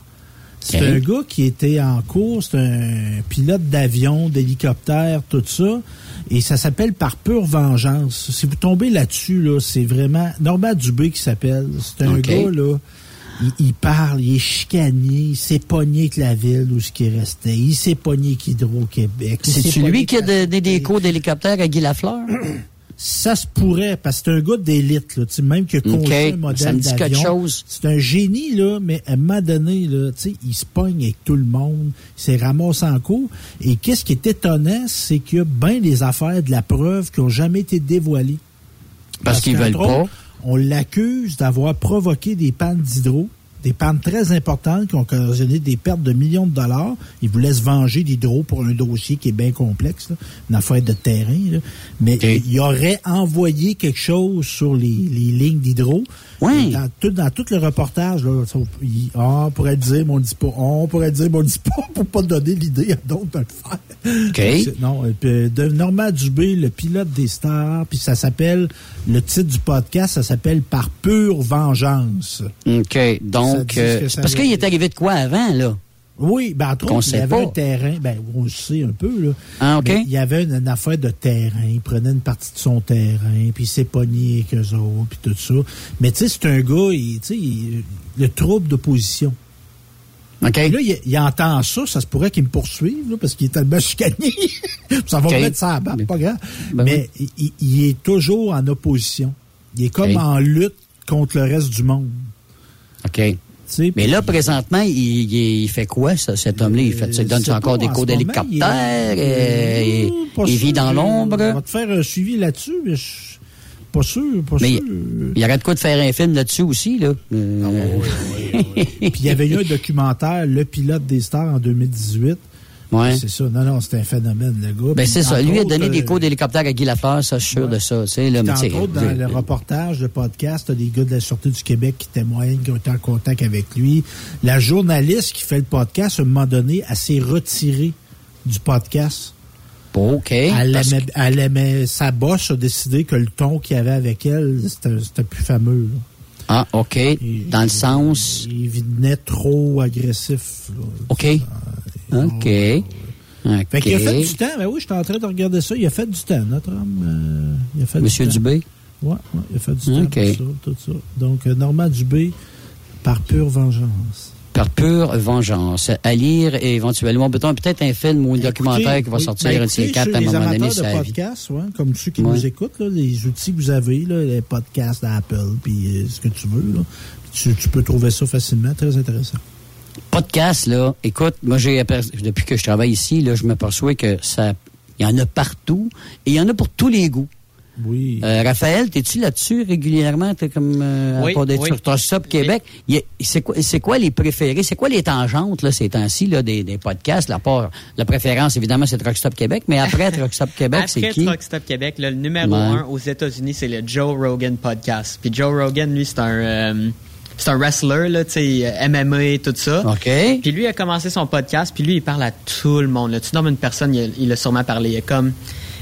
C'est un gars qui était en cours, c'est un pilote d'avion, d'hélicoptère, tout ça. Et ça s'appelle Par pure vengeance. Si vous tombez là-dessus, là, c'est vraiment Normand Dubé qui s'appelle. C'est un gars, là. Il, il parle, il est chicané, il s'est pogné avec la ville où ce qui restait. Il s'est pogné avec Hydro-Québec. C'est-tu pogné lui qui a donné des cours d'hélicoptère à Guy Lafleur? Ça se pourrait, parce que c'est un gars d'élite, là, tu sais, même qui a conçu Ok, un modèle ça me dit quelque d'avion. chose. C'est un génie, là, mais à un moment donné, là, tu sais, il se pogne avec tout le monde, il s'est ramassé en cours. Et qu'est-ce qui est étonnant, c'est qu'il y a bien des affaires de la preuve qui n'ont jamais été dévoilées. Parce qu'ils veulent pas. On l'accuse d'avoir provoqué des pannes d'hydro, des pannes très importantes qui ont occasionné des pertes de millions de dollars. Il voulait se venger d'hydro pour un dossier qui est bien complexe, là, une affaire de terrain. là. Mais il aurait envoyé quelque chose sur les, les lignes d'hydro. Oui. Dans tout, dans tout le reportage, là, il- ah, on pourrait dire, mais on dit pas. On pourrait dire, mais on dit pas pour pas donner l'idée à d'autres de le faire. OK. Non, et puis, de Normand Dubé, le pilote des stars, puis ça s'appelle, le titre du podcast, ça s'appelle Par pure vengeance. OK. Donc, euh, parce qu'il est arrivé de quoi avant, là? Oui, ben entre autres, il y avait pas. un terrain, ben on le sait un peu, là. Ah, OK. Mais il y avait une, une affaire de terrain, il prenait une partie de son terrain, puis il s'est pogné avec eux autres, puis tout ça. Mais tu sais, c'est un gars, il, tu sais, le trouble d'opposition. OK. Là, il, il entend ça, ça se pourrait qu'il me poursuive, là, parce qu'il est tellement chicané. ça va OK. me mettre ça à barbe, pas grave. Ben Mais il- il, il est toujours en opposition. Il est comme en lutte contre le reste du monde. OK. Mais là, présentement, il, il- il fait quoi, ça, cet homme-là? Il, fait, il donne encore des cours d'hélicoptère? il euh, il- sûr, vit dans On l'ombre? va te faire un suivi là-dessus, mais je pas sûr, pas Mais sûr. il arrête quoi de faire un film là-dessus aussi, là? Euh, Puis il y avait eu un documentaire, Le pilote des stars, en 2018. Ouais. C'est ça. Non, non, c'était un phénomène, le gars. Ben, c'est ça. Lui a donné des euh, cours d'hélicoptère à Guy Lafleur, ça, je suis sûr de ça. Tu sais, là, entre autres, dans le reportage, le podcast, t'as des gars de la Sûreté du Québec qui témoignent, qui ont été en contact avec lui. La journaliste qui fait le podcast, à un moment donné, elle s'est retirée du podcast. OK. Elle aimait, elle aimait- sa bosse a décidé que le ton qu'il y avait avec elle, c'était plus fameux. là. Ah, OK. Dans le sens? Il venait trop agressif. là. OK. OK. OK. Fait qu'il a fait du temps. Ben oui, j'étais en train de regarder ça. Il a fait du temps, notre homme. euh, il a fait Monsieur du temps. Dubé? Oui, ouais, il a fait du temps. OK. Tout ça, tout ça. Donc, euh, Normand Dubé, par pure vengeance. Par pure vengeance. À lire et éventuellement, peut-être un film ou un documentaire qui va Oui, sortir ben, écoutez, quatre à un moment donné de podcasts, ouais, comme ceux qui Ouais. nous écoutent, là, les outils que vous avez, là, les podcasts d'Apple, puis euh, ce que tu veux, là, tu, tu peux trouver ça facilement, très intéressant. Podcast, là, écoute, moi, j'ai depuis que je travaille ici, là, je m'aperçois que ça, il y en a partout et il y en a pour tous les goûts. Oui. Euh, Raphaël, t'es-tu là-dessus régulièrement? T'es comme euh, Oui, à part d'être oui. sur Stop Québec. Il y a- C'est quoi, c'est quoi les préférés? C'est quoi les tangentes là, ces temps-ci là, des, des podcasts? La, part, la préférence, évidemment, c'est Truck Stop Québec, mais après Truck Stop Québec, c'est Après qui? Truck Stop Québec, là, le numéro Ouais. un aux États-Unis, c'est le Joe Rogan Podcast. Puis Joe Rogan, lui, c'est un, euh, c'est un wrestler, là, tu sais, euh, MMA, tout ça. OK. Puis lui, il a commencé son podcast, puis lui, il parle à tout le monde. Là. Tu nommes une personne, il a, il a sûrement parlé. Il y a comme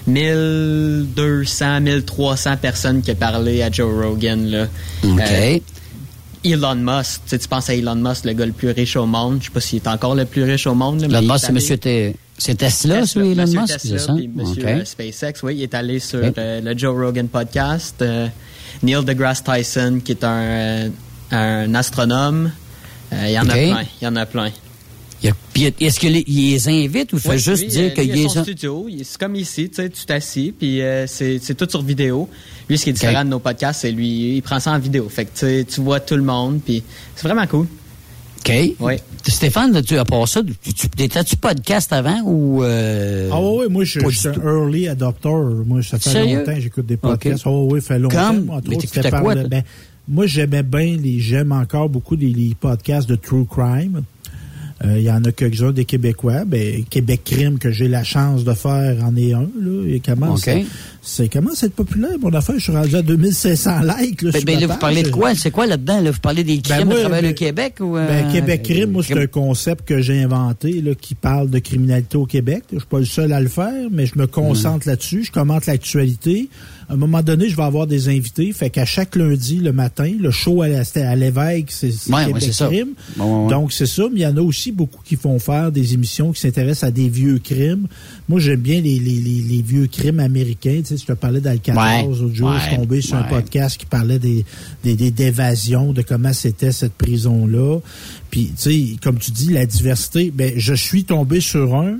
1200, 1300 personnes qui ont parlé à Joe Rogan. Là. OK. Euh, Elon Musk, tu sais, tu penses à Elon Musk, le gars le plus riche au monde. Je sais pas s'il est encore le plus riche au monde. là, Elon Musk, c'est monsieur c'est Tesla, Tesla, Elon Musk, Tesla, c'est ça? puis Monsieur OK. euh, SpaceX, oui, il est allé sur le Joe Rogan podcast. Euh, Neil deGrasse Tyson, qui est un, un astronome. Euh, Il y en a plein, il y en a plein. Il y a- puis est-ce qu'il il les invite ou fait Ouais, juste lui, dire euh, qu'il il est son studio, il- c'est comme ici, tu sais, tu t'assis, puis euh, c'est tout sur vidéo. Lui, ce qui est différent de nos podcasts, c'est lui, il prend ça en vidéo. Fait que tu vois tout le monde, puis c'est vraiment cool. OK. Ouais. Stéphane, tu, à part ça, tu, tu, t'étais-tu podcast avant ou... Euh, Ah oui, moi, je, pas je suis un early adopter. Moi, ça fait Sérieux? longtemps que j'écoute des podcasts. OK. Oh, oui, ça fait longtemps. Comme? Entre Mais autres, quoi, ben, moi, j'aimais bien, les, j'aime encore beaucoup les, podcasts de True Crime. Euh, Il y en a quelques-uns des Québécois. Ben, Québec Crime, que j'ai la chance de faire, en est un. Là, et commence, OK. à- c'est commence à être populaire, mon affaire. Je suis rendu à 2500 likes. Là, Ben, ben, là, vous parlez de quoi? C'est quoi là-dedans? Là? Vous parlez des crimes Ben, moi, à travers ben, le Québec? Ou, euh, Ben, Québec Crime, moi, c'est crime- un concept que j'ai inventé là, qui parle de criminalité au Québec. Je suis pas le seul à le faire, mais je me concentre Mm. là-dessus. Je commente l'actualité. À un moment donné, je vais avoir des invités. Fait qu'à chaque lundi, le matin, le show à, l'évêque, c'est Ouais, Québec. Crime. Ouais. Donc, c'est ça. Mais il y en a aussi beaucoup qui font faire des émissions qui s'intéressent à des vieux crimes. Moi, j'aime bien les, les, les, les vieux crimes américains. Sais, je te parlais d'Alcatraz. Ouais. L'autre jour, je suis tombé sur un podcast qui parlait des, des, des- d'évasion, de comment c'était cette prison-là. Puis, tu sais, comme tu dis, la diversité, ben, je suis tombé sur un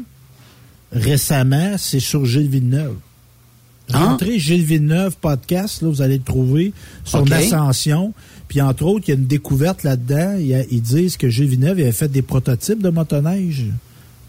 récemment, c'est sur Gilles Villeneuve. Ah. Rentrez Gilles Villeneuve podcast, là, vous allez le trouver, son OK. ascension. Puis entre autres, il y a une découverte là-dedans. Ils disent que Gilles Villeneuve il avait fait des prototypes de motoneige.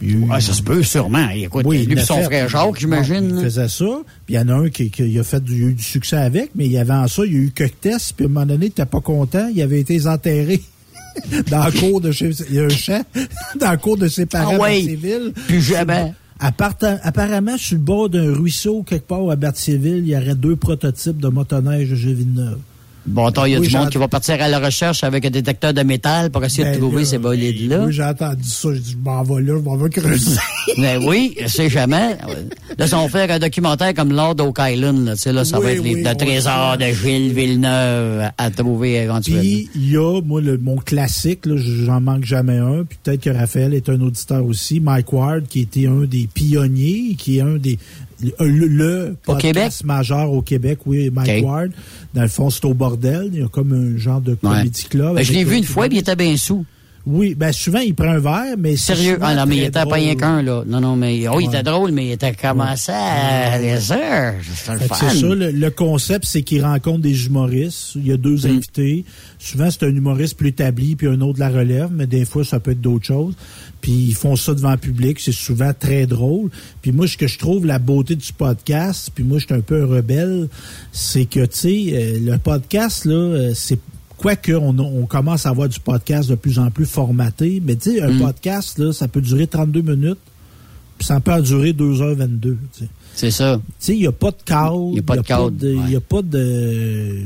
Ouais, ça se peut sûrement. Écoute, oui, lui il et son fait. frère Jacques, j'imagine. Il faisait ça. Puis il y en a un qui, qui a fait du, a eu du succès avec, mais il y avait en ça, il y a eu quelques tests, puis à un moment donné, il n'était pas content, il avait été enterré dans la cour de chez. Il y a un champ dans la cour de ses parents Ah ouais. Plus jamais. Apparemment, sur le bord d'un ruisseau, quelque part à Berthierville, il y aurait deux prototypes de motoneige de Gilles Villeneuve. Bon, attends, il y a Oui, du monde j'ai- qui va partir à la recherche avec un détecteur de métal pour essayer Ben de trouver là, ces bolides-là. Oui, j'ai entendu ça. Je dis, je m'en vais là, je m'en vais creuser. Mais oui, je sais jamais. Là, si on fait un documentaire comme Lord Oak Island, là, tu sais, là, ça Oui, va être les, oui, le trésor de Gilles Villeneuve à, à trouver éventuellement. Puis il y a, moi, le, mon classique, là, j'en manque jamais un. Puis peut-être que Raphaël est un auditeur aussi. Mike Ward, qui était un des pionniers, qui est un des le, le podcast majeur au Québec, oui, Mike OK. Ward. Dans le fond, c'est au bordel. Il y a comme un genre de Ouais. comedy club. Ben, je l'ai vu un- une fois, puis il était bien sous. Oui, ben souvent, il prend un verre, mais c'est Sérieux? Ah non, mais il était pas rien qu'un, là. Non, non, mais, oh, il était drôle, mais il était commencé à les heures. Le fun. C'est ça, le, le concept, c'est qu'il rencontre des humoristes. Il y a deux Mm. invités. Souvent, c'est un humoriste plus établi, puis un autre de la relève, mais des fois, ça peut être d'autres choses. Puis ils font ça devant le public. C'est souvent très drôle. Puis moi, ce que je trouve la beauté du podcast, puis moi, je suis un peu un rebelle, c'est que, tu sais, euh, le podcast, là, euh, c'est Quoique, on, on commence à avoir du podcast de plus en plus formaté, mais tu sais, un Mm. podcast, là, ça peut durer 32 minutes, puis ça peut en durer 2h22. tu sais. C'est ça. Tu sais, il n'y a pas de cadre. Il y a pas de cadre, Il n'y a pas de.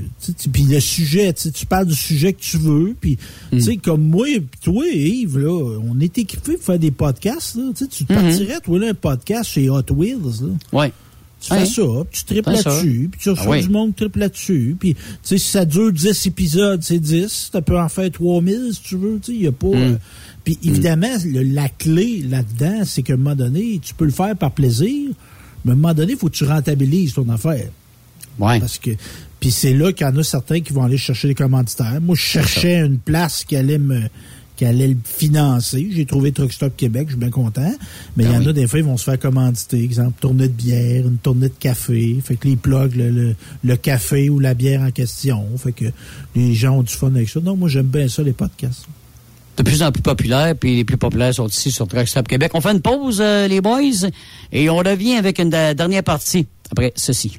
Puis le sujet, tu parles du sujet que tu veux. Puis, Mm. tu sais, comme moi et toi, Yves, là, on est équipés pour faire des podcasts. Là. Tu sais, tu te Mhm. partirais, toi, là, un podcast chez Hot Wheels. Là. Tu fais Ouais. ça, tu triples là-dessus, puis tu reçois Ah oui. du monde qui triple là-dessus. Puis, tu sais, si ça dure 10 épisodes, c'est 10. Tu peux en faire 3000 si tu veux. Tu sais, il n'y a pas. Mm. euh, Puis, évidemment, le- la clé là-dedans, c'est qu'à un moment donné, tu peux le faire par plaisir, mais à un moment donné, il faut que tu rentabilises ton affaire. Ouais. Parce que. Puis c'est là qu'il y en a certains qui vont aller chercher des commanditaires. Moi, je cherchais une place qui allait me qui allait le financer. J'ai trouvé Truck Stop Québec, je suis bien content. Mais il y en a des fois, ils vont se faire commanditer. Exemple, tournée de bière, une tournée de café. Fait que les plugs, le, le, le café ou la bière en question. Fait que les gens ont du fun avec ça. Non, moi, j'aime bien ça, les podcasts. de plus en plus populaires, puis les plus populaires sont ici sur Truck Stop Québec. On fait une pause, euh, les boys, et on revient avec une dernière partie après ceci.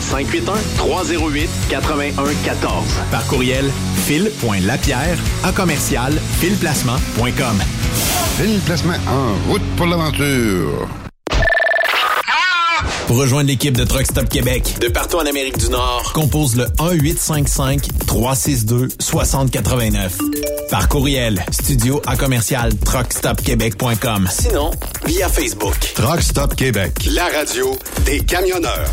581 308 8114. Par courriel fil.lapierre à commercial filplacement.com. Fil Placement en route pour l'aventure. Pour rejoindre l'équipe de Truck Stop Québec, de partout en Amérique du Nord, compose le 1-855-362-6089. Par courriel, studio à commercial truckstopquebec.com. Sinon, via Facebook. Truck Stop Québec, la radio des camionneurs.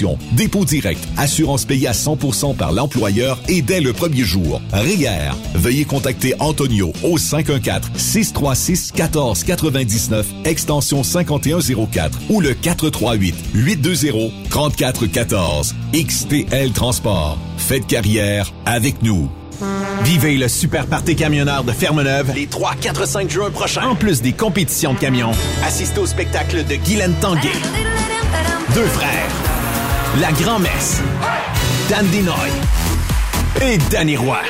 conditions. Dépôt direct, assurance payée à 100% par l'employeur et dès le premier jour. RIER. Veuillez contacter Antonio au 514-636-1499, extension 5104 ou le 438-820-3414. XTL Transport. Faites carrière avec nous. Vivez le super party camionneur de Fermeneuve les 3, 4, 5 juin prochains. En plus des compétitions de camions, assistez au spectacle de Guylaine Tanguay. Deux frères. La Grand-Messe. Dan Dinoy. Et Danny Roy.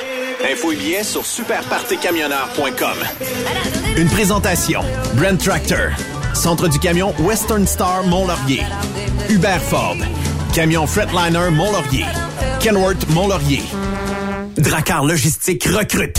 Info et billets sur superpartycamionneur.com. Une présentation. Brent Tractor. Centre du camion Western Star Mont-Laurier. Hubert Ford. Camion Fretliner Mont-Laurier. Kenworth Mont-Laurier. Dracar Logistique recrute.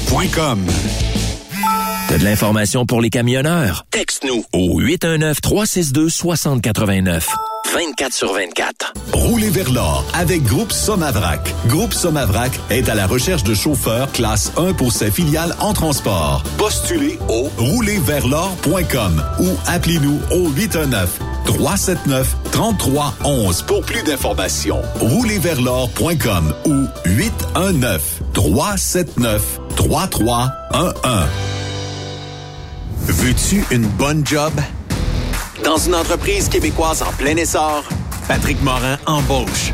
T'as de l'information pour les camionneurs? Texte-nous au 819-362-6089. 24 sur 24. Roulez vers l'or avec Groupe Somavrac. Groupe Somavrac est à la recherche de chauffeurs classe 1 pour ses filiales en transport. Postulez au roulerversl'or.com ou appelez-nous au 819 379 3311 pour plus d'informations. Roulerversl'or.com ou 819 379 3311. Veux-tu une bonne job? Dans une entreprise québécoise en plein essor, Patrick Morin embauche.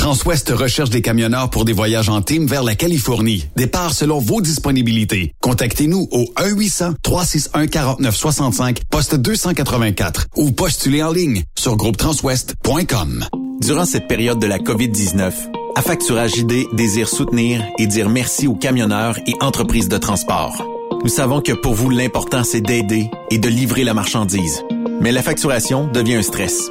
Transwest recherche des camionneurs pour des voyages en team vers la Californie. Départ selon vos disponibilités. Contactez-nous au 1-800-361-4965, poste 284 ou postulez en ligne sur groupetranswest.com. Durant cette période de la COVID-19, Affacturage ID désire soutenir et dire merci aux camionneurs et entreprises de transport. Nous savons que pour vous, l'important, c'est d'aider et de livrer la marchandise. Mais la facturation devient un stress.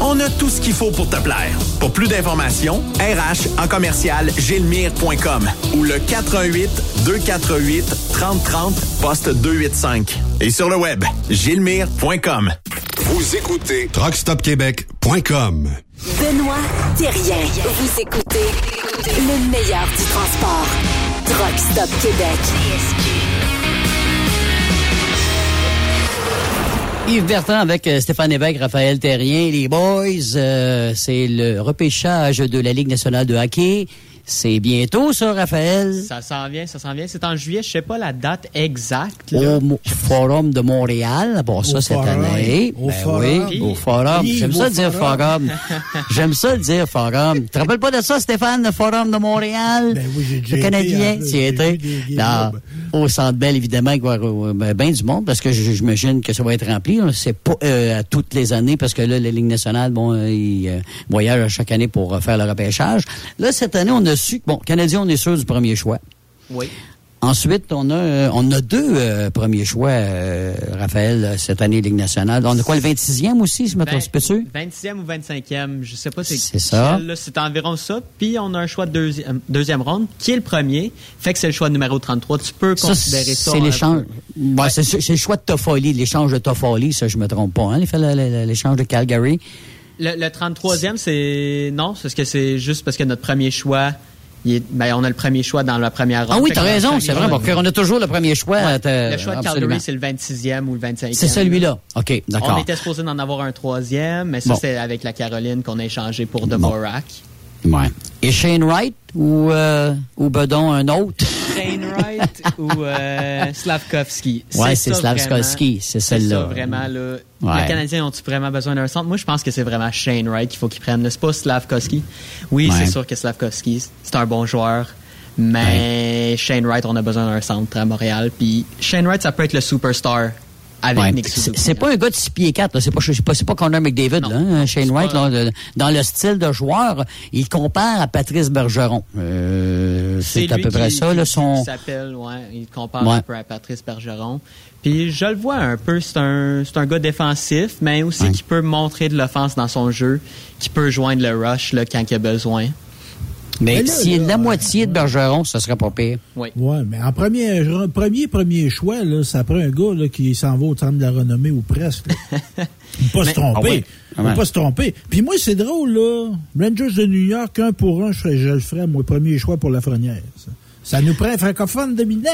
On a tout ce qu'il faut pour te plaire. Pour plus d'informations, RH en commercial gilmire.com ou le 418 248 3030 poste 285 et sur le web gilmire.com. Vous écoutez TruckStopQuébec.com. Benoît Thérien. Vous écoutez le meilleur du transport. Truck Stop Québec. Yves Bertrand avec euh, Stéphane Évêque, Raphaël Terrien, les boys. euh, c'est le repêchage de la Ligue nationale de hockey. C'est bientôt, ça, Raphaël? Ça s'en vient, ça s'en vient. C'est en juillet, je sais pas la date exacte. là. Au Mo- Forum de Montréal, bon ça Au cette Forum. année. Au Ben Forum. oui, au Forum. Oui, J'aime ça dire Forum. J'aime ça le dire Forum. Tu te rappelles pas de ça, Stéphane, le Forum de Montréal? Ben oui, j'ai déjà Le Canadien, tu étais. au Centre Bell, évidemment, il va y avoir euh, ben, du monde, parce que je- j'imagine que ça va être rempli. là. C'est pas euh, à toutes les années, parce que là, la Ligue nationale, bon, euh, ils euh, voyagent chaque année pour euh, faire le repêchage. Là, cette année, on a su bon, Canadien, on est sûr du premier choix. Oui. Ensuite, on a euh, on a deux euh, premiers choix, euh, Raphaël, cette année Ligue nationale. On a quoi, le 26e aussi, si je me trompe pas sûr? 20e ou 25e, je sais pas c'est C'est ça. C'est environ ça. Puis on a un choix de deuxième, deuxième ronde, qui est le premier. Fait que c'est le choix numéro 33. Tu peux Ça, considérer ça. c'est l'échange. Ouais, c'est le choix de Toffoli, l'échange de Toffoli, ça, je me trompe pas. Hein, l'échange de Calgary. Le, le 33e, c'est. Non, c'est parce que c'est juste parce que notre premier choix. il est- ben, on a le premier choix dans la première ronde. Ah oui, t'as raison, c'est vrai. choix- Bon, on a toujours le premier choix. Le choix de. Calgary, c'est le 26e ou le 25e. C'est celui-là. OK, On d'accord. était supposé d'en avoir un troisième, mais ça, Bon. c'est avec la Caroline qu'on a échangé pour Dvorak. Ouais. Et Shane Wright ou, euh, ou Bedon, un autre? Shane Wright ou euh, Slavkovski. Ouais, c'est Slavkovski, c'est celle-là. ça vraiment, là. Ouais. Les Canadiens ont-ils vraiment besoin d'un centre? Moi, je pense que c'est vraiment Shane Wright qu'il faut qu'ils prennent. C'est pas Slavkovski? Oui, Ouais. c'est sûr que Slavkovski, c'est un bon joueur. Mais Shane Wright, on a besoin d'un centre à Montréal. Puis Shane Wright, ça peut être le superstar avec Ouais. Nick C'est Suzuki. c'est pas un gars de 6 pieds 4, là. c'est pas, pas, pas Connor McDavid, là, hein, Shane Wright, là, dans le style de joueur, il compare à Patrice Bergeron. Euh, c'est à peu près ça, là, son... qui s'appelle, ouais, il compare Ouais. un peu à Patrice Bergeron. Puis je le vois un peu, c'est un, c'est un gars défensif, mais aussi qui peut montrer de l'offense dans son jeu, qui peut joindre le rush là, quand il a besoin. Mais, Mais là, s'il est de là, la moitié de Bergeron, ça serait pas pire. Oui. Ouais, mais en premier, premier, premier choix, là, ça prend un gars là, qui s'en va au centre de la renommée ou presque. pas se Mais- tromper. Ah ouais. Ah Faut ouais. pas se tromper. Puis moi, c'est drôle, là. Rangers de New York, un pour un, je, le ferais, moi, premier choix pour la Frenière. Ça, Ça nous prend un francophone dominant.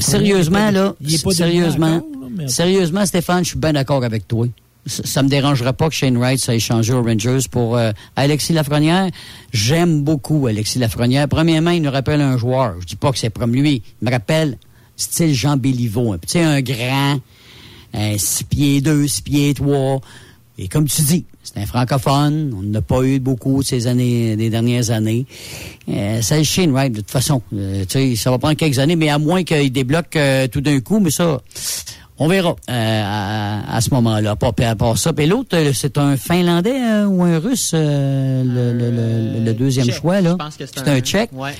Sérieusement, là, il est pas sérieusement, dominant encore, là, mais- sérieusement, Stéphane, je suis bien d'accord avec toi. Ça, ça me dérangerait pas que Shane Wright s'ait échangé aux Rangers pour euh, Alexis Lafrenière. J'aime beaucoup Alexis Lafrenière. Premièrement, il nous rappelle un joueur. Je dis pas que c'est comme lui. Il me rappelle style Jean Béliveau. Tu sais, un grand, un 6 pieds 2, 6 pieds 3. Et comme tu dis, c'est un francophone. On n'a pas eu beaucoup ces années, des dernières années. Euh, le Shane Wright, de toute façon. Euh, ça va prendre quelques années, mais à moins qu'il débloque euh, tout d'un coup, mais ça, on verra euh, à, à ce moment-là. Pas à part ça. Puis l'autre, euh, c'est un Finlandais euh, ou un Russe, euh, le, le- le- le deuxième Tchèque. choix, là. Je pense que c'est un- un Tchèque. Ouais.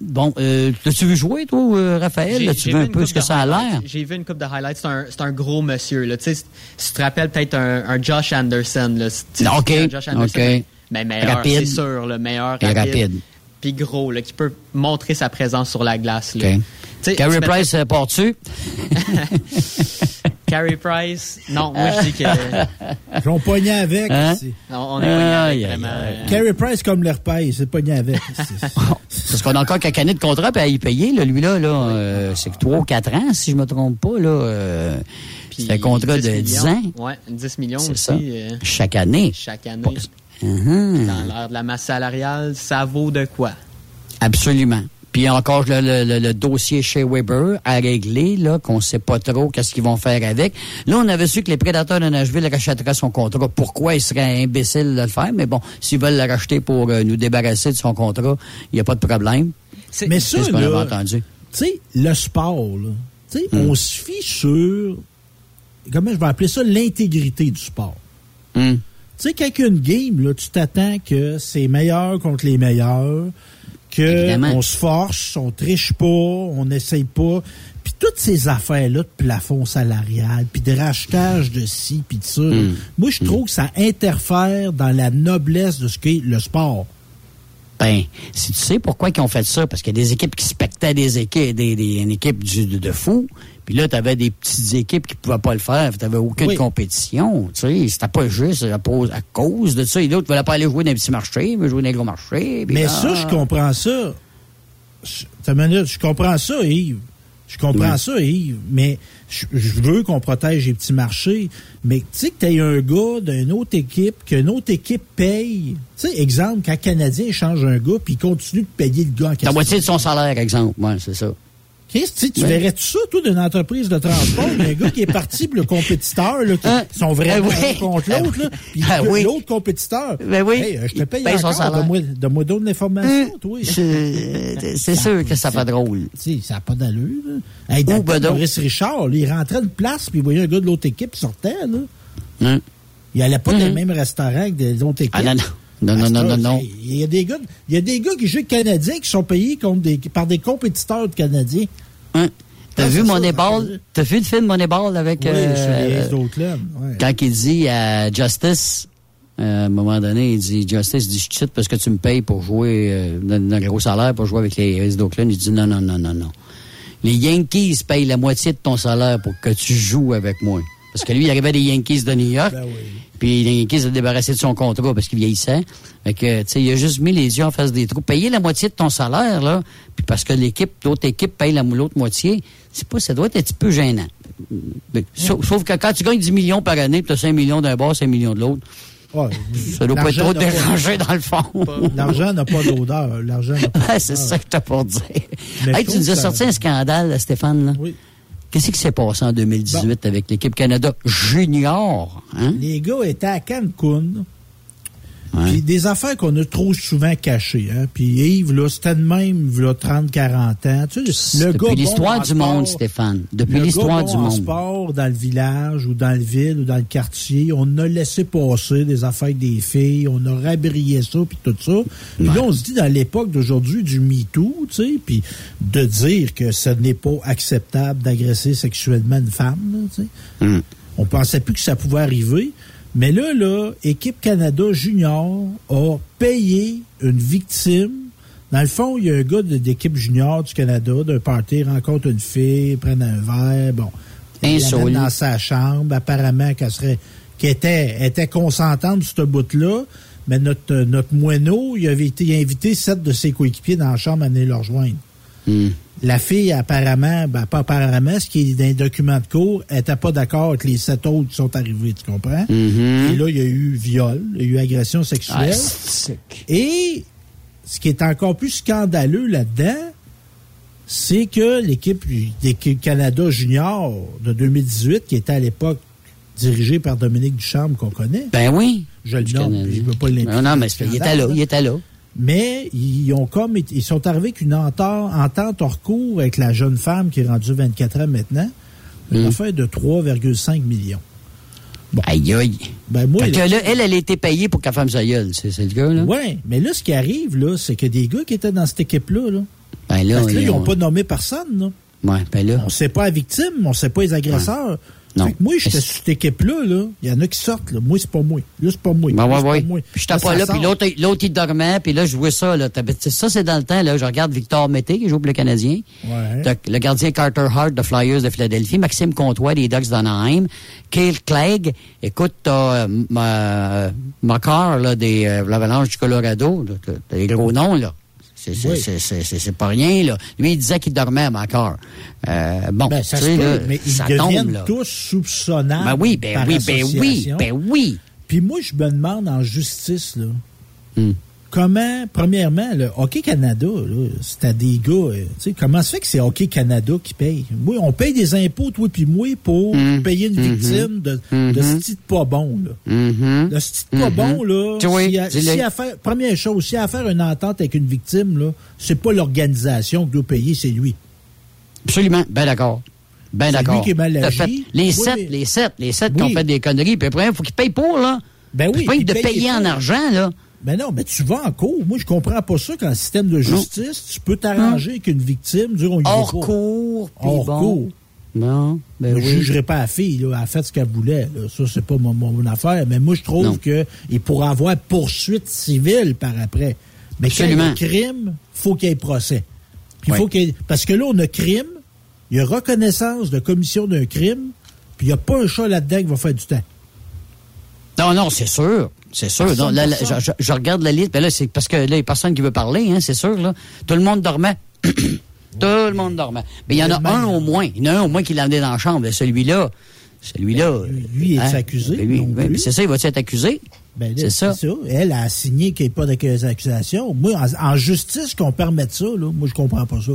Bon, euh, l'as-tu vu jouer, toi, euh, Raphaël? J'ai vu un peu ce que ça a l'air? J'ai vu une coupe de highlights. C'est un, c'est un gros monsieur. Là. Tu sais, si tu te rappelles peut-être un, un Josh Anderson. Là. Tu- OK, un Josh Anderson, OK. Mais meilleur, Rapide. c'est sûr. Le meilleur, Et rapide. rapide. Puis gros, là, qui peut montrer sa présence sur la glace. Là. OK. Tu sais, Carey tu mettrais- Price, euh, pars-tu? Carey Price? Non, moi je dis que. Ils ont pogné avec. Hein? c'est- Non, on est pogné avec, vraiment. euh, Carey Price comme l'air paye, c'est pogné avec. C'est- Parce qu'on a encore qu'à canner de contrat puis à y payer, là, lui là, là euh, c'est que 3 ou 4 ans, si je me trompe pas, là. euh, puis c'est un contrat de 10 millions. ans Ouais, 10 millions C'est aussi. ça. euh, chaque année. chaque année. Mhm. Dans l'ère de la masse salariale, ça vaut de quoi? Absolument. Puis encore le, le- le- le dossier chez Weber à régler, là, qu'on sait pas trop qu'est-ce qu'ils vont faire avec. Là, on avait su que les prédateurs de Nashville rachèteraient son contrat. Pourquoi ils seraient imbéciles de le faire? Mais bon, s'ils veulent le racheter pour euh, nous débarrasser de son contrat, il n'y a pas de problème. Mais C'est ça, ce qu'on là, avait entendu. tu sais, le sport, là, tu sais, Hmm. on se fie sur, comment je vais appeler ça, l'intégrité du sport. Hmm. Tu sais, une game, là, tu t'attends que c'est meilleur contre les meilleurs, que Évidemment. on se force, on triche pas, on n'essaye pas. Puis toutes ces affaires-là de plafond salarial, puis de rachetage de ci, puis de ça, Hmm. moi, je trouve que ça interfère dans la noblesse de ce qu'est le sport. Ben, si tu sais pourquoi ils ont fait ça, parce qu'il y a des équipes qui spectatent c'était des équipes, des, des- une équipe du- de, de fous. Puis là, tu avais des petites équipes qui pouvaient pas le faire. Tu n'avais aucune Oui. compétition. Tu sais, c'était pas juste à, cause- à cause de ça. Et d'autres ne voulaient pas aller jouer dans les petits marchés, veulent jouer dans les gros marchés. Mais là, ça, je comprends ça. Je, minute, je comprends ça, Yves. Je comprends Oui. ça, Yves. Mais je, je veux qu'on protège les petits marchés. Mais tu sais que tu un gars d'une autre équipe, qu'une autre équipe paye. Tu sais, exemple, quand le Canadien change un gars, puis il continue de payer le gars en La moitié de son salaire, exemple. Ouais, c'est ça. Chris, tu tu Ouais. verrais-tu ça, toi, d'une entreprise de transport? un gars qui est parti pour le compétiteur, là, qui sont vraiment oui. contre l'autre, là, puis Ah oui. l'autre compétiteur. Ben oui. Hey, euh, je te Il paye encore, donne-moi d'autres informations, toi. C'est c'est sûr que ça fait drôle. Tu sais, ça n'a pas d'allure. Là. Hey, Ou de ben donc. Maurice Richard, là, il rentrait de place puis il voyait un gars de l'autre équipe qui sortait. Là. Hein? Il n'allait pas dans le même restaurant que des autres équipes. Ah non, non. Non, non, non, non, non. Il y a des gars, il y a des gars qui jouent le Canadien qui sont payés contre des, par des compétiteurs de Canadiens. Hein? T'as Ah, vu Moneyball? T'as vu le film Moneyball avec... Oui, euh, les. Ouais. quand il dit à Justice, euh, à un moment donné, il dit, Justice, dit, je te parce que tu me payes pour jouer, euh, dans un gros salaire pour jouer avec les Aces d'Oakland. Il dit, non, non, non, non, non. Les Yankees payent la moitié de ton salaire pour que tu joues avec moi. Parce que lui, il arrivait des Yankees de New York. Ben Puis les Yankees ont débarrassé de son contrat parce qu'il vieillissait. Fait que, tu sais, il a juste mis les yeux en face des trous. Payer la moitié de ton salaire, là, puis parce que l'équipe, l'autre équipe paye la l'autre moitié, c'est pas, ça doit être un petit peu gênant. Mais, sauf, sauf que quand tu gagnes 10 millions par année, tu as 5 millions d'un bord, 5 millions de l'autre, Ouais, ça doit pas être trop dérangé dans le fond. L'argent n'a pas d'odeur. L'argent n'a pas Ouais, c'est ça que t'as pour dire. Hey, tu nous as sorti un scandale, là, Stéphane. Là. Oui. Qu'est-ce qui s'est passé en 2018 avec l'équipe Canada junior? Hein? Les gars étaient à Cancun. Puis des affaires qu'on a trop souvent cachées. Hein? Puis Yves, là, c'était de même, là, 30, 40 ans. Tu sais, le Depuis l'histoire du monde, Stéphane. Depuis l'histoire bon du en monde. sport, dans le village ou dans le ville ou dans le quartier, on a laissé passer des affaires des filles, on a rabrié ça, puis tout ça. Puis là, on se dit, dans l'époque d'aujourd'hui, du MeToo, tu sais, puis de dire que ce n'est pas acceptable d'agresser sexuellement une femme, là, tu sais. Hmm. On pensait plus que ça pouvait arriver. Mais là, là, Équipe Canada Junior a payé une victime. Dans le fond, il y a un gars de- d'équipe junior du Canada, d'un party, rencontre une fille, prennent un verre, bon. Il l'amène dans sa chambre, apparemment qu'elle serait qu'elle était, elle était consentante de ce bout-là. Mais notre, notre moineau, il avait été invité sept de ses coéquipiers dans la chambre à venir le rejoindre. Hmm. La fille, apparemment, ben, pas apparemment, ce qui est dans les documents de cours, elle n'était pas d'accord avec les sept autres qui sont arrivés, tu comprends? Mhm. Et là, il y a eu viol, il y a eu agression sexuelle. Ah. Et ce qui est encore plus scandaleux là-dedans, c'est que l'équipe d'équipe Canada Junior de 2018, qui était à l'époque dirigée par Dominique Ducharme, qu'on connaît. Ben oui. Je le nomme, je ne veux pas l'impliquer. Non, non, mais il était là, il était là. Mais ils ont comme ils sont arrivés avec une entente, entente hors cours avec la jeune femme qui est rendue 24 ans maintenant, une Hmm. affaire de 3,5 millions. Aïe, aïe. Ben moi, que là- elle, elle a été payée pour qu'elle fasse sa gueule. C'est le gars, là? Ouais, mais là, ce qui arrive, là, c'est que des gars qui étaient dans cette équipe-là, là, Ben là, parce que là, ils n'ont ont- pas nommé personne, là. Ouais, ben là. On sait pas la victime, on sait pas les agresseurs. Non. Fait que moi, j'étais sur cette équipe-là, là. Il y en a qui sortent, là. Moi, c'est pas moi. Là, c'est pas moi. Ben ouais, ouais. pas moi. Puis j'étais Là, pas là, puis l'autre, l'autre, il dormait, puis là, je vois ça, là. T'as- Ça, c'est dans le temps, là. Je regarde Victor Mété, qui joue pour le Canadien. Ouais. T'as Le gardien Carter Hart de Flyers de Philadelphie, Maxime Comtois des Ducks d'Anaheim, Cale Clegg, écoute, t'as euh, ma- Makar, là, des euh, l'Avalanche du Colorado, t'as des gros noms, là. C'est Oui. pas rien, là. Lui, il disait qu'il dormait Makar. Euh, bon, Ben, ça tu sais, là, mais ça tombe, là. tous soupçonnables. Ben oui, ben par oui, ben oui, ben oui. Puis moi, je me demande en justice, là, Hmm. Comment, premièrement, le Hockey Canada, c'est à des gars, euh, tu sais, comment se fait que c'est Hockey Canada qui paye? Oui, on paye des impôts, toi puis moi, pour Hmm. payer une Mhm. victime de, de Mhm. ce type pas bon, là. De ce type pas bon, là, a- a à faire- première chose, s'il y a à faire une entente avec une victime, là, c'est pas l'organisation qui doit payer, c'est lui. Absolument. Ben d'accord. Ben C'est d'accord. lui qui est mal agi. Les Oui, sept, les sept, les sept qui ont fait des conneries, puis après, il faut qu'ils payent pour, là. Ben oui. C'est pas de paye payer en argent, là. Ben non, mais tu vas en cours. Moi, je comprends pas ça qu'en système de justice, tu peux t'arranger avec une victime, y va Hors cours, Hors bon. cours. Non, ben je oui. jugerai pas la fille, là. Elle a fait ce qu'elle voulait. Là. Ça, c'est pas mon, mon affaire. Mais moi, je trouve Non. que il pourra avoir poursuite civile par après. Mais quand il y a un crime, faut qu'il y ait procès. Puis faut qu'il Parce que là, on a crime, il y a reconnaissance de commission d'un crime, puis il n'y a pas un chat là-dedans qui va faire du temps. Non, non, c'est sûr. C'est sûr. Non, là, là, je, regarde la liste. Ben là, c'est parce que là, il n'y a personne qui veut parler, hein, c'est sûr. Là. Tout le monde dormait. Tout le monde dormait. Mais il y en a un au moins. Il y en a un au moins qui l'a amené dans la chambre. Celui-là, celui-là. Lui, est hein, accusé? ben lui, non ben, plus? c'est ça, il va-tu être accusé? Ben, c'est ça. Elle a signé qu'il n'y ait pas d'accusation. Moi, en, en justice, qu'on permette ça, là, moi, je comprends pas ça.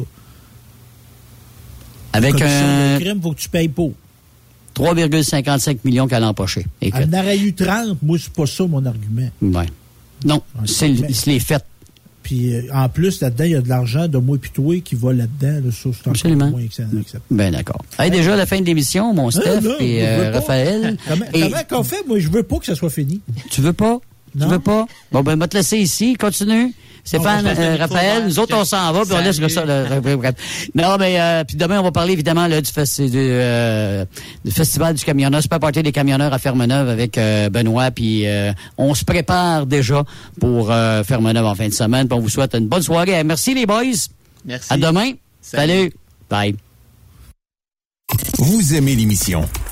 Avec un de crime, faut que tu payes pour. 3,55 millions qu'elle a empoché. Elle en aurait eu 30. Moi, c'est pas ça mon argument. Ouais. Non, c'est les faits. Puis euh, en plus, là-dedans, il y a de l'argent de moi puis toi qui va là-dedans. Là, ça, c'est Absolument. moins. Ben d'accord. Hey, déjà la fin de l'émission, mon Steph Ah, non, et je euh. Raphaël. Comment, Et- comment qu'on fait? Moi, je veux pas que ça soit fini. Tu veux pas? Tu veux pas? Bon, ben, va te laisser ici. Continue. Stéphane, On va se euh, Raphaël, nous autres, on s'en va, puis on laisse ça. Non, mais euh, puis demain, on va parler évidemment là, du, festi- du, euh, du Festival du camionneur, Super Party des camionneurs à Fermeneuve avec euh, Benoît. Puis euh, on se prépare déjà pour euh, Fermeneuve en fin de semaine. Puis on vous souhaite une bonne soirée. Merci les boys. Merci. À demain. Salut. Salut. Bye. Vous aimez l'émission?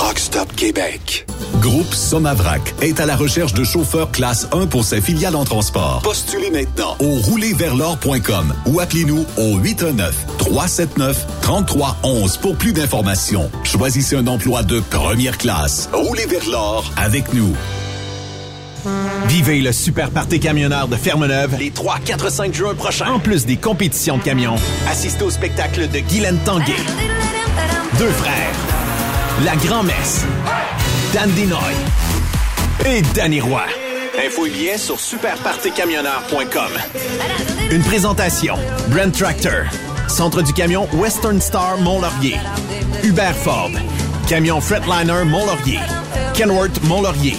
Truck Stop Québec. Groupe Somavrac est à la recherche de chauffeurs classe 1 pour ses filiales en transport. Postulez maintenant au roulerversl'or.com ou appelez-nous au 819-379-3311 pour plus d'informations. Choisissez un emploi de première classe. Roulez vers l'or avec nous. Vivez le super party camionneur de Fermeneuve les 3, 4, 5 juin prochains. En plus des compétitions de camions, assistez au spectacle de Guylaine Tanguay. Deux frères. La Grand-Messe. Dan Dinoy. Et Danny Roy. Info et billets sur superpartycamionneur.com. Une présentation. Brand Tractor. Centre du camion Western Star Mont-Laurier. Hubert Ford. Camion Fretliner Mont-Laurier. Kenworth Mont-Laurier.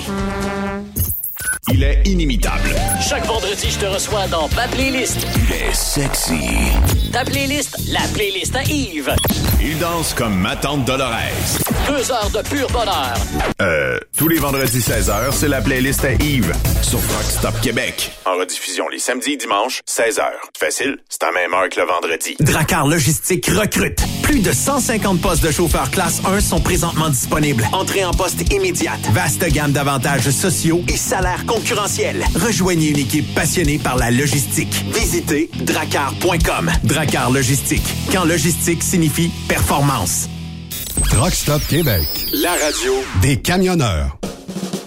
Il est inimitable. Chaque vendredi, je te reçois dans ma playlist. Il est sexy. Ta playlist, la playlist à Yves. Il danse comme ma tante Dolores. Deux heures de pur bonheur. Euh, tous les vendredis 16h, c'est la playlist à Yves sur Rock Stop Québec. En rediffusion les samedis et dimanches, 16h. Facile, c'est à même heure que le vendredi. Dracar Logistique recrute. Plus de 150 postes de chauffeurs classe 1 sont présentement disponibles. Entrée en poste immédiate. Vaste gamme d'avantages sociaux et salaires concurrentiels. Rejoignez une équipe passionnée par la logistique. Visitez dracar.com. Dracar Logistique. Quand logistique signifie performance. Truck Stop Québec. La radio Des camionneurs.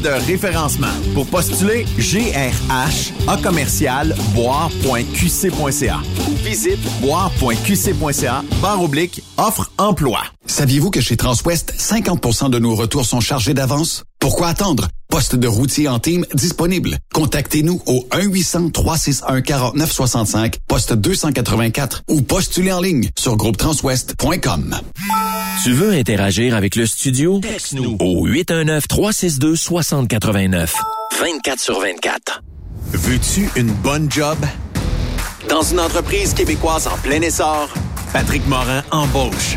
de référencement. Pour postuler, GRH commercial visite boire.qc.ca barre oblique offre emploi. Saviez-vous que chez Transwest, 50% de nos retours sont chargés d'avance? Pourquoi attendre? Poste de routier en team disponible. Contactez-nous au 1-800-361-4965, poste 284 ou postulez en ligne sur groupetranswest.com. Tu veux interagir avec le studio? Texte-nous au 819-362-6089. 24 sur 24. Veux-tu une bonne job? Dans une entreprise québécoise en plein essor, Patrick Morin embauche.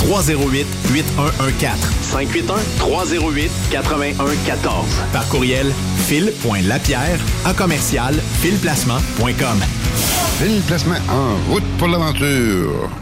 308 8114. 581 308 8114. Par courriel fil.lapierre à commercial filplacement.com. Fil Placement en route pour l'aventure.